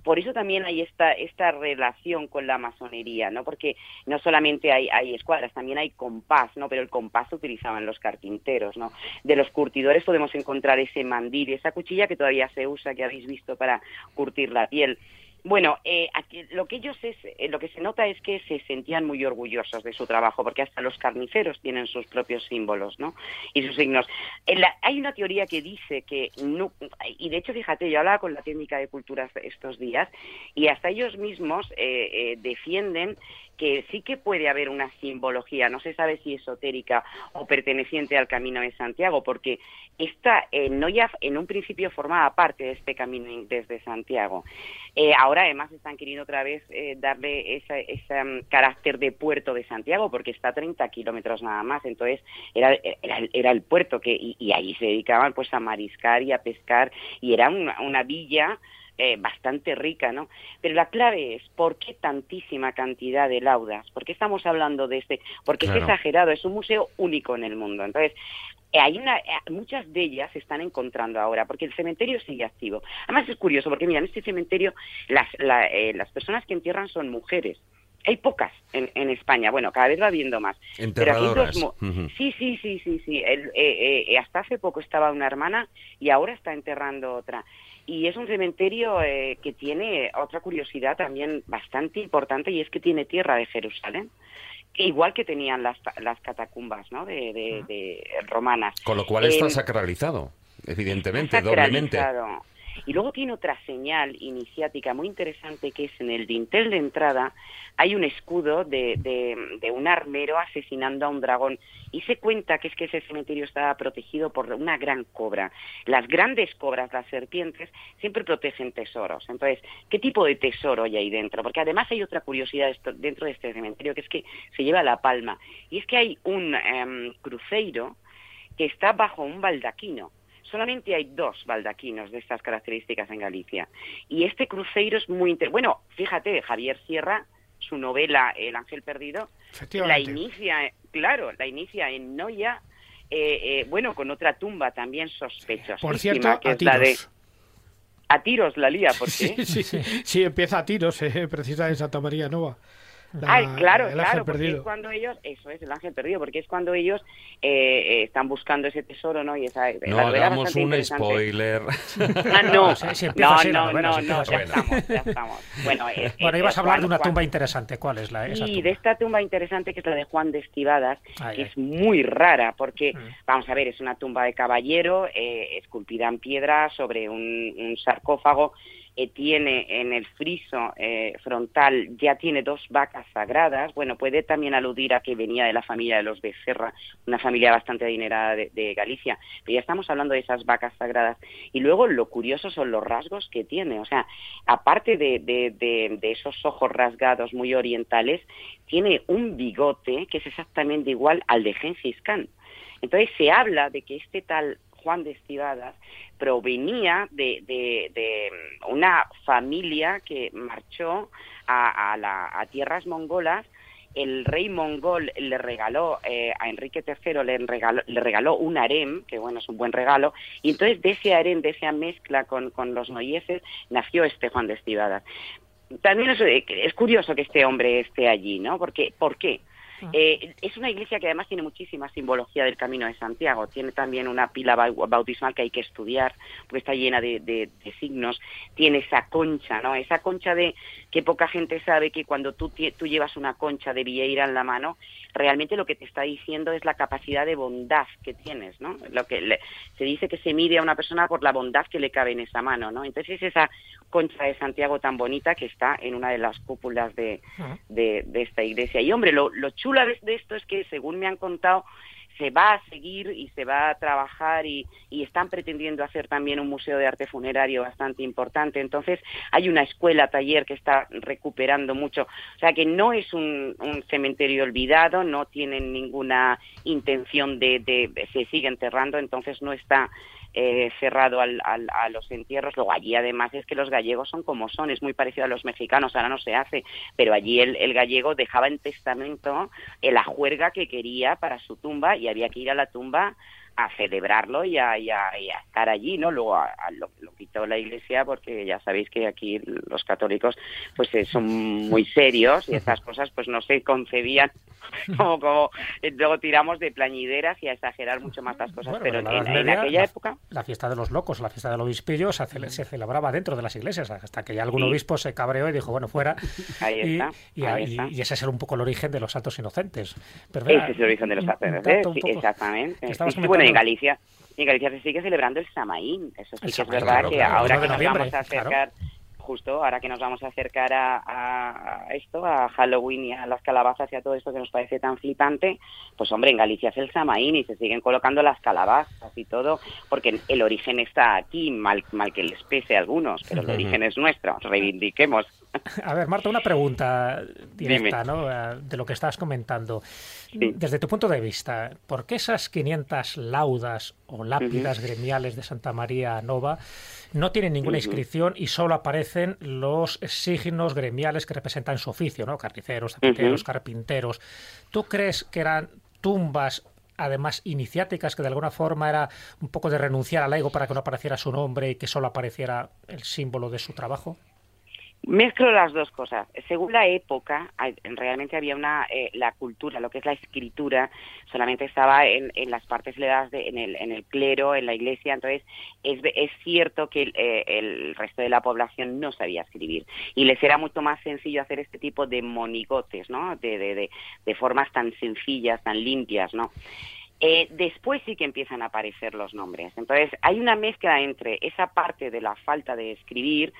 Por eso también hay esta, esta relación con la masonería, ¿no? Porque no solamente hay, escuadras, también hay compás, ¿no? Pero el compás utilizaban los carpinteros, ¿no? De los curtidores podemos encontrar ese mandil esa cuchilla que todavía se usa, que habéis visto para curtir la piel. Bueno, eh, aquí lo que ellos es, eh, lo que se nota es que se sentían muy orgullosos de su trabajo, porque hasta los carniceros tienen sus propios símbolos, ¿no? Y sus signos. En la- hay una teoría que dice que, no- y de hecho, fíjate, yo hablaba con la técnica de culturas estos días, y hasta ellos mismos eh, eh, defienden que sí que puede haber una simbología, no se sabe si esotérica o perteneciente al Camino de Santiago, porque esta eh, Noya en un principio formaba parte de este camino in- desde Santiago. Eh, ahora además están queriendo otra vez eh, darle ese esa, mm, carácter de puerto de Santiago, porque está a 30 kilómetros nada más, entonces era, era, era el puerto que y, y ahí se dedicaban pues a mariscar y a pescar y era una, una villa eh, bastante rica, ¿no? Pero la clave es ¿por qué tantísima cantidad de laudas? ¿Por qué estamos hablando de este? Porque Claro. es exagerado, es un museo único en el mundo. Entonces, eh, hay una, eh, muchas de ellas se están encontrando ahora, porque el cementerio sigue activo. Además es curioso, porque mira, en este cementerio las, la- eh, las personas que entierran son mujeres. Hay pocas en, en España, bueno, cada vez va habiendo más. Pero aquí Enterradoras. Ujú. Sí, sí, sí, sí, sí. El- eh, eh, hasta hace poco estaba una hermana y ahora está enterrando otra. Y es un cementerio eh, que tiene otra curiosidad también bastante importante y es que tiene tierra de Jerusalén igual que tenían las, las catacumbas ¿no? de, de, de romanas. Con lo cual está Eh, sacralizado, evidentemente, Está doblemente. Y luego tiene otra señal iniciática muy interesante que es en el dintel de entrada hay un escudo de, de, un armero asesinando a un dragón y se cuenta que es que ese cementerio estaba protegido por una gran cobra. Las grandes cobras, las serpientes, siempre protegen tesoros. Entonces, ¿qué tipo de tesoro hay ahí dentro? Porque además hay otra curiosidad dentro de este cementerio que es que se lleva la palma y es que hay un em, cruceiro que está bajo un baldaquino. Solamente hay dos baldaquinos de estas características en Galicia. Y este cruceiro es muy inter... Bueno, fíjate, Javier Sierra, su novela El ángel perdido, la inicia, claro, la inicia en Noya, eh, eh, bueno, con otra tumba también sospechosísima, Por cierto, a es la de... tiros. A tiros la lía, ¿por qué? Sí, sí, sí, empieza a tiros, eh, precisa en Santa María Nova. La- Ay, claro, el ángel claro, porque es cuando ellos, eso es el ángel perdido, porque es cuando ellos eh, eh, están buscando ese tesoro, ¿no? Y esa, No hagamos un spoiler. Ah, no, no, así la no, novela, no, no, ya estamos, ya estamos. Bueno, es- Bueno, es- ibas a hablar de una Juan- tumba interesante. ¿Cuál es la esa y tumba? de esta tumba interesante que es la de Juan de Estivadas, Ay, que ay. es muy rara porque, Mm. vamos a ver, es una tumba de caballero eh, esculpida en piedra sobre un, un sarcófago. Eh, tiene en el friso eh, frontal, ya tiene dos vacas sagradas. Bueno, puede también aludir a que venía de la familia de los Becerra, una familia bastante adinerada de, de Galicia. Pero ya estamos hablando de esas vacas sagradas. Y luego lo curioso son los rasgos que tiene. O sea, aparte de, de- de- esos ojos rasgados muy orientales, tiene un bigote que es exactamente igual al de Gengis Khan. Entonces se habla de que este tal Juan de Estivadas provenía de, una familia que marchó a, tierras mongolas. El rey mongol le regaló eh, a Enrique III le regaló, le regaló un harem, que bueno, es un buen regalo, y entonces de ese harem, de esa mezcla con, con los noyeses, nació este Juan de Estivadas también es, es curioso que este hombre esté allí, ¿no? Porque, ¿Por qué? Eh, es una iglesia que además tiene muchísima simbología del Camino de Santiago. Tiene también una pila bau- bautismal que hay que estudiar, porque está llena de, de- de signos. Tiene esa concha, ¿no? Esa concha de que poca gente sabe que cuando tú, tú llevas una concha de Vieira en la mano, realmente lo que te está diciendo es la capacidad de bondad que tienes, ¿no? Lo que le- se dice que se mide a una persona por la bondad que le cabe en esa mano, ¿no? Entonces es esa concha de Santiago tan bonita que está en una de las cúpulas de, de, de esta iglesia. Y hombre, lo, lo chula de, de esto es que, según me han contado, se va a seguir y se va a trabajar y, y están pretendiendo hacer también un museo de arte funerario bastante importante. Entonces, hay una escuela, taller que está recuperando mucho. O sea, que no es un, un cementerio olvidado, no tienen ninguna intención de, de se sigue enterrando, entonces no está eh, cerrado al- al- a los entierros. Luego allí además es que los gallegos son como son, es muy parecido a los mexicanos, ahora no se hace, pero allí el, el gallego dejaba en testamento eh, la juerga que quería para su tumba y había que ir a la tumba a celebrarlo y a, y a- y a estar allí, ¿no? Luego a- lo, lo quitó la iglesia porque ya sabéis que aquí los católicos pues eh, son muy serios y estas cosas pues no se concebían como, como eh, luego tiramos de plañideras y a exagerar mucho más las cosas, Bueno, pero en la en, Edad en Media, aquella la- época La fiesta de los locos, la fiesta del obispillo, se, cele- se celebraba dentro de las iglesias, hasta que ya algún Sí. obispo se cabreó y dijo, bueno, fuera. Ahí y, está, y- ahí y- está. y ese es un poco el origen de los santos inocentes. Pero, Ese es el origen de los sí, poco- exactamente. estabas Sí, sí, bueno, y en Galicia, y en Galicia se sigue celebrando el Samaín. Eso sí El que es verdad claro, que claro, ahora que nos vamos a claro. acercar, justo ahora que nos vamos a acercar a, esto, a Halloween y a las calabazas y a todo esto que nos parece tan flipante, pues hombre, en Galicia es el Samaín y se siguen colocando las calabazas y todo, porque el origen está aquí, mal, mal que les pese a algunos, pero el origen es nuestro, reivindiquemos. A ver, Marta, una pregunta directa. ¿no? Eh, de lo que estás comentando. Sí. Desde tu punto de vista, ¿por qué esas 500 laudas o lápidas gremiales de Santa María Nova no tienen ninguna inscripción y solo aparecen los signos gremiales que representan su oficio, ¿no? Carniceros, zapateros, carpinteros. ¿Tú crees que eran tumbas además iniciáticas que de alguna forma era un poco de renunciar al ego para que no apareciera su nombre y que solo apareciera el símbolo de su trabajo? Mezclo las dos cosas. Según la época, realmente había una eh, la cultura, lo que es la escritura, solamente estaba en, en las partes ledas de, en el en el clero, en la iglesia. Entonces es, es cierto que el, eh, el resto de la población no sabía escribir y les era mucho más sencillo hacer este tipo de monigotes, ¿no? De, de, de, de formas tan sencillas, tan limpias, ¿no? Eh, después sí que empiezan a aparecer los nombres. Entonces hay una mezcla entre esa parte de la falta de escribir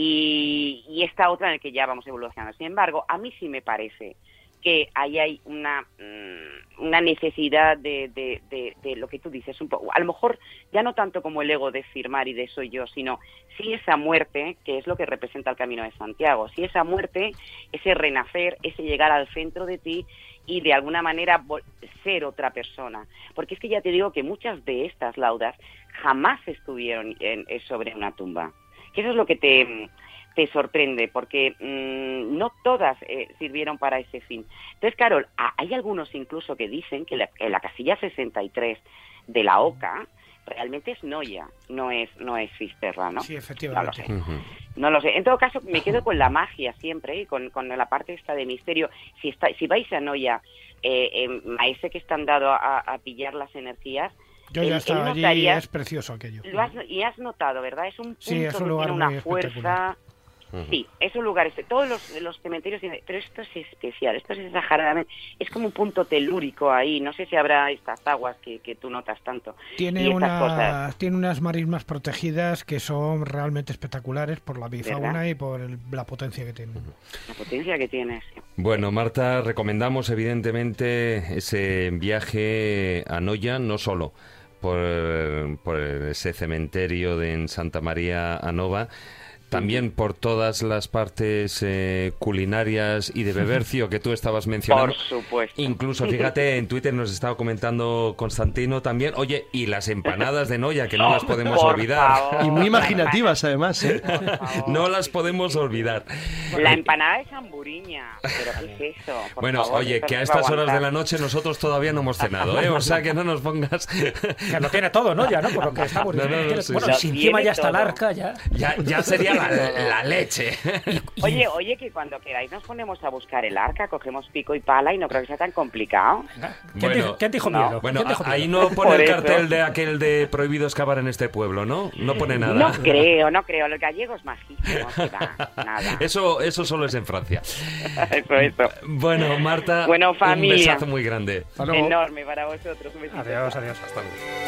y, esta otra en la que ya vamos evolucionando. Sin embargo, a mí sí me parece que ahí hay una, mm, una necesidad de, de, de, de lo que tú dices, un poco, a lo mejor ya no tanto como el ego de firmar y de soy yo, sino sí esa muerte, que es lo que representa el Camino de Santiago, sí esa muerte, ese renacer, ese llegar al centro de ti y de alguna manera ser otra persona. Porque es que ya te digo que muchas de estas laudas jamás estuvieron en- sobre una tumba. Que eso es lo que te, te sorprende, porque mm, no todas eh, sirvieron para ese fin. Entonces, claro, a- hay algunos incluso que dicen que la, la casilla 63 de la OCA realmente es Noya, no es, no es Fisterra, ¿no? Sí, No lo efectivamente. sé. No lo sé. En todo caso, me quedo con la magia siempre y con, con la parte esta de misterio. Si, está, si vais a Noya, eh, eh, a ese que están dado a, a pillar las energías, Yo ya estaba allí y es precioso aquello. lo has, y has notado, ¿verdad? Es un punto Sí, es un que lugar tiene una muy fuerza. espectacular. Sí, es un lugar, este- todos los, los cementerios, tienen- pero esto es especial, esto es exageradamente, es como un punto telúrico ahí, no sé si habrá estas aguas que, que tú notas tanto. Tiene, cosas. una, tiene unas marismas protegidas que son realmente espectaculares por la bifauna ¿Verdad? y por el- la potencia que tienen. La potencia que tienes. Bueno, Marta, recomendamos evidentemente ese viaje a Noya, no solo por, por ese cementerio de en Santa María Anova, también por todas las partes eh, culinarias y de bebercio que tú estabas mencionando. Por supuesto. Incluso, fíjate, en Twitter nos estaba comentando Constantino también, oye, y las empanadas de Noya, que no las podemos Por olvidar. favor. Y muy imaginativas, además, ¿eh? no las podemos olvidar. La empanada de Samburiña, pero ¿qué es eso? Por Bueno, favor, oye, que a estas horas de la noche nosotros todavía no hemos cenado, ¿eh? O sea que no nos pongas... Que lo tiene todo, ¿no? Ya, ¿no? Por lo que estamos No, no, no, diciendo. sí, bueno, sí. si encima ya está el arca, ya. Ya, ya sería la, la leche. Oye, oye, que cuando queráis nos ponemos a buscar el arca, cogemos pico y pala y no creo que sea tan complicado. ¿Quién, Bueno, dijo, quién dijo no. miedo? Bueno, ¿Quién dijo a- ahí miedo? no pone Por el eso. cartel de aquel de prohibido excavar en este pueblo, ¿no? No pone nada. No creo, no creo. Los gallegos majísimos, que va, nada. Eso, eso solo es en Francia. Eso, eso. Bueno, Marta, Bueno, un familia. besazo muy grande. Enorme para vosotros. Un besito. Adiós, adiós. Hasta luego.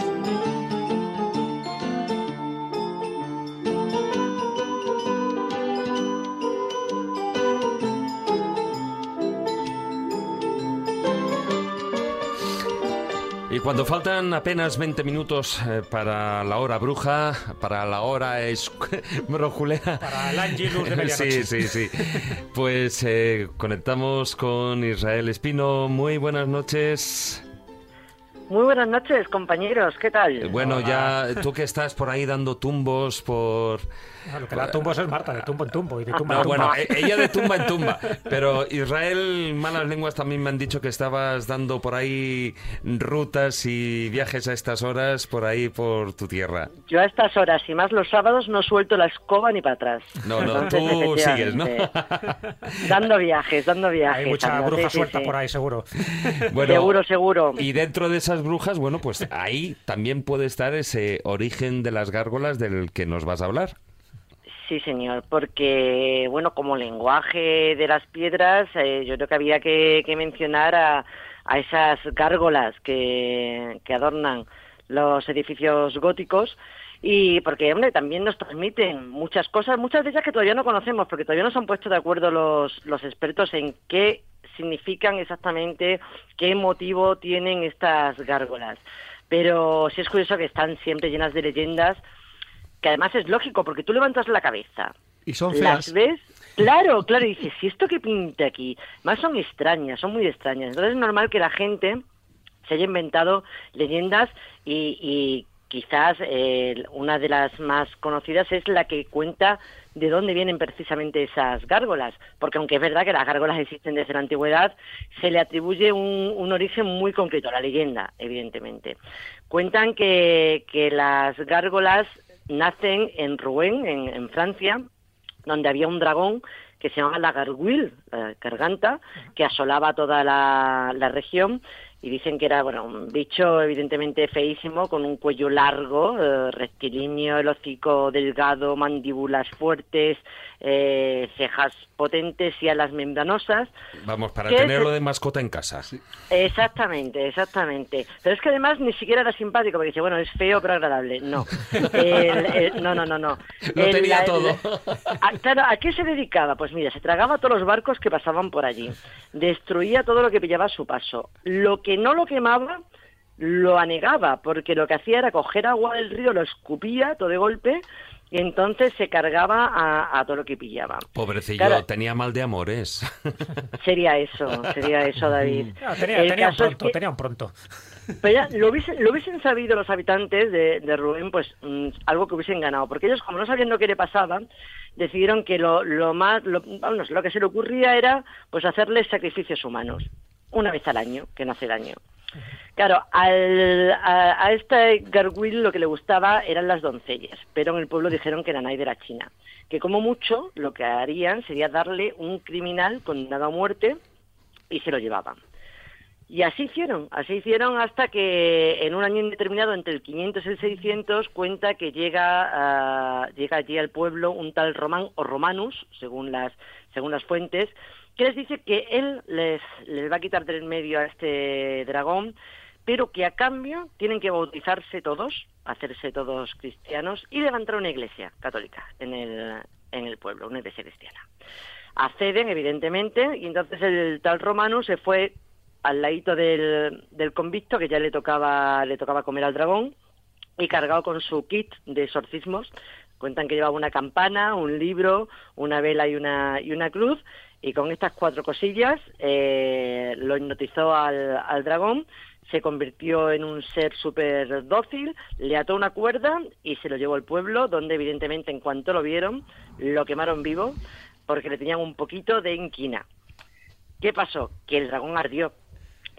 Cuando faltan apenas 20 minutos eh, para la hora bruja, para la hora es brojulera. Para el Angelus de medianoche. Sí, sí, sí. Pues eh, conectamos con Israel Espino. Muy buenas noches. Muy buenas noches, compañeros. ¿Qué tal? Bueno, ya tú que estás por ahí dando tumbos por... Lo que da tumbos es Marta, de tumbo en tumbo y de tumba No, en tumba. bueno, ella de tumba en tumba. Pero Israel, malas lenguas también me han dicho que estabas dando por ahí rutas y viajes a estas horas por ahí por tu tierra. Yo a estas horas y más los sábados no suelto la escoba ni para atrás. No, no, Entonces, tú sigues, ¿no? Dando viajes, dando viajes. Hay mucha ando, bruja sí, sí, suelta sí. por ahí, seguro. Bueno, Seguro, seguro. Y dentro de esas brujas, bueno, pues ahí también puede estar ese origen de las gárgolas del que nos vas a hablar. Sí, señor, porque, bueno, como lenguaje de las piedras, eh, yo creo que había que, que mencionar a, a esas gárgolas que, que adornan los edificios góticos y porque, hombre, también nos transmiten muchas cosas, muchas de ellas que todavía no conocemos, porque todavía no se han puesto de acuerdo los, los expertos en qué significan exactamente qué motivo tienen estas gárgolas. Pero sí es curioso que están siempre llenas de leyendas, que además es lógico, porque tú levantas la cabeza, Y son las feas. ves, claro, claro, y dices, ¿y esto qué pinta aquí? Más son extrañas, son muy extrañas. Entonces es normal que la gente se haya inventado leyendas y, y quizás eh, una de las más conocidas es la que cuenta de dónde vienen precisamente esas gárgolas, porque aunque es verdad que las gárgolas existen desde la antigüedad, se le atribuye un, un origen muy concreto a la leyenda, evidentemente. Cuentan que, que las gárgolas nacen en Rouen, en, Francia, donde había un dragón que se llamaba la garguil, la garganta, que asolaba toda la, la región y dicen que era bueno un bicho evidentemente feísimo con un cuello largo, eh, rectilíneo, el hocico delgado, mandíbulas fuertes, eh, cejas potentes y alas membranosas. Vamos, para ¿Qué es tenerlo el- de mascota en casa. Exactamente, exactamente. Pero es que además ni siquiera era simpático, porque dice, bueno, es feo pero agradable. No. El- el- no, no, no, no. Lo El- tenía la- todo. a, claro, ¿a qué se dedicaba? Pues mira, se tragaba todos los barcos que pasaban por allí. Destruía todo lo que pillaba a su paso. Lo que no lo quemaba, lo anegaba, porque lo que hacía era coger agua del río, lo escupía todo de golpe, y entonces se cargaba a, a todo lo que pillaba. Pobrecillo, Claro. tenía mal de amores. Sería eso, sería eso, David. Tenía, un es pronto, que- tenía un pronto. Pero ya, lo hubiesen, lo hubiesen sabido los habitantes de, de Rubén, pues mm, algo que hubiesen ganado. Porque ellos, como no sabían lo que le pasaba, decidieron que lo, lo más, lo, vamos, lo que se le ocurría era pues hacerles sacrificios humanos, una vez al año, que no hace daño. Claro, al- a, a este garguil lo que le gustaba eran las doncellas, pero en el pueblo dijeron que Nanay de la China, que como mucho lo que harían sería darle un criminal condenado a muerte y se lo llevaban. Y así hicieron, así hicieron hasta que en un año indeterminado, entre el 500 y el 600, cuenta que llega, llega allí al pueblo un tal Román o Romanus, según las, según las fuentes, que les dice que él les, les va a quitar del medio a este dragón, pero que a cambio tienen que bautizarse todos, hacerse todos cristianos y levantar una iglesia católica en el, en el pueblo, una iglesia cristiana. Acceden, evidentemente, y entonces el tal Romano se fue al ladito del, del convicto, que ya le tocaba, le tocaba comer al dragón, y cargado con su kit de exorcismos. Cuentan que llevaba una campana, un libro, una vela y una, y una cruz, y con estas cuatro cosillas eh, lo hipnotizó al, al dragón, se convirtió en un ser súper dócil, le ató una cuerda y se lo llevó al pueblo, donde evidentemente en cuanto lo vieron, lo quemaron vivo, porque le tenían un poquito de inquina. ¿Qué pasó? Que el dragón ardió,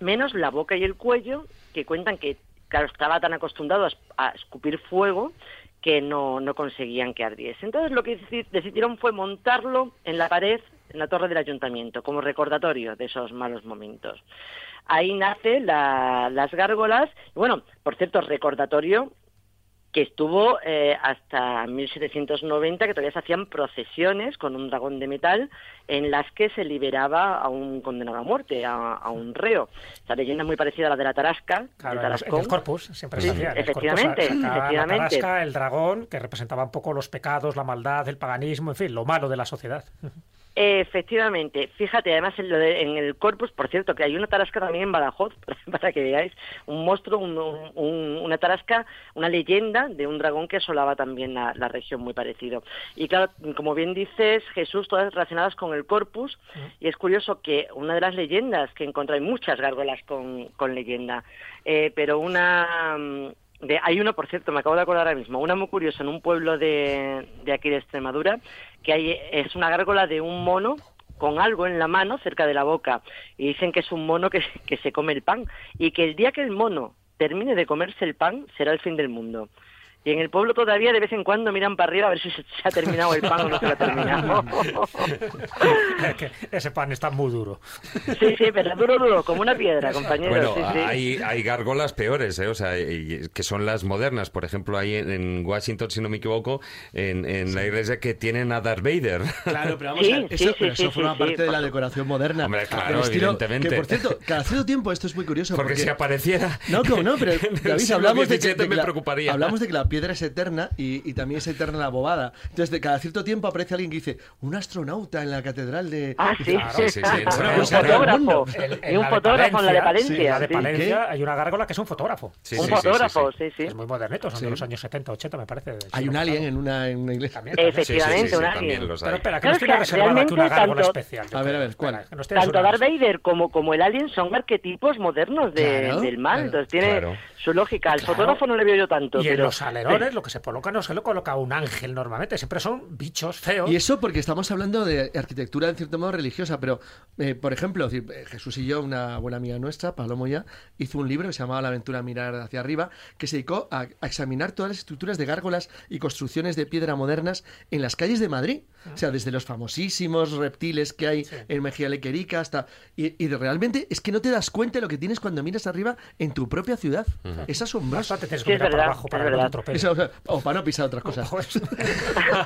menos la boca y el cuello, que cuentan que, claro, estaba tan acostumbrado a, es- a escupir fuego que no, no conseguían que ardiese. Entonces lo que deci- decidieron fue montarlo en la pared, en la torre del ayuntamiento, como recordatorio de esos malos momentos. Ahí nace la- las gárgolas, y bueno, por cierto, recordatorio que estuvo eh, hasta 1790, que todavía se hacían procesiones con un dragón de metal en las que se liberaba a un condenado a muerte, a, a un reo. Esta leyenda es muy parecida a la de la Tarasca, Claro, de en, el corpus siempre Sí, se hacía. el efectivamente, sacaban La efectivamente. tarasca, el dragón, que representaba un poco los pecados, la maldad, el paganismo, en fin, lo malo de la sociedad. Efectivamente, fíjate, además en, lo de- en el corpus, por cierto, que hay una tarasca también en Badajoz, para que veáis, un monstruo, un- un- una tarasca, una leyenda de un dragón que asolaba también la, la región, muy parecido. Y claro, como bien dices, Jesús, todas relacionadas con el corpus, y es curioso que una de las leyendas que encontré, hay muchas gárgolas con, con leyenda, eh, pero una... de- hay uno, por cierto, me acabo de acordar ahora mismo, una muy curiosa en un pueblo de, de aquí de Extremadura, que hay, es una gárgola de un mono con algo en la mano cerca de la boca y dicen que es un mono que, que se come el pan y que el día que el mono termine de comerse el pan será el fin del mundo. Y en el pueblo todavía de vez en cuando miran para arriba a ver si se, se ha terminado el pan o no se lo ha terminado. Es que ese pan está muy duro. Sí, sí, pero duro, duro, como una piedra, compañero. Bueno, sí, sí. hay, hay gárgolas peores, ¿eh? o sea, que son las modernas. Por ejemplo, hay en, Washington, si no me equivoco, en, en la iglesia que tienen a Darth Vader. Claro, pero vamos Sí, a ver, sí, eso, sí, pero sí, eso sí, forma sí, parte de la decoración moderna. Hombre, claro, estilo- evidentemente. Que por cierto, cada cierto tiempo, esto es muy curioso. Porque si apareciera. No, como no, pero David, hablamos de, que, de que me la, preocuparía. hablamos de que la piedra es eterna y, y también es eterna la bobada. Entonces, de cada cierto tiempo aparece alguien que dice, un astronauta en la catedral de... Ah, sí. Claro, sí, sí, sí. Bueno, un el fotógrafo. mundo. El- Y un fotógrafo en la de Palencia. La de. Palencia hay una gárgola que es un fotógrafo. Sí, un fotógrafo, sí. sí. Es muy modernito, son Sí. de los años 70, 80, me parece. Hay un alien en una, en una iglesia. También, también. Sí, sí, sí, Efectivamente, sí, un alien. los. Pero espera, que nos tiene que reservada aquí una gárgola tanto- especial. A ver, a ver, ¿cuál? Tanto Darth Vader como, el Alien son arquetipos modernos del mal. Entonces tiene su lógica. Al fotógrafo no le veo yo tanto. Y en pero- lo que se coloca no se lo coloca un ángel normalmente, siempre son bichos feos. Y eso porque estamos hablando de arquitectura en cierto modo religiosa, pero eh, por ejemplo, eh, Jesús y yo, una buena amiga nuestra, Palomo ya, hizo un libro que se llamaba La aventura mirar hacia arriba, que se dedicó a, a examinar todas las estructuras de gárgolas y construcciones de piedra modernas en las calles de Madrid. O sea, desde los famosísimos reptiles que hay en Mejía Lequerica hasta... Y, y de- realmente es que no te das cuenta de lo que tienes cuando miras arriba en tu propia ciudad. Es asombroso. Bastante tienes Sí, que es mirar para verdad, abajo para te verdad. Eso, o, sea, o para no pisar otras cosas.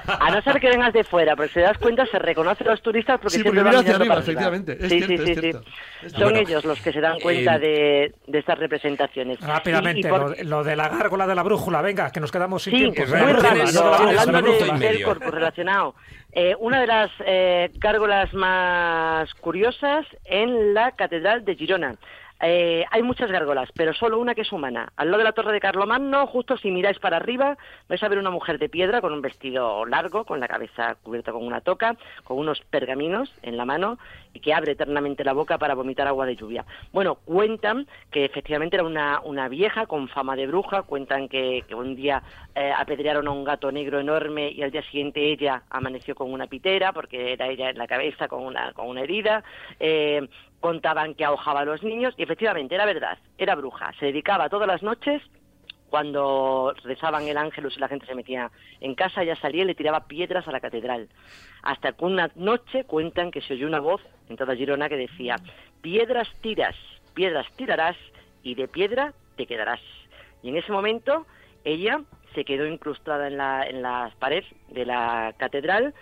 A no ser que vengas de fuera, porque si te das cuenta se reconoce a los turistas porque Sí, siempre porque van hacia arriba, para efectivamente. Es sí, cierto, sí, es sí, cierto. sí. Es Son Bueno, ellos los que se dan cuenta eh, de, de estas representaciones. rápidamente, Y- y por- lo, de- lo de la gárgola de la brújula, venga, que nos quedamos sin Sí, tiempo. Muy no rápido, hablando del corpus relacionado. Eh, una de las eh, gárgolas más curiosas en la Catedral de Girona. Eh, hay muchas gárgolas, pero solo una que es humana. Al lado de la Torre de Carlomagno, justo si miráis para arriba, vais a ver una mujer de piedra con un vestido largo, con la cabeza cubierta con una toca, con unos pergaminos en la mano y que abre eternamente la boca para vomitar agua de lluvia. Bueno, cuentan que efectivamente era una, una vieja con fama de bruja, cuentan que, un día eh, apedrearon a un gato negro enorme y al día siguiente ella amaneció con una pitera porque era ella en la cabeza con una, con una herida. Eh, contaban que ahojaba a los niños y efectivamente era verdad, era bruja. Se dedicaba todas las noches cuando rezaban el ángelus y la gente se metía en casa, ella salía y le tiraba piedras a la catedral. Hasta que una noche cuentan que se oyó una voz en toda Girona que decía, piedras tiras, piedras tirarás y de piedra te quedarás. Y en ese momento ella se quedó incrustada en, la, en las paredes de la catedral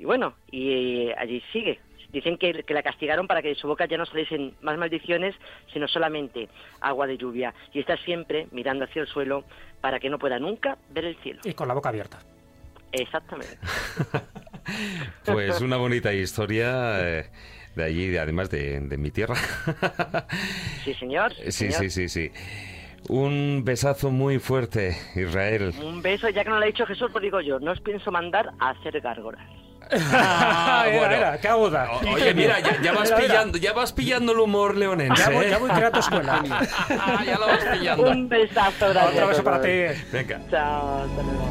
y bueno, y eh, allí sigue. Dicen que, que la castigaron para que de su boca ya no saliesen más maldiciones, sino solamente agua de lluvia. Y está siempre mirando hacia el suelo para que no pueda nunca ver el cielo. Y con la boca abierta. Exactamente. Pues una bonita historia eh, de allí, de- además de, de mi tierra. Sí, señor. Sí, señor. sí, sí, sí. Un besazo muy fuerte, Israel. Un beso, ya que no lo ha dicho Jesús, pues digo yo, no os pienso mandar a hacer gárgolas. Ah, Era, bueno. era, qué aguda. O- Oye, mira, ya, ya vas Mira, pillando, ya vas pillando el humor leonense. Ya voy, ¿eh? ya voy tu escuela. ya lo vas pillando. Un besazo grande. Otro beso para ti. Venga. Chao, hasta luego.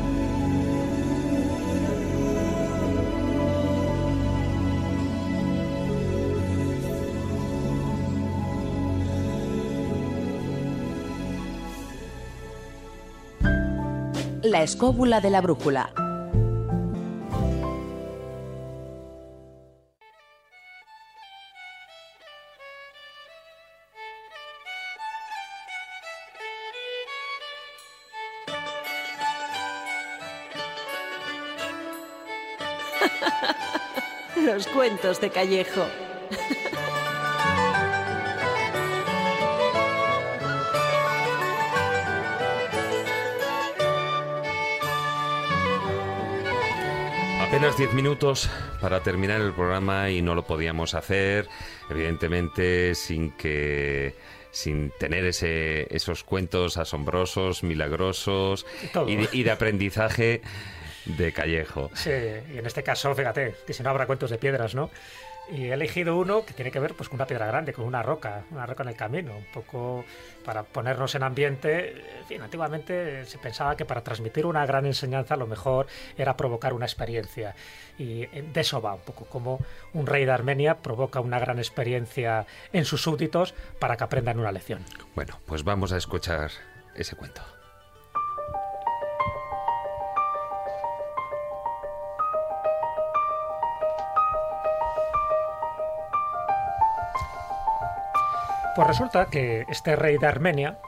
La escóbula de la brújula. Los cuentos de Callejo. Apenas 10 minutos para terminar el programa y no lo podíamos hacer, evidentemente, sin que sin tener ese, esos cuentos asombrosos, milagrosos Y de aprendizaje de Callejo. Sí, y en este caso, fíjate, que si no habrá cuentos de piedras, ¿no? Y he elegido uno que tiene que ver pues, con una piedra grande, con una roca, una roca en el camino, un poco para ponernos en ambiente. En fin, antiguamente se pensaba que para transmitir una gran enseñanza lo mejor era provocar una experiencia. Y de eso va un poco, como un rey de Armenia provoca una gran experiencia en sus súbditos para que aprendan una lección. Bueno, pues vamos a escuchar ese cuento. Pues resulta que este rey de Armenia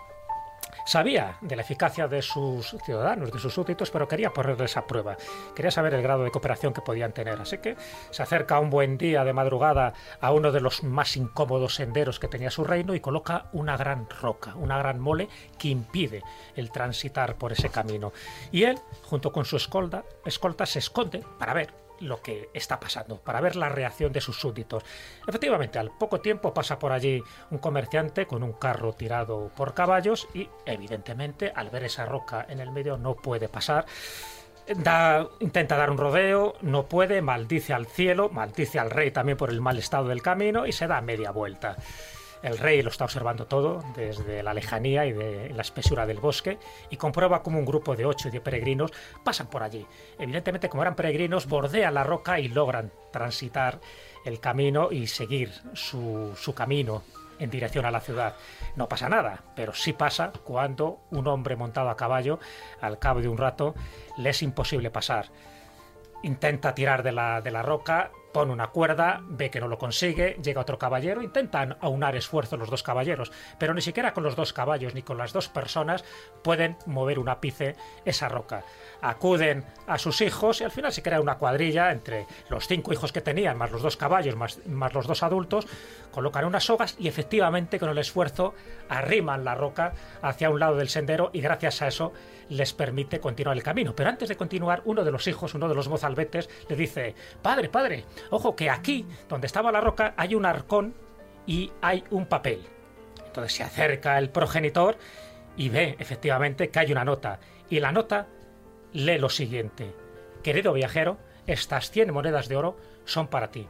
Sabía de la eficacia de sus ciudadanos, de sus súbditos, pero quería ponerles a prueba. Quería saber el grado de cooperación que podían tener. Así que se acerca un buen día de madrugada a uno de los más incómodos senderos que tenía su reino y coloca una gran roca, una gran mole que impide el transitar por ese camino. Y él, junto con su escolta, escolta se esconde para ver lo que está pasando, para ver la reacción de sus súbditos. Efectivamente, al poco tiempo pasa por allí un comerciante con un carro tirado por caballos y, evidentemente, al ver esa roca en el medio no puede pasar. Intenta dar un rodeo, no puede, maldice al cielo, maldice al rey también por el mal estado del camino y se da media vuelta. El rey lo está observando todo desde la lejanía y de la espesura del bosque y comprueba como un grupo de ocho y de peregrinos pasan por allí. Evidentemente, como eran peregrinos, bordean la roca y logran transitar el camino y seguir su, su camino en dirección a la ciudad. No pasa nada, pero sí pasa cuando un hombre montado a caballo, al cabo de un rato, le es imposible pasar. Intenta tirar de la, de la roca, pone una cuerda, ve que no lo consigue, llega otro caballero, intentan aunar esfuerzos los dos caballeros, pero ni siquiera con los dos caballos ni con las dos personas pueden mover un ápice esa roca. Acuden a sus hijos y al final se crea una cuadrilla entre los cinco hijos que tenían, más los dos caballos, más, más los dos adultos, colocan unas sogas y efectivamente con el esfuerzo arriman la roca hacia un lado del sendero y gracias a eso les permite continuar el camino. Pero antes de continuar, uno de los hijos, uno de los mozalbetes, le dice, padre, padre, ojo que aquí, donde estaba la roca, hay un arcón y hay un papel. Entonces se acerca el progenitor y ve efectivamente que hay una nota. Y la nota lee lo siguiente. Querido viajero, estas 100 monedas de oro son para ti.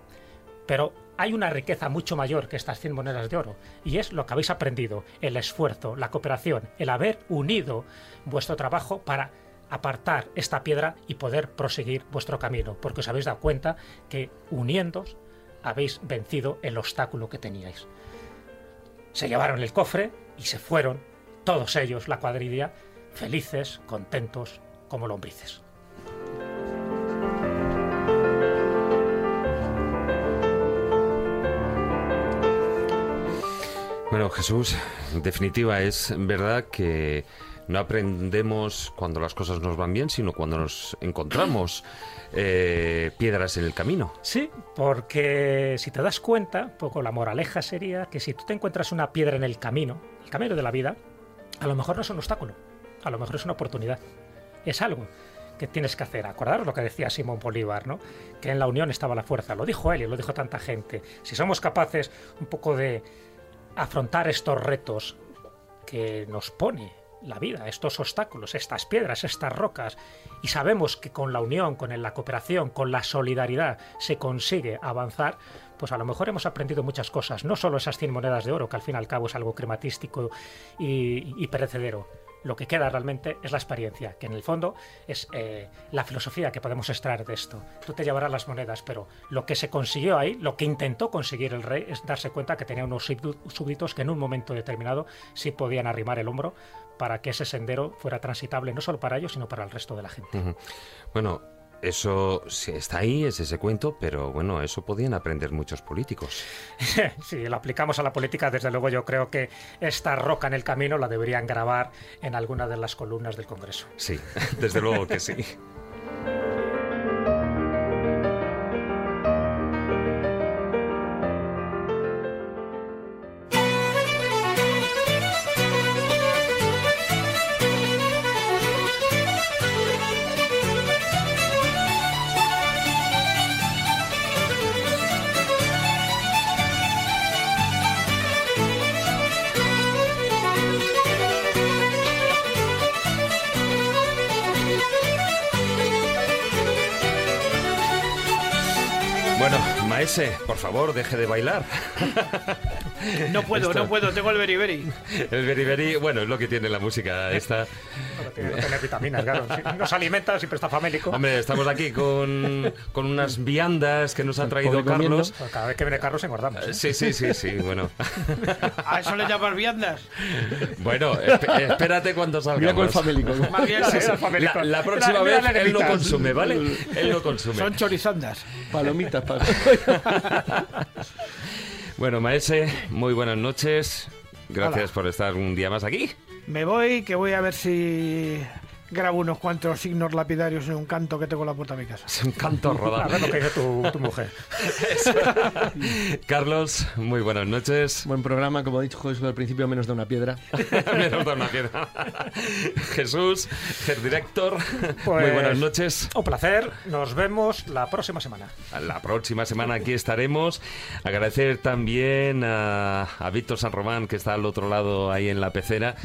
Pero hay una riqueza mucho mayor que estas 100 monedas de oro, y es lo que habéis aprendido, el esfuerzo, la cooperación, el haber unido vuestro trabajo para apartar esta piedra y poder proseguir vuestro camino, porque os habéis dado cuenta que uniéndos habéis vencido el obstáculo que teníais. Se llevaron el cofre y se fueron, todos ellos, la cuadrilla, felices, contentos, como lombrices. Bueno, Jesús, en definitiva es verdad que no aprendemos cuando las cosas nos van bien, sino cuando nos encontramos eh, piedras en el camino. Sí, porque si te das cuenta, poco la moraleja sería que si tú te encuentras una piedra en el camino, el camino de la vida, a lo mejor no es un obstáculo, a lo mejor es una oportunidad, es algo que tienes que hacer. Acordaros lo que decía Simón Bolívar, ¿no? Que en la unión estaba la fuerza. Lo dijo él y lo dijo tanta gente. Si somos capaces un poco de afrontar estos retos que nos pone la vida, estos obstáculos, estas piedras, estas rocas, y sabemos que con la unión, con la cooperación, con la solidaridad se consigue avanzar, pues a lo mejor hemos aprendido muchas cosas, no solo esas 100 monedas de oro, que al fin y al cabo es algo crematístico y, y perecedero, lo que queda realmente es la experiencia, que en el fondo es eh, la filosofía que podemos extraer de esto. Tú te llevarás las monedas, pero lo que se consiguió ahí, lo que intentó conseguir el rey, es darse cuenta que tenía unos súbditos que en un momento determinado sí podían arrimar el hombro para que ese sendero fuera transitable no solo para ellos, sino para el resto de la gente. Bueno, eso sí, está ahí, es ese cuento, pero bueno, eso podían aprender muchos políticos. si lo aplicamos a la política, desde luego yo creo que esta roca en el camino la deberían grabar en alguna de las columnas del Congreso. Sí, desde luego que sí. Por favor, deje de bailar. No puedo, Esto- no puedo, tengo el beriberi. El beriberi, bueno, es lo que tiene la música esta. Tiene que tener vitaminas, claro. Nos alimenta, siempre está famélico. Hombre, estamos aquí con, con unas viandas que nos ha traído. Carlos. Pues Cada vez que viene Carlos engordamos. ¿eh? Sí, sí, sí, sí, bueno. ¿A eso le llamas viandas? Bueno, esp- espérate cuando salgamos. Mira con el famélico. Más bien Sí, famélico. La, la próxima mira vez la él no consume, ¿vale? Él no consume. son chorizandas. Palomitas para... Bueno, Maese, muy buenas noches. Gracias por estar un día más aquí. Me voy, que voy a ver si grabo unos cuantos signos lapidarios en un canto que tengo en la puerta de mi casa. Es un canto rodado. A ver lo que dice tu, tu mujer. Carlos, muy buenas noches. Buen programa, como he dicho Jesús al principio, menos de una piedra. Menos da una piedra. Jesús, head director, muy Pues, buenas noches. Un placer. Nos vemos la próxima semana. La próxima semana aquí estaremos. Agradecer también a, a Víctor San Román, que está al otro lado ahí en la pecera,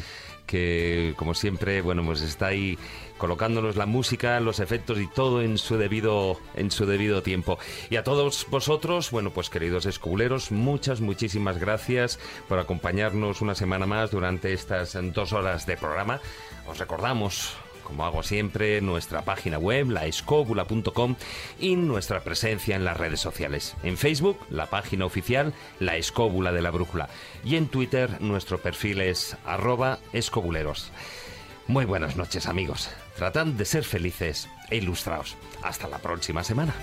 que como siempre, bueno, pues está ahí colocándonos la música, los efectos y todo en su debido en su debido tiempo. Y a todos vosotros, bueno, pues queridos escobuleros, muchas muchísimas gracias por acompañarnos una semana más durante estas dos horas de programa. Os recordamos como hago siempre, nuestra página web, laescóbula.com y nuestra presencia en las redes sociales. En Facebook, la página oficial, La Escóbula de la Brújula. Y en Twitter, nuestro perfil es arroba escobuleros. Muy buenas noches amigos. Tratad de ser felices e ilustraos. Hasta la próxima semana.